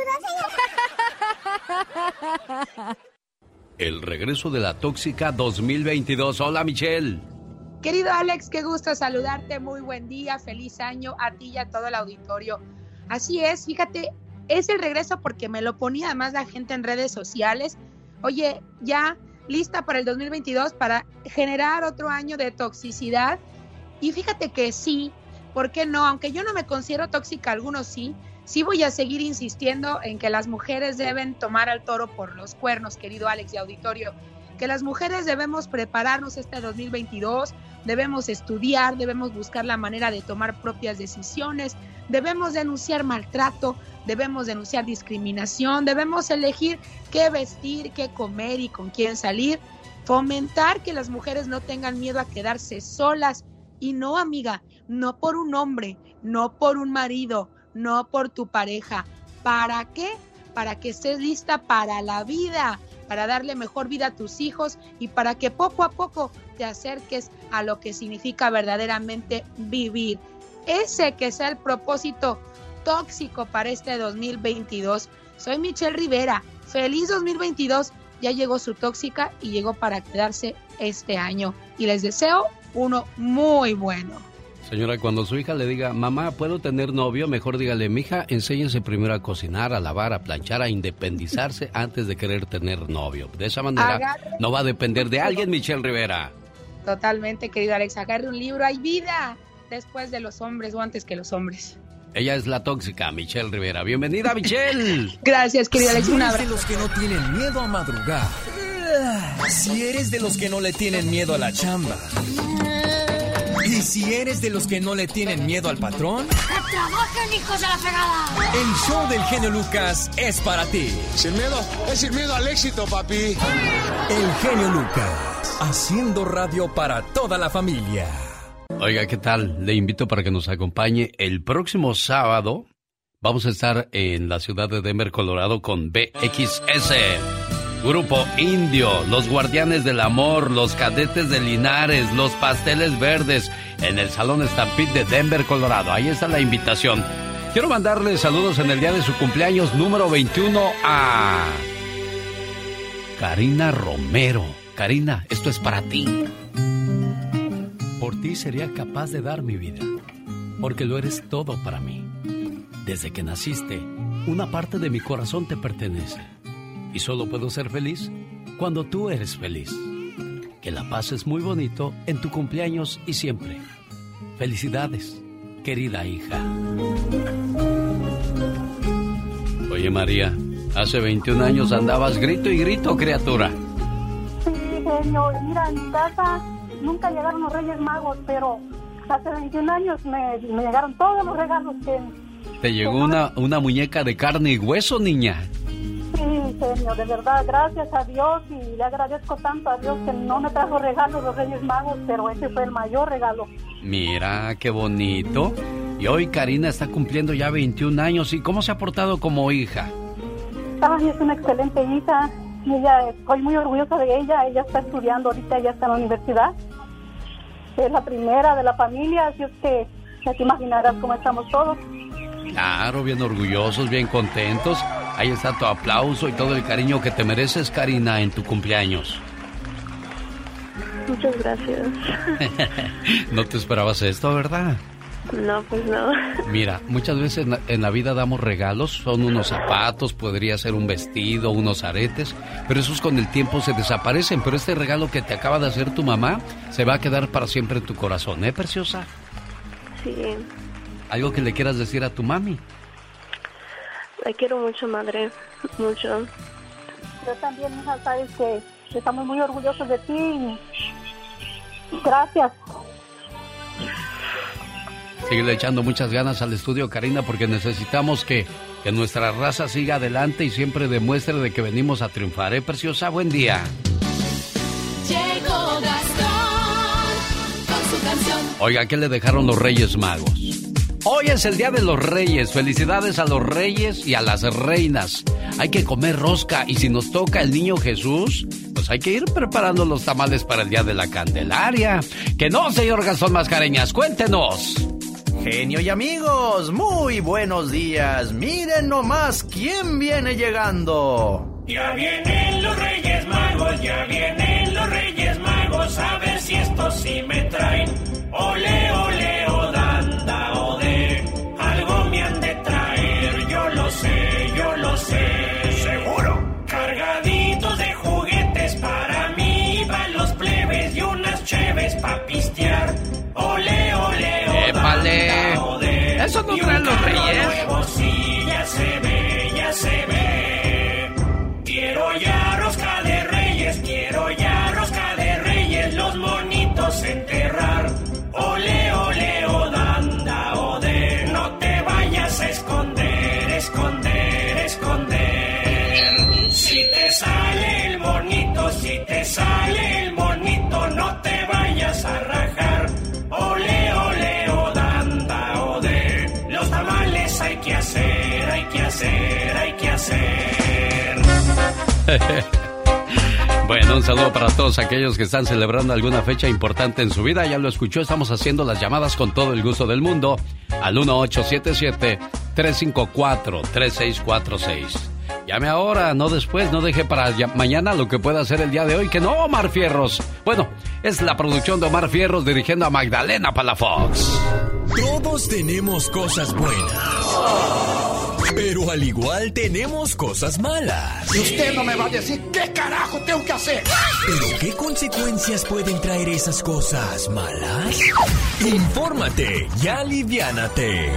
señor. El regreso de la tóxica 2022. Hola, Michelle. Querido Alex, qué gusto saludarte, muy buen día, feliz año a ti y a todo el auditorio. Así es, fíjate, es el regreso porque me lo ponía además la gente en redes sociales. Oye, ya lista para el 2022 para generar otro año de toxicidad. Y fíjate que sí, ¿por qué no? Aunque yo no me considero tóxica, algunos sí, sí voy a seguir insistiendo en que las mujeres deben tomar al toro por los cuernos, querido Alex y auditorio que las mujeres debemos prepararnos este 2022, debemos estudiar, debemos buscar la manera de tomar propias decisiones, debemos denunciar maltrato, debemos denunciar discriminación, debemos elegir qué vestir, qué comer y con quién salir, fomentar que las mujeres no tengan miedo a quedarse solas y no, amiga, no por un hombre, no por un marido, no por tu pareja. ¿Para qué? Para que estés lista para la vida para darle mejor vida a tus hijos y para que poco a poco te acerques a lo que significa verdaderamente vivir. Ese que sea el propósito tóxico para este 2022. Soy Michelle Rivera. Feliz 2022. Ya llegó su tóxica y llegó para quedarse este año. Y les deseo uno muy bueno. Señora, cuando su hija le diga, mamá, ¿puedo tener novio? Mejor dígale, mija, enséñese primero a cocinar, a lavar, a planchar, a independizarse antes de querer tener novio. De esa manera Agarre- no va a depender de alguien, Michelle Rivera. Totalmente, querido Alex. Agarre un libro. Hay vida después de los hombres o antes que los hombres. Ella es la tóxica, Michelle Rivera. Bienvenida, Michelle. Gracias, querido Alex. Si Un eres de los que no tienen miedo a madrugar. Si eres de los que no le tienen miedo a la chamba. Y si eres de los que no le tienen miedo al patrón, ¡Que trabajen, hijos de la fregada! el show del genio Lucas es para ti. Sin miedo, es sin miedo al éxito, papi. El genio Lucas, haciendo radio para toda la familia. Oiga, ¿qué tal? Le invito para que nos acompañe el próximo sábado. Vamos a estar en la ciudad de Denver, Colorado, con BXS. Grupo Indio, los Guardianes del Amor, los Cadetes de Linares, los Pasteles Verdes, en el Salón Stampede de Denver, Colorado. Ahí está la invitación. Quiero mandarle saludos en el día de su cumpleaños número 21 a Karina Romero. Karina, esto es para ti. Por ti sería capaz de dar mi vida, porque lo eres todo para mí. Desde que naciste, una parte de mi corazón te pertenece. Y solo puedo ser feliz cuando tú eres feliz. Que la paz es muy bonito en tu cumpleaños y siempre. Felicidades, querida hija. Oye María, hace 21 años andabas grito y grito, criatura. Sí, genio. Mira, en mi casa nunca llegaron los Reyes Magos, pero hace 21 años me, me llegaron todos los regalos que... Te llegó una, una muñeca de carne y hueso, niña. De verdad, gracias a Dios y le agradezco tanto a Dios que no me trajo regalos los Reyes Magos, pero ese fue el mayor regalo. Mira, qué bonito. Y hoy Karina está cumpliendo ya 21 años. ¿Y cómo se ha portado como hija? Ay, es una excelente hija. Y ella, estoy muy orgullosa de ella. Ella está estudiando ahorita, ella está en la universidad. Es la primera de la familia, así es que ya te imaginarás cómo estamos todos. Claro, bien orgullosos, bien contentos. Ahí está tu aplauso y todo el cariño que te mereces, Karina, en tu cumpleaños. Muchas gracias. no te esperabas esto, ¿verdad? No, pues no. Mira, muchas veces en la, en la, vida damos regalos, son unos zapatos, podría ser un vestido, unos aretes, pero esos con el tiempo se desaparecen. Pero este regalo que te acaba de hacer tu mamá se va a quedar para siempre en tu corazón, ¿eh, preciosa? Sí. ¿Algo que le quieras decir a tu mami? La quiero mucho, madre, mucho. Yo también, hija, sabes que estamos muy orgullosos de ti. Gracias. Sigue echando muchas ganas al estudio, Karina, porque necesitamos que, que, nuestra raza siga adelante y siempre demuestre de que venimos a triunfar. ¿Eh, preciosa? Buen día. Llegó Gastón con su canción. Oiga, ¿qué le dejaron los Reyes Magos? Hoy es el Día de los Reyes. Felicidades a los reyes y a las reinas. Hay que comer rosca y si nos toca el niño Jesús, pues hay que ir preparando los tamales para el Día de la Candelaria. Que no, señor Gastón Mascareñas, cuéntenos. Genio y amigos, muy buenos días. Miren nomás quién viene llegando. Ya vienen los Reyes Magos, ya vienen los Reyes Magos, a ver si estos sí me traen. Ole, ole, cheves pa' pistear. Ole, ole, o ¡Épale! ¿Eso no traen los reyes? Nuevo, sí, ya se ve, ya se ve. Bueno, un saludo para todos aquellos que están celebrando alguna fecha importante en su vida. Ya lo escuchó, estamos haciendo las llamadas con todo el gusto del mundo al 1877-354-3646. Llame ahora, no después, no deje para mañana lo que pueda hacer el día de hoy, que no, Omar Fierros. Bueno, es la producción de Omar Fierros dirigiendo a Magdalena Palafox. Todos tenemos cosas buenas. Pero al igual tenemos cosas malas. Y usted no me va a decir qué carajo tengo que hacer. Pero ¿qué consecuencias pueden traer esas cosas malas? Infórmate y aliviánate.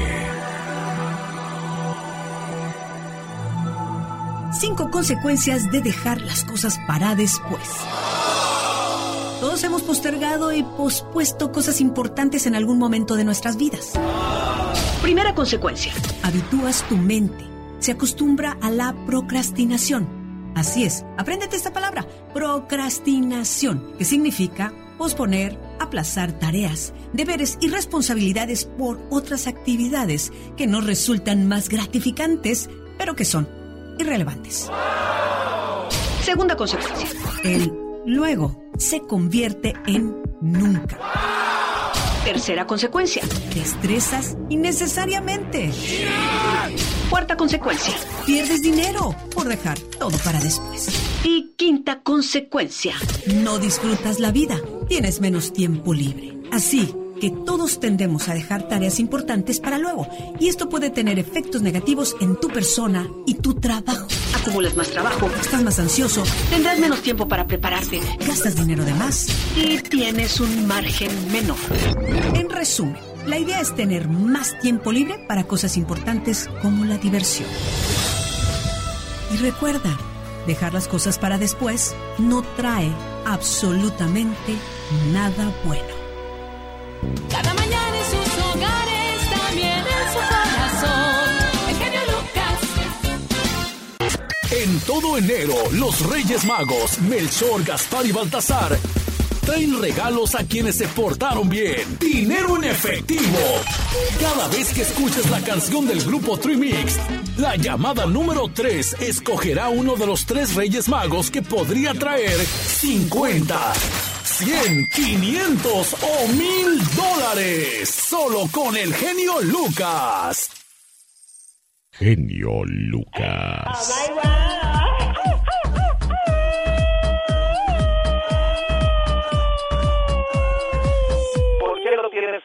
Cinco consecuencias de dejar las cosas para después. Todos hemos postergado y pospuesto cosas importantes en algún momento de nuestras vidas. Primera consecuencia. Habitúas tu mente. Se acostumbra a la procrastinación. Así es, apréndete esta palabra. Procrastinación, que significa posponer, aplazar tareas, deberes y responsabilidades por otras actividades que nos resultan más gratificantes, pero que son irrelevantes. Segunda consecuencia. El luego se convierte en nunca. Tercera consecuencia. Te estresas innecesariamente. Cuarta consecuencia. Pierdes dinero por dejar todo para después. Y quinta consecuencia. No disfrutas la vida. Tienes menos tiempo libre. Así que todos tendemos a dejar tareas importantes para luego. Y esto puede tener efectos negativos en tu persona y tu trabajo. Acumulas más trabajo, estás más ansioso, tendrás menos tiempo para prepararte, gastas dinero de más y tienes un margen menor. En resumen, la idea es tener más tiempo libre para cosas importantes como la diversión. Y recuerda, dejar las cosas para después no trae absolutamente nada bueno. Cada En todo enero, los Reyes Magos, Melchor, Gaspar y Baltasar, traen regalos a quienes se portaron bien. Dinero en efectivo. Cada vez que escuches la canción del grupo Trimix, la llamada número 3 escogerá uno de los tres Reyes Magos que podría traer 50. 100, 500 o 1000 dólares. Solo con el genio Lucas. Genio Lucas.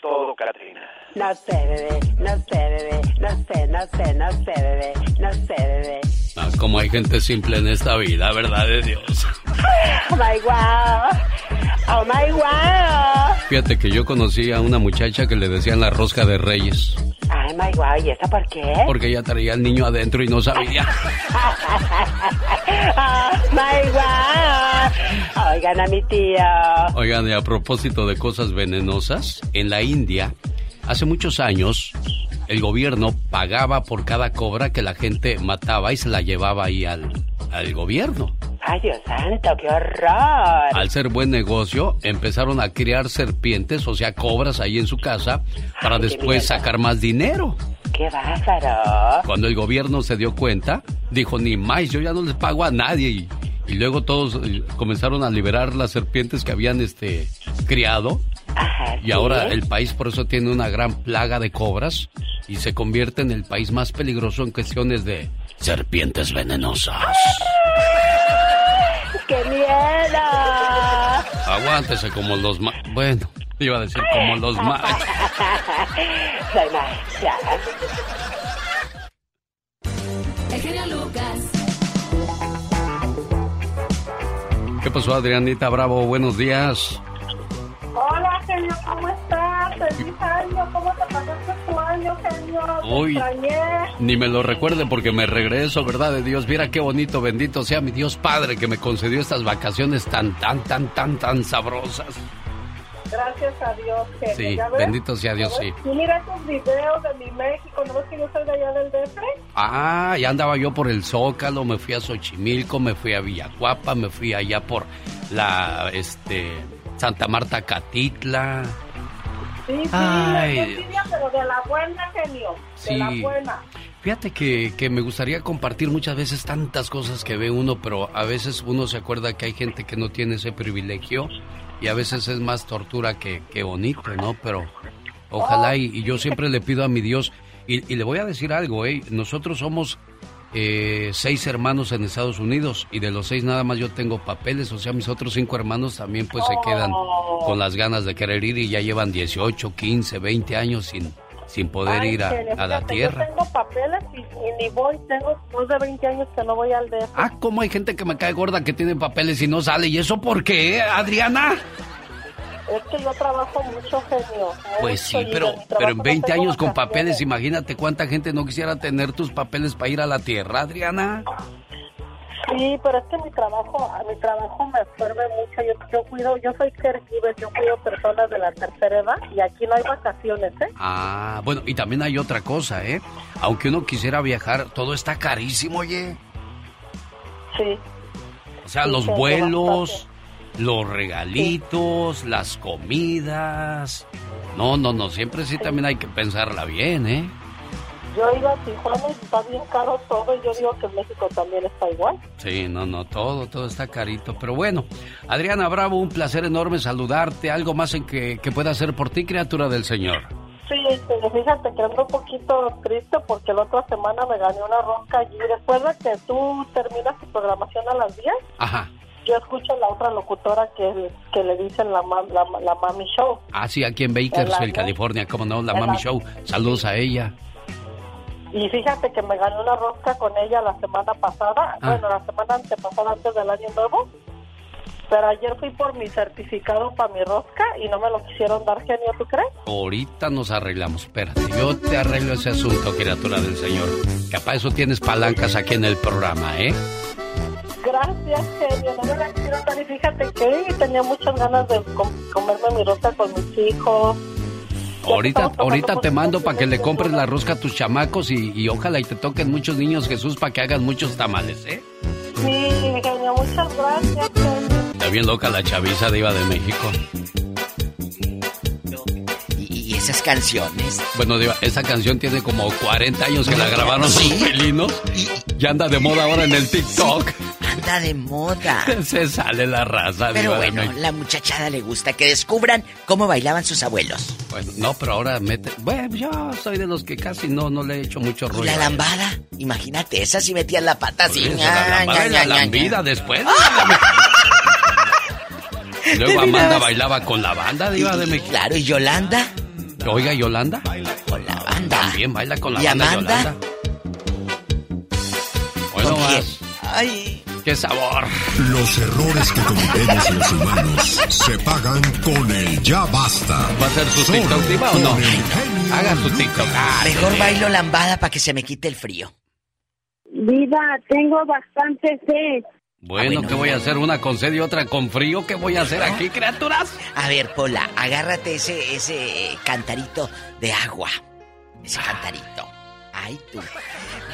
todo, Katrina. No sé, bebé, no sé, bebé, no sé, no sé, no sé, bebé, no sé, bebé. Ah, como hay gente simple en esta vida, ¿verdad de Dios? Oh my wow. Oh my wow. Fíjate que yo conocí a una muchacha que le decían la rosca de reyes. Ay, my wow, ¿y eso por qué? Porque ella traía al niño adentro y no sabía. oh my wow. Oigan a mi tío. Oigan, y a propósito de cosas venenosas, en la India, hace muchos años, el gobierno pagaba por cada cobra que la gente mataba y se la llevaba ahí al, al gobierno. Ay, Dios santo, qué horror. Al ser buen negocio, empezaron a criar serpientes, o sea, cobras ahí en su casa, para Ay, después sacar más dinero. Qué bárbaro. Cuando el gobierno se dio cuenta, dijo, ni más, yo ya no les pago a nadie. Y, y luego todos eh, comenzaron a liberar las serpientes que habían este, criado. Y ahora el país por eso tiene una gran plaga de cobras y se convierte en el país más peligroso en cuestiones de serpientes venenosas. ¡Qué miedo! Aguántese como los ma... Bueno, iba a decir como los machos. Soy macha. El genio Lucas. ¿Qué pasó, Adrianita Bravo? Buenos días. Genio, ¿cómo estás? Feliz año, ¿cómo te pasaste tu año, genio? Uy. Ni me lo recuerde porque me regreso, ¿verdad? De Dios, mira qué bonito, bendito sea mi Dios Padre que me concedió estas vacaciones tan, tan, tan, tan, tan sabrosas. Gracias a Dios, genio. Sí, ¿Ya ves? bendito sea Dios, sí. Y mira esos videos de mi México, ¿no ves que yo soy de allá del DF? Ah, ya andaba yo por el Zócalo, me fui a Xochimilco, me fui a Villacuapa, me fui allá por la, este, Santa Marta Catitla. Sí, sí, Ay, envidia, pero de la buena, genio. Sí. De la buena. Fíjate que, que me gustaría compartir muchas veces tantas cosas que ve uno, pero a veces uno se acuerda que hay gente que no tiene ese privilegio y a veces es más tortura que, que bonito, ¿no? Pero ojalá y, y yo siempre le pido a mi Dios, y, y le voy a decir algo, ¿eh? Nosotros somos eh, seis hermanos en Estados Unidos y de los seis nada más yo tengo papeles, o sea, mis otros cinco hermanos también pues se quedan con las ganas de querer ir y ya llevan 18, 15, 20 años sin, sin poder Ay, ir a, la tierra. Yo tengo papeles y, y ni voy, tengo más de 20 años que no voy al DF. Ah, ¿cómo hay gente que me cae gorda que tiene papeles y no sale? ¿Y eso por qué, Adriana? Es que yo trabajo mucho, genio. Pues sí, pero, pero en no 20 tengo años con papeles, imagínate cuánta gente no quisiera tener tus papeles para ir a la tierra, Adriana. Sí, pero es que mi trabajo, a mi trabajo me absorbe mucho. Yo, yo cuido, yo soy caregiver, yo cuido personas de la tercera edad y aquí no hay vacaciones, ¿eh? Ah, bueno, y también hay otra cosa, ¿eh? Aunque uno quisiera viajar, todo está carísimo, oye. Sí. O sea, Sí, los vuelos, los regalitos, las comidas. No, no, no, siempre sí también hay que pensarla bien, ¿eh? Yo iba a Tijuana y está bien caro todo y yo digo que en México también está igual. Sí, no, no, todo, todo está carito. Pero bueno, Adriana Bravo, un placer enorme saludarte. ¿Algo más en que, que pueda hacer por ti, criatura del Señor? Sí, pero fíjate que ando un poquito triste porque la otra semana me gané una rosca allí. De que tú terminas tu programación a las 10, Ajá. Yo escucho a la otra locutora que, que le dicen la, la, la Mami Show. Ah, sí, aquí en Bakersfield, California, cómo no, la Mami la- Show. Saludos a ella. Y fíjate que me gané una rosca con ella la semana pasada, Ah. bueno, la semana antepasada antes del año nuevo. Pero ayer fui por mi certificado para mi rosca y no me lo quisieron dar, genio, ¿tú crees? Ahorita nos arreglamos, espérate. Yo te arreglo ese asunto, criatura del Señor. Capaz eso tienes palancas aquí en el programa, ¿eh? Gracias, genio, no me la quisieron dar y fíjate que tenía muchas ganas de com- comerme mi rosca con mis hijos. Ahorita, ahorita te mando para que le compres la rosca a tus chamacos y, y ojalá y te toquen muchos niños Jesús para que hagan muchos tamales, ¿eh? Sí, genio, muchas gracias, genio. Está bien loca la chaviza diva de México. Y, y esas canciones. Bueno, diva, esa canción tiene como 40 años que la grabaron los felinos. Ya anda de moda ahora en el TikTok. Anda de moda. Se sale la raza, Pero diva bueno, la muchachada le gusta que descubran cómo bailaban sus abuelos. Bueno, no, pero ahora mete... Bueno, yo soy de los que casi no, no le he hecho mucho Y rollo. la lambada, imagínate, esa si metían la pata así. Eso, la lambada y la lambida después. Y luego Amanda bailaba con la banda diva de México. Claro, y Yolanda. Oiga, Yolanda. también baila con la ¿Y banda Amanda? Yolanda. Bueno, ¿Con quién? Ay. ¡Qué sabor! Los errores que cometemos los humanos se pagan con el ya basta. ¿Va a ser su Solo TikTok, Diva, o no? con Haga su. TikTok. Ah, Mejor sí. bailo lambada para que se me quite el frío. Vida, tengo bastante sed. Bueno, ¿qué voy a hacer? ¿Una con sed y otra con frío? ¿Qué voy a hacer aquí, criaturas? A ver, Pola, agárrate ese, ese eh, cantarito de agua. Ese cantarito. Ay, tú.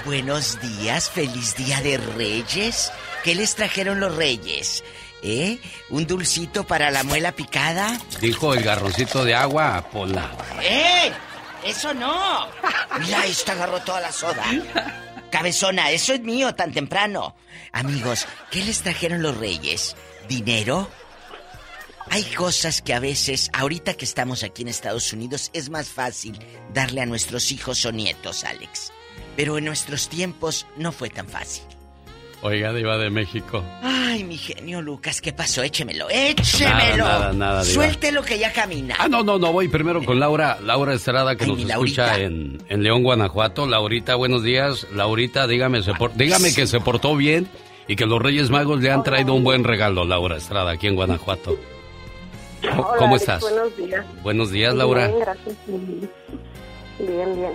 Buenos días, feliz día de Reyes. ¿Qué les trajeron los Reyes? ¿Eh? ¿Un dulcito para la muela picada? Dijo el garroncito de agua, Pola. ¡Eh! ¡Eso no! Mira, esta agarró toda la soda. Cabezona, eso es mío tan temprano. Amigos, ¿qué les trajeron los reyes? ¿Dinero? Hay cosas que a veces, ahorita que estamos aquí en Estados Unidos, es más fácil darle a nuestros hijos o nietos, Alex. Pero en nuestros tiempos no fue tan fácil. Oiga, Diva de México. Ay, mi genio Lucas, ¿qué pasó? Échemelo, échemelo. Nada, nada, nada, Diva. Suéltelo que ya camina. Ah, no, no, no, voy primero con Laura, Laura Estrada, que Ay, nos escucha en, en León, Guanajuato. Laurita, buenos días. Laurita, dígame, se por- dígame que se portó bien y que los Reyes Magos le han traído un buen regalo, Laura Estrada, aquí en Guanajuato. ¿Cómo, Hola, cómo Alex, estás? Buenos días. Buenos días, Laura. Bien, gracias. Bien, bien.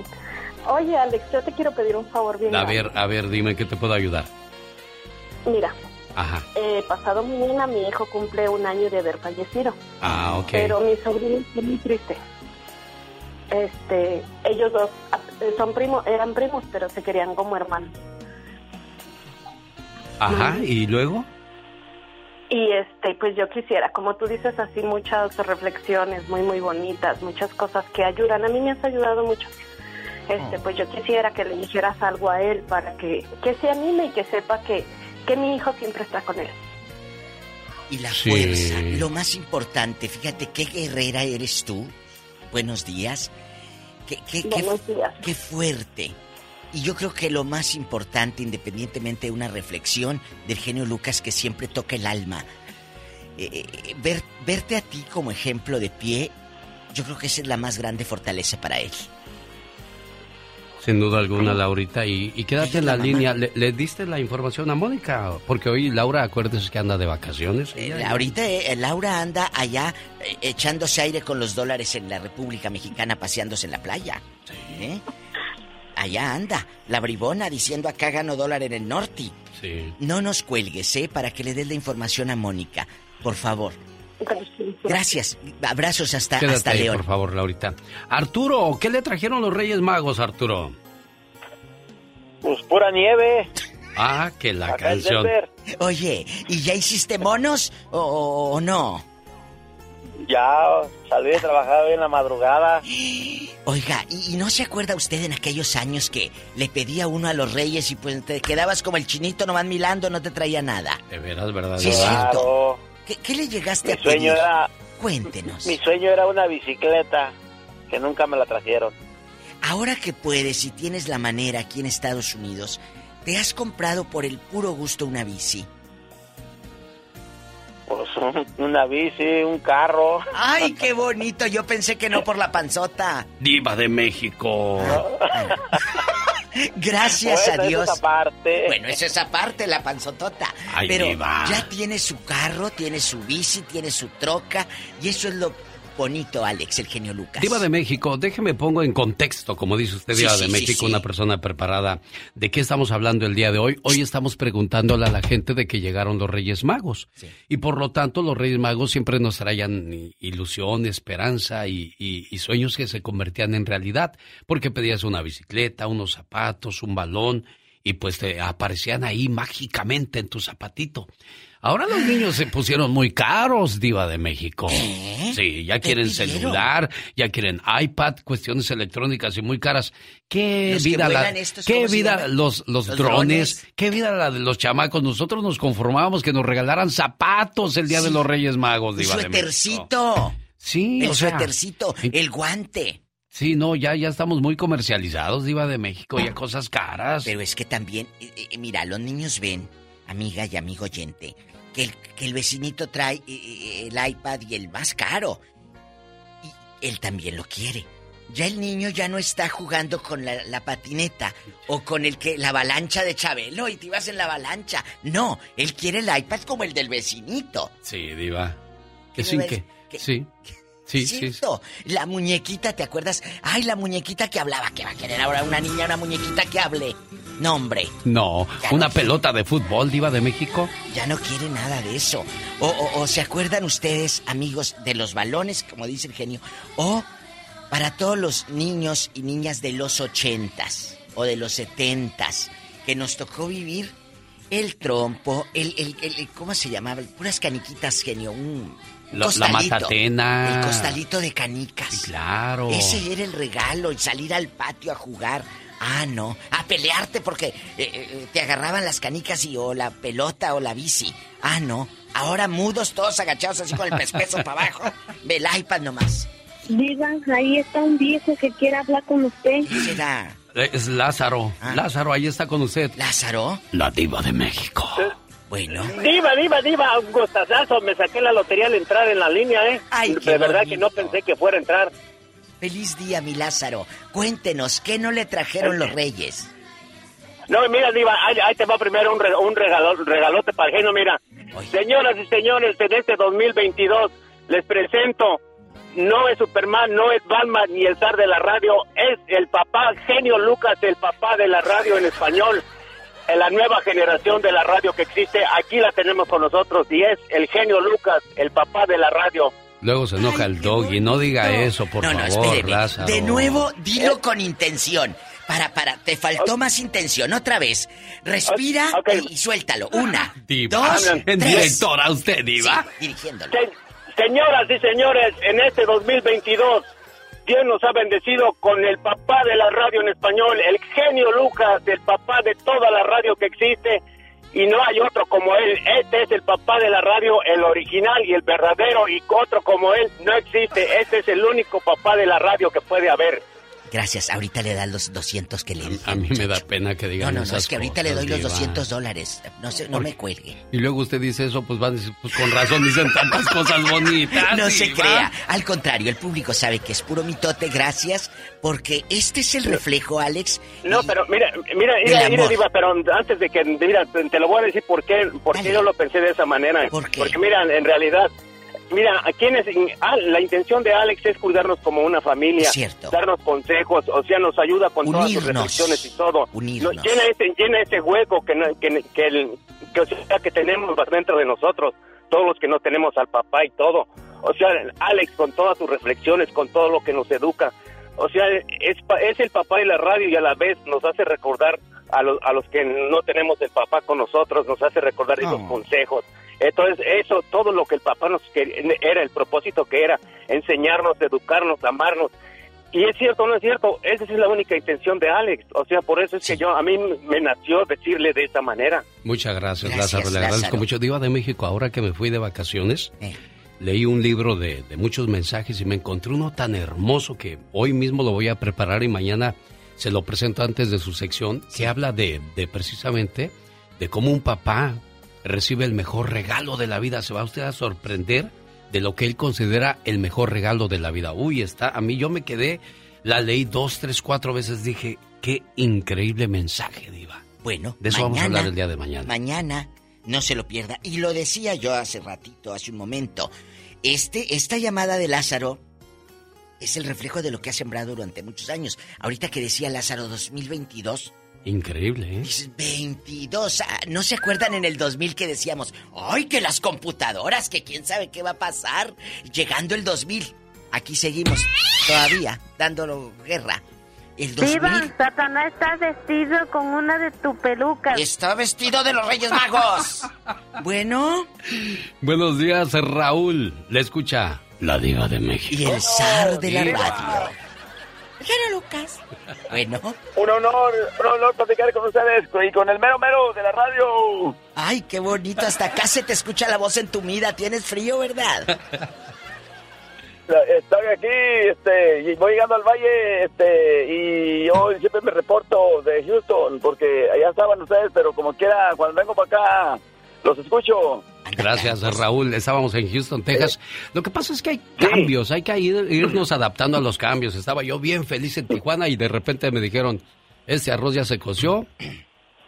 Oye, Alex, yo te quiero pedir un favor bien. A grande. ver, a ver, dime, ¿qué te puedo ayudar? Mira, Ajá. eh, pasado mañana mi hijo cumple un año de haber fallecido. Ah, ok. Pero mi sobrino está muy triste. Este, ellos dos ah, son primos, eran primos, pero se querían como hermanos. Ajá, ¿y luego? Y este, pues yo quisiera, como tú dices, así muchas reflexiones muy, muy bonitas, muchas cosas que ayudan. A mí me has ayudado mucho. Este, pues yo quisiera que le dijeras algo a él para que, que se anime y que sepa que, que mi hijo siempre está con él. Y la Sí. fuerza, lo más importante, fíjate qué guerrera eres tú. Buenos días. Qué, qué, qué- Buenos días. qué fuerte. Y yo creo que lo más importante, independientemente de una reflexión del genio Lucas que siempre toca el alma, eh, eh, ver, verte a ti como ejemplo de pie, yo creo que esa es la más grande fortaleza para él. Sin duda alguna, Laurita. Y, y quédate en la línea. ¿Le, le diste la información a Mónica? Porque hoy Laura, acuérdese que anda de vacaciones. Eh, ahorita eh, Laura anda allá eh, echándose aire con los dólares en la República Mexicana paseándose en la playa. ¿Eh? Allá anda, la bribona diciendo acá gano dólar en el norte. Sí. No nos cuelgues, ¿eh? Para que le des la información a Mónica, por favor. Gracias. Abrazos hasta, Quédate hasta ahí, León. por favor, Laurita. Arturo, ¿qué le trajeron los Reyes Magos, Arturo? Pues pura nieve. Ah, que la Acá canción. Oye, ¿y ya hiciste monos o, no? Ya salí de trabajar hoy en la madrugada. Oiga, ¿y, y no se acuerda usted en aquellos años que le pedía uno a los reyes y pues te quedabas como el chinito nomás milando, no te traía nada? De veras, ¿verdad? Sí, cierto. ¿Qué, qué le llegaste Mi a pedir? sueño era Cuéntenos. mi sueño era una bicicleta que nunca me la trajeron. Ahora que puedes y tienes la manera aquí en Estados Unidos, ¿te has comprado por el puro gusto una bici? Pues un- una bici, un carro. ¡Ay, qué bonito! Yo pensé que no por la panzota. Diva de México. Gracias Bueno, a eso Dios. es aparte. Bueno, eso es aparte, la panzotota. Ay, Pero ya tiene su carro, tiene su bici, tiene su troca. Y eso es lo bonito, Alex, el genio Lucas. Diva de México, déjeme pongo en contexto, como dice usted, Diva sí, de sí, México, sí. una persona preparada. ¿De qué estamos hablando el día de hoy? Hoy estamos preguntándole a la gente de que llegaron los Reyes Magos. Y por lo tanto, los Reyes Magos siempre nos traían ilusión, esperanza y, y- y sueños que se convertían en realidad. Porque pedías una bicicleta, unos zapatos, un balón y pues te aparecían ahí mágicamente en tu zapatito. Ahora los niños se pusieron muy caros, Diva de México. Sí, ya quieren celular, ya quieren iPad, cuestiones electrónicas y muy caras. ¿Qué Los vida la, qué ¿cómo se vida los, los, Los drones, drones. qué vida la de los chamacos? Nosotros nos conformábamos que nos regalaran zapatos el día de los Reyes Magos, Diva de México. suétercito. Sí, El o sea, suétercito, el guante. Sí, no, ya, ya estamos muy comercializados, Diva de México, ya cosas caras. Pero es que también, eh, eh, mira, los niños ven, amiga y amigo oyente, que el, que el vecinito trae eh, eh, el iPad y el más caro. Y él también lo quiere. ya el niño ya no está jugando con la, la patineta o con el que la avalancha de Chabelo y te ibas en la avalancha. No, él quiere el iPad como el del vecinito. Sí, diva. ¿Qué Es me in ves? que... Sí. Sí, sí, sí. ¿Cierto? La muñequita, ¿te acuerdas? Ay, la muñequita que hablaba. ¿Qué va a querer ahora una niña, una muñequita que hable? No, hombre, No, una pelota de fútbol, diva de México. ya no quiere nada de eso. O, o- o se acuerdan ustedes, amigos, de los balones, como dice el genio. O para todos los niños y niñas de los ochentas o de los setentas que nos tocó vivir el trompo, el, el, el- el- ¿cómo se llamaba? Puras caniquitas, genio. Un La- la costalito. matatena. El costalito de canicas. Claro. Ese era el regalo, y salir al patio a jugar. Ah, no, a pelearte porque eh, eh, te agarraban las canicas y o la pelota o la bici. Ah, no, ahora mudos todos agachados así con el pescuezo para abajo. Ve el iPad nomás. Diva, ahí está un viejo que quiere hablar con usted. será? Eh, Es Lázaro. Lázaro, ahí está con usted. ¿Lázaro? La diva de México. Bueno. Diva, diva, diva, un gustazazo. Me saqué la lotería al entrar en la línea, ¿eh? Ay, qué de verdad bonito. que no pensé que fuera a entrar. Feliz día, mi Lázaro. Cuéntenos, ¿qué no le trajeron los reyes? No, mira, Diva, ahí, ahí te va primero un, re- un regalo, regalote para el genio, mira. Señoras y señores, en este 2022 les presento, no es Superman, no es Batman ni el zar de la radio, es el papá, genio Lucas, el papá de la radio en español, en la nueva generación de la radio que existe, aquí la tenemos con nosotros y es el genio Lucas, el papá de la radio. Luego se enoja el doggy. No diga eso, por no, no, favor, espéreme. Lázaro. De nuevo, dilo con intención. Para, para, te faltó más intención. Otra vez. Respira y, y suéltalo. Una, Diva. dos, En tres. directora usted, diva. Sí, dirigiéndolo. Se- señoras y señores, en este 2022, Dios nos ha bendecido con el papá de la radio en español, el genio Lucas, el papá de toda la radio que existe, y no hay otro como él. Este es el papá de la radio, el original y el verdadero, y otro como él no existe. Este es el único papá de la radio que puede haber. Gracias. Ahorita le dan los 200 que le di. A mí me da pena que No, digan no, no, esas es que ahorita le doy los diva. 200 dólares. No, se, no me cuelgue. Y luego usted dice eso, pues va a decir, pues con razón dicen tantas cosas bonitas. No se crea. Al contrario, el público sabe que es puro mitote. Gracias. Porque este es el reflejo, Alex. No, pero mira, mira, mira, mira. Diva, pero antes de que, mira, te te lo voy a decir por qué, por qué yo lo pensé de esa manera. Porque mira, en realidad, mira, ¿a quién es? ah, la intención de Alex es cuidarnos como una familia, Cierto. darnos consejos, o sea, nos ayuda con todas sus reflexiones y todo. Unirnos. Nos llena ese, llena ese hueco que, que, que, el- que, o sea, que tenemos dentro de nosotros, todos los que no tenemos al papá y todo. O sea, Alex con todas sus reflexiones, con todo lo que nos educa, o sea, es, es el papá de la radio y a la vez nos hace recordar a, los a los que no tenemos el papá con nosotros, nos hace recordar esos consejos. Entonces, eso, todo lo que el papá nos quería, era el propósito que era, enseñarnos, educarnos, amarnos. Y es cierto, no es cierto, esa es la única intención de Alex. O sea, por eso es que yo, a mí me nació decirle de esa manera. Muchas gracias, Gracias, Lázaro. Le agradezco Lázaro. mucho. Diva de México, ahora que me fui de vacaciones, Eh. leí un libro de, de muchos mensajes y me encontré uno tan hermoso que hoy mismo lo voy a preparar y mañana se lo presento antes de su sección, que habla de, de precisamente de cómo un papá recibe el mejor regalo de la vida. Se va usted a sorprender de lo que él considera el mejor regalo de la vida. Uy, está, a mí yo me quedé, la leí dos, tres, cuatro veces, dije, qué increíble mensaje, Diva. Bueno, De eso vamos a hablar el día de mañana. Mañana, no se lo pierda. Y lo decía yo hace ratito, hace un momento. Este, esta llamada de Lázaro es el reflejo de lo que ha sembrado durante muchos años. Ahorita que decía Lázaro 2022, Increíble, ¿eh? dices 22. ah, ¿No se acuerdan en el 2000 que decíamos, ay, que las computadoras, que quién sabe qué va a pasar? Llegando el 2000, aquí seguimos todavía dándolo guerra. El 2000 Diva, Satanás está vestido con una de tus pelucas. está vestido de los Reyes Magos. Bueno. Buenos días, Raúl. Le escucha la diva de México. Y el zar de la Diva. radio. Genio Lucas. Bueno. Un honor, un honor platicar con ustedes y con el mero mero de la radio. Ay, qué bonito. Hasta acá se te escucha la voz entumida. Tienes frío, ¿verdad? Estoy aquí, este, y voy llegando al valle, este, y yo siempre me reporto de Houston, porque allá estaban ustedes, pero como quiera, cuando vengo para acá, los escucho. Gracias, Raúl. Estábamos en Houston, Texas. Lo que pasa es que hay cambios, hay que ir- irnos adaptando a los cambios. Estaba yo bien feliz en Tijuana y de repente me dijeron, este arroz ya se coció,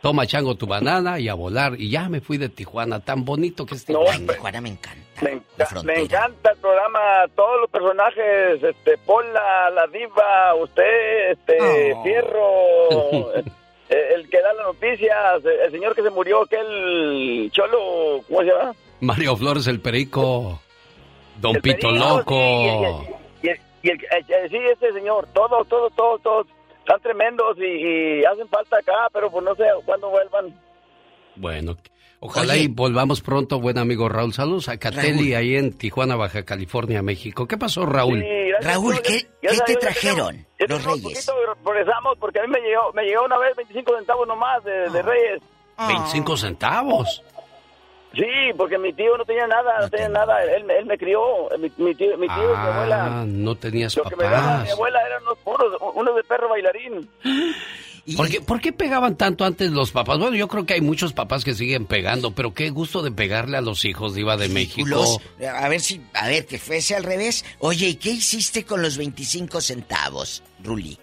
toma chango tu banana y a volar. Y ya me fui de Tijuana, tan bonito que es Tijuana. Tijuana me encanta. Me, enca- me encanta el programa, todos los personajes, este, Pola, la diva, usted, este, Oh. Fierro, eh, el que da las noticias, el señor que se murió, aquel cholo, ¿cómo se llama? Mario Flores, el perico, Don El Pito Perico, Loco. Y el, y el- eh, sí, ese señor, todos, todos, todos, todos, están tremendos y, y hacen falta acá, pero pues no sé cuándo vuelvan. Bueno, ojalá y volvamos pronto, buen amigo Raúl. Saludos a Catelli ahí en Tijuana, Baja California, México. ¿Qué pasó, Raúl? Sí, sabes, ya tenemos- ya tenemos un poquito, progresamos porque a mí me llegó, me llegó una vez 25 centavos nomás de, de Reyes. 25 centavos. Sí, porque mi tío no tenía nada, no tenía nada, él, me- él me crió, mi, mi tío, mi tío y mi abuela. Ah, no tenías Lo que me daba mi papás. abuela eran unos puros, unos de perro bailarín. ¿Por qué, por qué pegaban tanto antes los papás? Bueno, yo creo que hay muchos papás que siguen pegando, pero qué gusto de pegarle a los hijos, Diva de México. A ver si, a ver, que fuese al revés. Oye, ¿y qué hiciste con los 25 centavos, Ruli?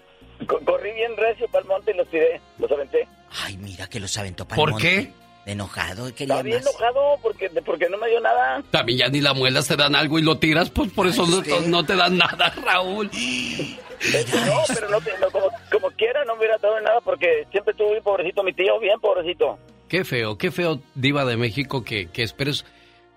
Co- corrí bien recio para el monte y los tiré, los aventé. Ay, mira que los aventó para ¿Por qué? Enojado, quería Estaba bien enojado porque, porque no me dio nada. También ya ni la muelas te dan algo y lo tiras, pues por eso no, no te dan nada, Raúl. No, pero no, no, como, como quiera no me hubiera dado nada porque siempre estuvo bien pobrecito mi tío, bien pobrecito. Qué feo, qué feo, Diva de México, que, que esperes,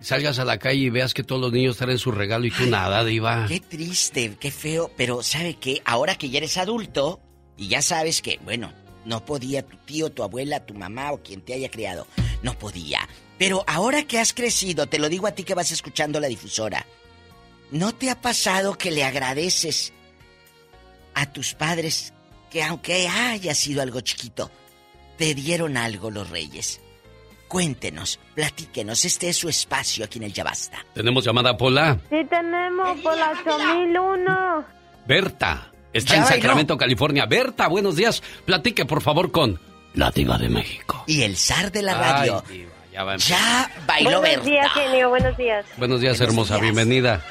salgas a la calle y veas que todos los niños traen su regalo y tú nada, Diva. Qué triste, qué feo, pero ¿sabe qué? Ahora que ya eres adulto y ya sabes que, bueno, no podía tu tío, tu abuela, tu mamá o quien te haya criado, no podía. Pero ahora que has crecido, te lo digo a ti que vas escuchando la difusora, ¿no te ha pasado que le agradeces a tus padres que aunque haya sido algo chiquito, te dieron algo los reyes? Cuéntenos, platíquenos, este es su espacio aquí en el Ya Basta. Tenemos llamada Pola. Sí tenemos por la 8001. Berta. Está Ya en bailó. Sacramento, California. Berta, buenos días. Platique, por favor, con la Diva de México. Y el zar de la Ay, radio. Diva, ya va. Ya bailó Buenos Berta. días, genio, buenos días. Buenos días, hermosa. Bienvenida.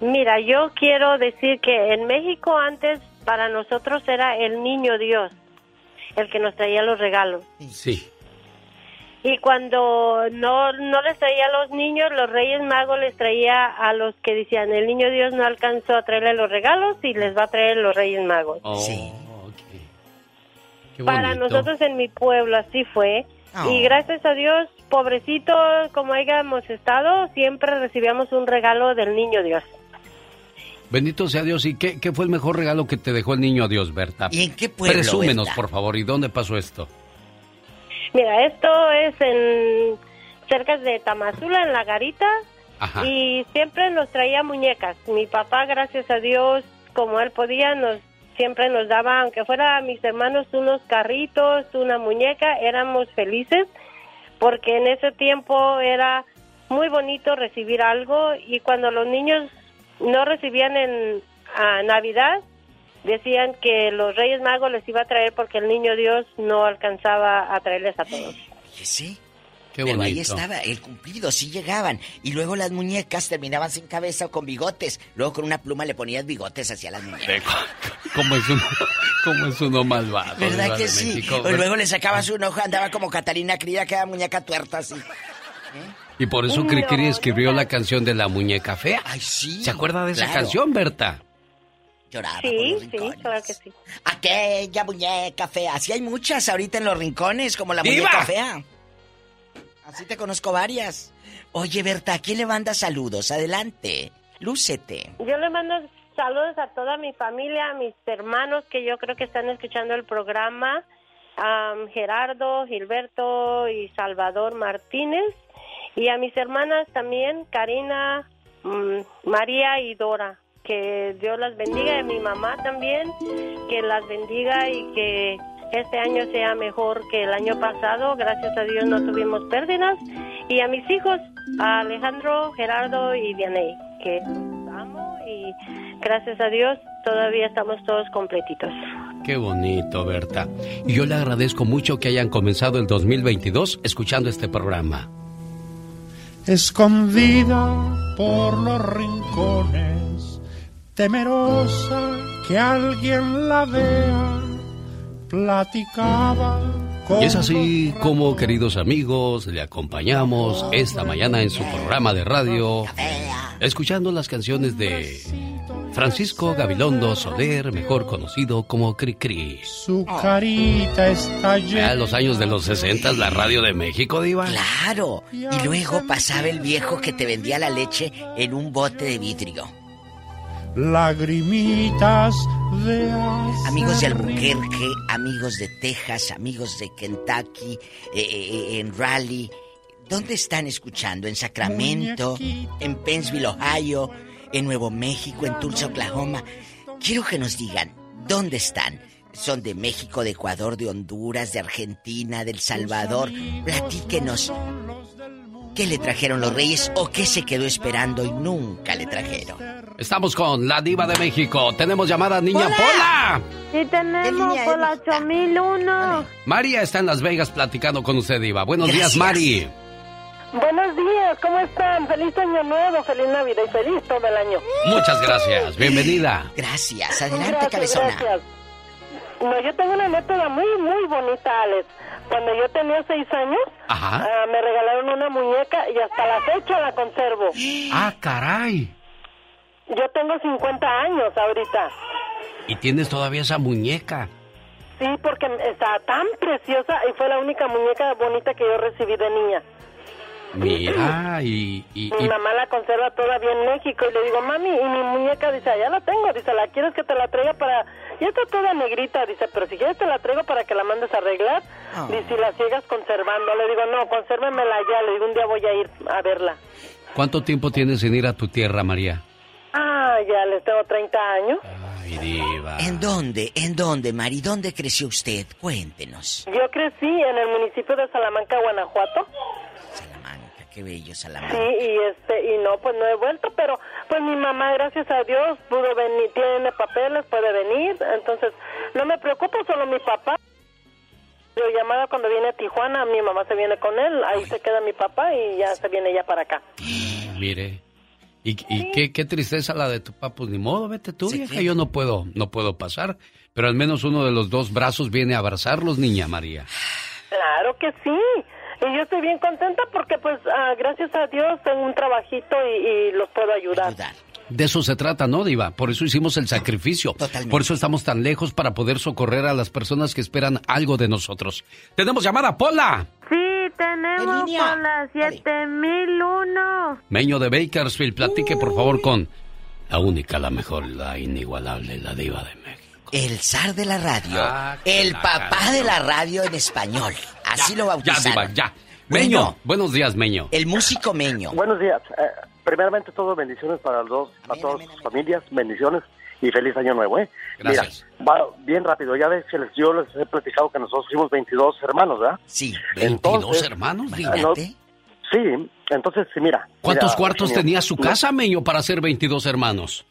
Mira, yo quiero decir que en México antes para nosotros era el niño Dios, el que nos traía los regalos. Sí. Y cuando no, no les traía a los niños, los Reyes Magos les traía a los que decían, el niño Dios no alcanzó a traerle los regalos y les va a traer los Reyes Magos. sí. Qué Para nosotros en mi pueblo así fue. Oh. Y gracias a Dios, pobrecito como hayamos estado, siempre recibíamos un regalo del niño Dios. Bendito sea Dios. ¿Y qué, qué fue el mejor regalo que te dejó el niño Dios, Berta? ¿Y en qué pueblo, Presúmenos, Berta? por favor. ¿Y dónde pasó esto? Mira, esto es en cerca de Tamazula, en la garita, Ajá. y siempre nos traía muñecas. Mi papá, gracias a Dios, como él podía, nos siempre nos daba, aunque fuera a mis hermanos, unos carritos, una muñeca, éramos felices, porque en ese tiempo era muy bonito recibir algo, y cuando los niños no recibían en a Navidad, decían que los Reyes Magos les iba a traer porque el niño Dios no alcanzaba a traerles a todos. Sí. Qué Pero ahí estaba, el cumplido, sí llegaban. Y luego las muñecas terminaban sin cabeza o con bigotes. Luego con una pluma le ponías bigotes hacia las muñecas. ¿Cómo es uno, cómo es uno malvado? ¿Verdad que sí? México? Luego le sacabas un ojo, andaba como Catalina Cría, que era muñeca tuerta así. Y por eso Cricri escribió la canción de la muñeca fea. Ay, sí. ¿Se acuerda de esa claro. canción, Berta? Lloraba Sí, por los sí, claro que sí. Aquella muñeca fea. Así hay muchas ahorita en los rincones, como la ¡Diva! muñeca fea. Así te conozco varias. Oye, Berta, ¿a quién le manda saludos? Adelante. Lúcete. Yo le mando saludos a toda mi familia, a mis hermanos que yo creo que están escuchando el programa, a Gerardo, Gilberto y Salvador Martínez, y a mis hermanas también, Karina, mm, María y Dora. Que Dios las bendiga, y a mi mamá también, que las bendiga y que este año sea mejor que el año pasado. Gracias a Dios no tuvimos pérdidas. Y a mis hijos, a Alejandro, Gerardo y Vianey, que amo y gracias a Dios todavía estamos todos completitos. Qué bonito, Berta. Y yo le agradezco mucho que hayan comenzado el 2022 escuchando este programa. Escondida por los rincones, temerosa que alguien la vea, platicaba con Y es así como, queridos amigos, le acompañamos esta mañana en su programa de radio, escuchando las canciones de Francisco Gabilondo Soler, mejor conocido como Cricri. su carita está Ya en los años de los 60, la radio de México, Diva. Claro. Y luego pasaba el viejo que te vendía la leche en un bote de vidrio. lagrimitas de Amigos de Albuquerque, amigos de Texas, amigos de Kentucky, eh, eh, en Raleigh. ¿Dónde están escuchando? ¿En Sacramento? ¿En Pennsville, Ohio? ¿En Nuevo México? ¿En Tulsa, Oklahoma? Quiero que nos digan, ¿dónde están? ¿Son de México, de Ecuador, de Honduras, de Argentina, de El Salvador? Platíquenos. ¿Qué le trajeron los reyes o qué se quedó esperando y nunca le trajeron? Estamos con la Diva de México. Tenemos llamada Niña Pola. Sí tenemos por la 8001. María está en Las Vegas platicando con usted, Diva. Buenos días. Mari. Buenos días, ¿cómo están? Feliz año nuevo, feliz Navidad y feliz todo el año. Muchas gracias. Bienvenida. Gracias. Gracias, gracias. No, yo tengo una anécdota muy, muy bonita, Alex. Cuando yo tenía seis años, Ajá. ah, me regalaron una muñeca y hasta la fecha la conservo. Ah, caray. Yo tengo 50 años ahorita. Y tienes todavía esa muñeca. Sí, porque está tan preciosa y fue la única muñeca bonita que yo recibí de niña. Mira, y, y- Mi y- mamá la conserva todavía en México y le digo, mami, y mi muñeca dice, ya la tengo, dice, ¿la quieres que te la traiga para...? Ya está toda negrita, dice, pero si quieres te la traigo para que la mandes a arreglar. Ah. Dice, y la sigas conservando. Le digo, no, consérvemela ya, le digo, un día voy a ir a verla. ¿cuánto tiempo tienes sin ir a tu tierra, María? Ah, ya les tengo 30 años. Ay, Diva. ¿En dónde? ¿En dónde, Mari? ¿Dónde creció usted? Cuéntenos. Yo crecí en el municipio de Salamanca, Guanajuato. Qué bello, Salamanca. Sí, y este y no, pues no he vuelto, pero pues mi mamá, gracias a Dios, pudo venir, tiene papeles, puede venir, entonces no me preocupo, solo mi papá. Yo llamada cuando viene a Tijuana, mi mamá se viene con él, ahí se queda mi papá y ya se viene ya para acá. Mire. Y, y qué, qué tristeza la de tu papá, pues ni modo, vete tú, vieja, yo no puedo, no puedo pasar, pero al menos uno de los dos brazos viene a abrazarlos, niña María. Claro que sí. Y yo estoy bien contenta porque pues ah, gracias a Dios tengo un trabajito y, y los puedo ayudar. De eso se trata, ¿no, Diva? Por eso hicimos el sacrificio. Por eso estamos tan lejos para poder socorrer a las personas que esperan algo de nosotros. Tenemos llamada, Pola. Sí, tenemos por la 7001. Meño de Bakersfield, platique por favor con la única, la mejor, la inigualable, la Diva de México. El zar de la radio. Ah, el la papá cara. de la radio en español. Así lo Ya, bautizaron. Diva, ya. Bueno. Meño, buenos días, Meño. El músico Meño. Buenos días. Eh, primeramente, todo bendiciones para los dos, para todas sus familias, bendiciones y feliz año nuevo, ¿eh? Gracias. Mira, va bien rápido. Ya ves que les, yo les he platicado que nosotros fuimos 22 hermanos, ¿verdad? Sí. 22 hermanos, Diva. no- sí, entonces, sí, mira. ¿Cuántos mira, cuartos tenía su no, casa, Meño, para ser 22 hermanos?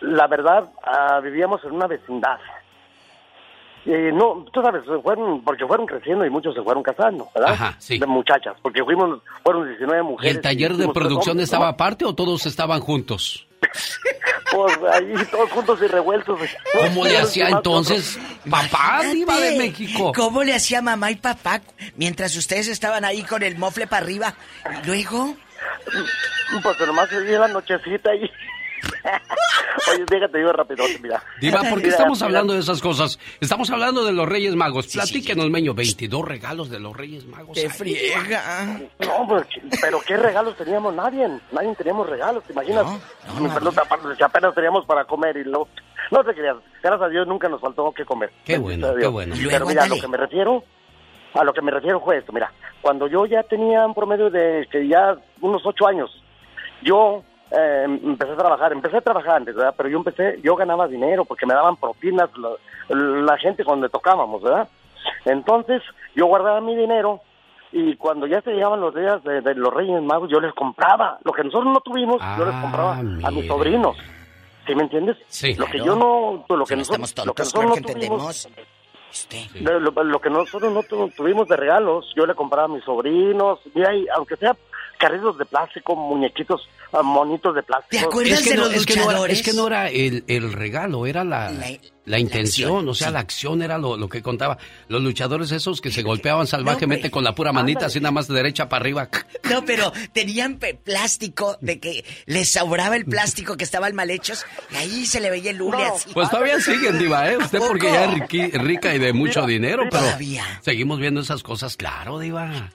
La verdad, ah, vivíamos en una vecindad. Eh, no, tú sabes, fueron, porque fueron creciendo y muchos se fueron casando, ¿verdad? Ajá, sí. De muchachas, porque fuimos, fueron 19 ¿Y mujeres. el taller de producción hombres, estaba ¿no? aparte o todos estaban juntos? Pues ahí todos juntos y revueltos. ¿Cómo le hacía entonces papá, Diva de México? ¿Cómo le hacía mamá y papá mientras ustedes estaban ahí con el mofle para arriba? ¿Y Luego. Pues nomás se dio la nochecita y... Oye, déjate, digo rápido, mira. Diva, ¿por qué Mira, estamos mira, hablando de esas cosas? Estamos hablando de los Reyes Magos. Platíquenos, Meño, 22 regalos de los Reyes Magos. ¡Qué Ay, friega! No, pues, pero ¿qué regalos teníamos? Nadie, nadie teníamos regalos, ¿te imaginas? no, Perdón, aparte apenas teníamos para comer y luego... No te creas, gracias a Dios nunca nos faltó que comer. Qué bueno, qué bueno. Pero luego, mira, a lo que me refiero, a lo que me refiero fue esto, mira, cuando yo ya tenía un promedio de que ya unos ocho años, yo eh, empecé a trabajar, empecé a trabajar antes, ¿verdad? Pero yo empecé, yo ganaba dinero porque me daban propinas la, la gente cuando tocábamos, ¿verdad? Entonces, yo guardaba mi dinero y cuando ya se llegaban los días de, de los Reyes Magos, yo les compraba. Lo que nosotros no tuvimos, yo les compraba a mis sobrinos. ¿Sí me entiendes? Sí. Lo que yo no, lo que Si nosotros, lo que nosotros que no tuvimos, entendemos. de lo, lo que nosotros no tu- tuvimos de regalos, yo le compraba a mis sobrinos, mira, y aunque sea carritos de plástico, muñequitos, ah, monitos de plástico. es que no, es que no era, es que no era el, el regalo, era la, la, intención, o sea, la acción era lo, lo, que contaba. Los luchadores esos que se golpeaban salvajemente con la pura manita, así nada más de derecha para arriba. No, pero tenían plástico, de que les sobraba el plástico que estaban mal hechos, y ahí se le veía el lule así. Pues todavía siguen, Diva, ¿eh? Usted porque ya es rica y de mucho dinero, pero seguimos viendo esas cosas, claro, Diva.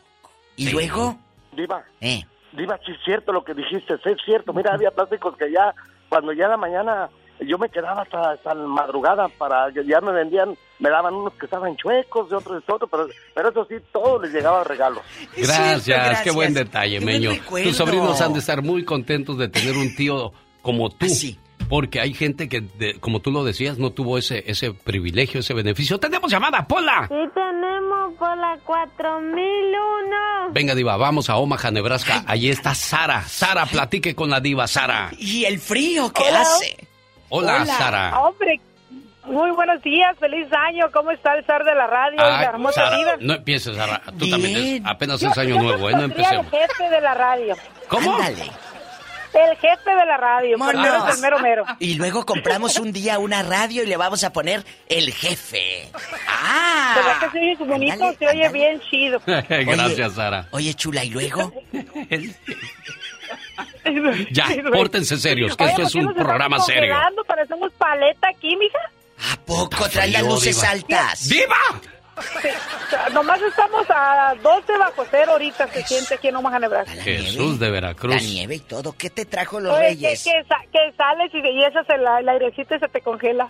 ¿Y luego? Diva. Eh. Diva, sí es cierto lo que dijiste, sí es cierto. Mira, había plásticos que ya, cuando ya en la mañana, yo me quedaba hasta, hasta la madrugada para, ya me vendían, me daban unos que estaban chuecos, de otros de otros, pero, pero eso sí, todo les llegaba regalo. Gracias, qué buen detalle, Meño. Tus sobrinos han de estar muy contentos de tener un tío como tú. Sí porque hay gente que, como tú lo decías, no tuvo ese, ese privilegio, ese beneficio. ¡Tenemos llamada, Pola! Sí, tenemos Pola 4001. Venga, Diva, vamos a Omaha, Nebraska. Allí está Sara. Sara, platique con la Diva, Sara. ¿Y el frío qué hace? Hola, Sara. Hombre, muy buenos días, feliz año. ¿Cómo está el zar de la radio la hermosa Sara, No empieces, Sara. Tú también. apenas es año nuevo, ¿eh? No empecemos. el jefe de la radio. ¿Cómo? Ándale. El jefe de la radio, es el mero mero. Y luego compramos un día una radio y le vamos a poner el jefe. ¡Ah! ¿Verdad que se oye bonito? se oye bien chido. Gracias, Sara. Oye, chula, ¿y luego? ya, pórtense serios, que esto es un programa serio. Parecemos paleta aquí, mija. ¿A poco trae las luces altas? ¡Viva! nomás estamos a 12 bajo cero ahorita, se siente aquí en Omaha, Nebraska. Jesús de Veracruz. La nieve y todo. ¿Qué te trajo los reyes? Que, que, sales y, y echas el, el, airecito y se te congela.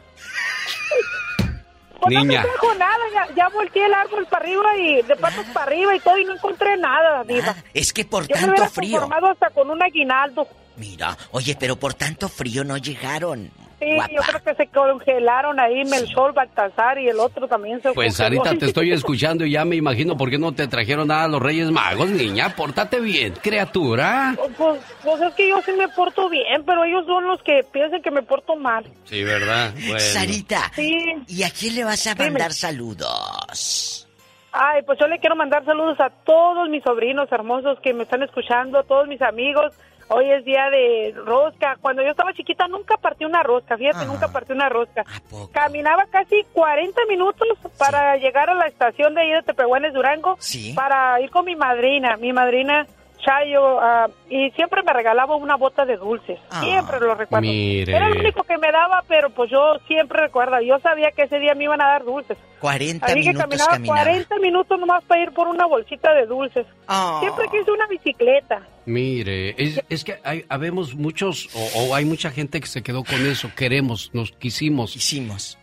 Pues Niña. no me trajo nada, ya, ya, volteé el árbol para arriba y de patas para arriba y todo y no encontré nada, diva. es que por tanto me frío. formado hasta con un aguinaldo. Mira, oye, pero por tanto frío no llegaron. Sí, yo creo que se congelaron ahí Melchor, Baltasar y el otro también se Pues Sarita, te estoy escuchando y ya me imagino por qué no te trajeron nada a los Reyes Magos, niña. Pórtate bien, criatura. Pues, pues es que yo sí me porto bien, pero ellos son los que piensan que me porto mal. Sí, ¿verdad? Sarita, sí. ¿y a quién le vas a mandar saludos? Ay, pues yo le quiero mandar saludos a todos mis sobrinos hermosos que me están escuchando, a todos mis amigos, Hoy es día de rosca. Cuando yo estaba chiquita nunca partí una rosca, fíjate, nunca partí una rosca. Caminaba casi 40 minutos para llegar a la estación de ahí de Tepehuanes, Durango, para ir con mi madrina. Mi madrina Chayo, ah, y siempre me regalaba una bota de dulces. Ah. siempre lo recuerdo. Era el único que me daba, pero pues yo siempre recuerdo. Yo sabía que ese día me iban a dar dulces. 40 Así minutos que caminaba, 40 minutos nomás para ir por una bolsita de dulces. Ah. Siempre quise una bicicleta. Mire, es, es que hay, habemos muchos, o, o, hay mucha gente que se quedó con eso. Queremos, nos quisimos. Quisimos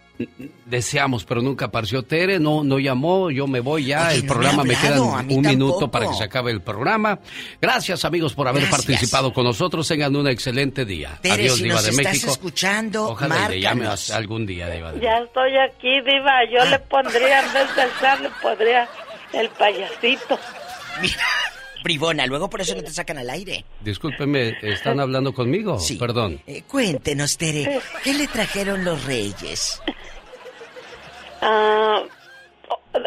deseamos, pero nunca apareció Tere, no, no llamó, yo me voy ya, el programa me, queda un minuto para que se acabe el programa. Gracias amigos por haber participado con nosotros, tengan un excelente día. Adiós, Diva de México. escuchando, Ojalá le llame algún día, Diva. Ya estoy aquí, Diva, yo le pondría, en vez del sal, le pondría el payasito. Mira. Bribona, luego por eso no te sacan al aire. Discúlpeme, ¿están hablando conmigo? Sí. Perdón. Eh, cuéntenos, Tere, ¿qué le trajeron los reyes? Ah,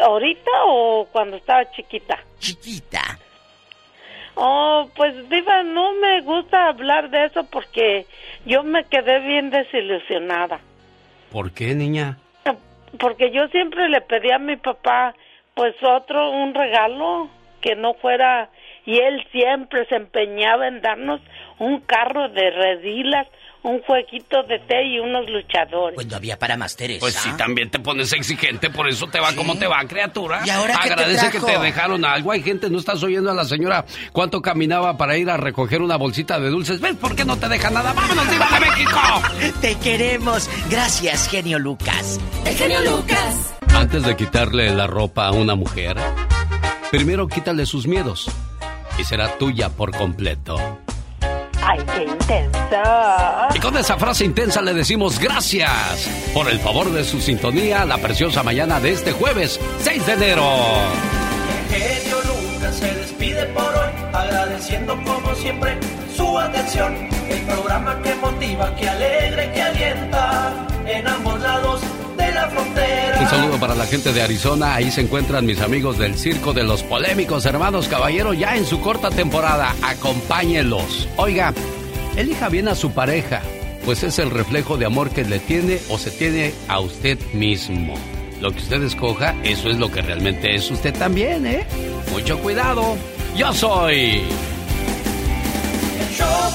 ¿Ahorita o cuando estaba chiquita? Chiquita. Oh, pues Diva, no me gusta hablar de eso porque yo me quedé bien desilusionada. ¿Por qué, niña? Porque yo siempre le pedí a mi papá, pues otro, un regalo que no fuera, y él siempre se empeñaba en darnos un carro de redilas un jueguito de té y unos luchadores. Pues no había para más, Teresa. Pues si también te pones exigente, por eso te va como te va, criatura. ¿Y ahora Agradece que te dejaron algo. Hay gente, no estás oyendo a la señora cuánto caminaba para ir a recoger una bolsita de dulces. ¿Ves por qué no te deja nada? ¡Vámonos, Diva de México! Te queremos. Gracias, genio Lucas. El genio Lucas. Antes de quitarle la ropa a una mujer, primero quítale sus miedos y será tuya por completo. ¡Ay, qué intensa! Y con esa frase intensa le decimos gracias por el favor de su sintonía la preciosa mañana de este jueves 6 de enero. El genio Lucas se despide por hoy, agradeciendo como siempre su atención. El programa que motiva, que alegra, que alienta en ambos lados de la frontera. Un saludo para la gente de Arizona. Ahí se encuentran mis amigos del Circo de los Polémicos, hermanos caballero, ya en su corta temporada. Acompáñelos. Oiga, elija bien a su pareja, pues es el reflejo de amor que le tiene o se tiene a usted mismo. Lo que usted escoja, eso es lo que realmente es usted también, ¿eh? Mucho cuidado. Yo soy. El show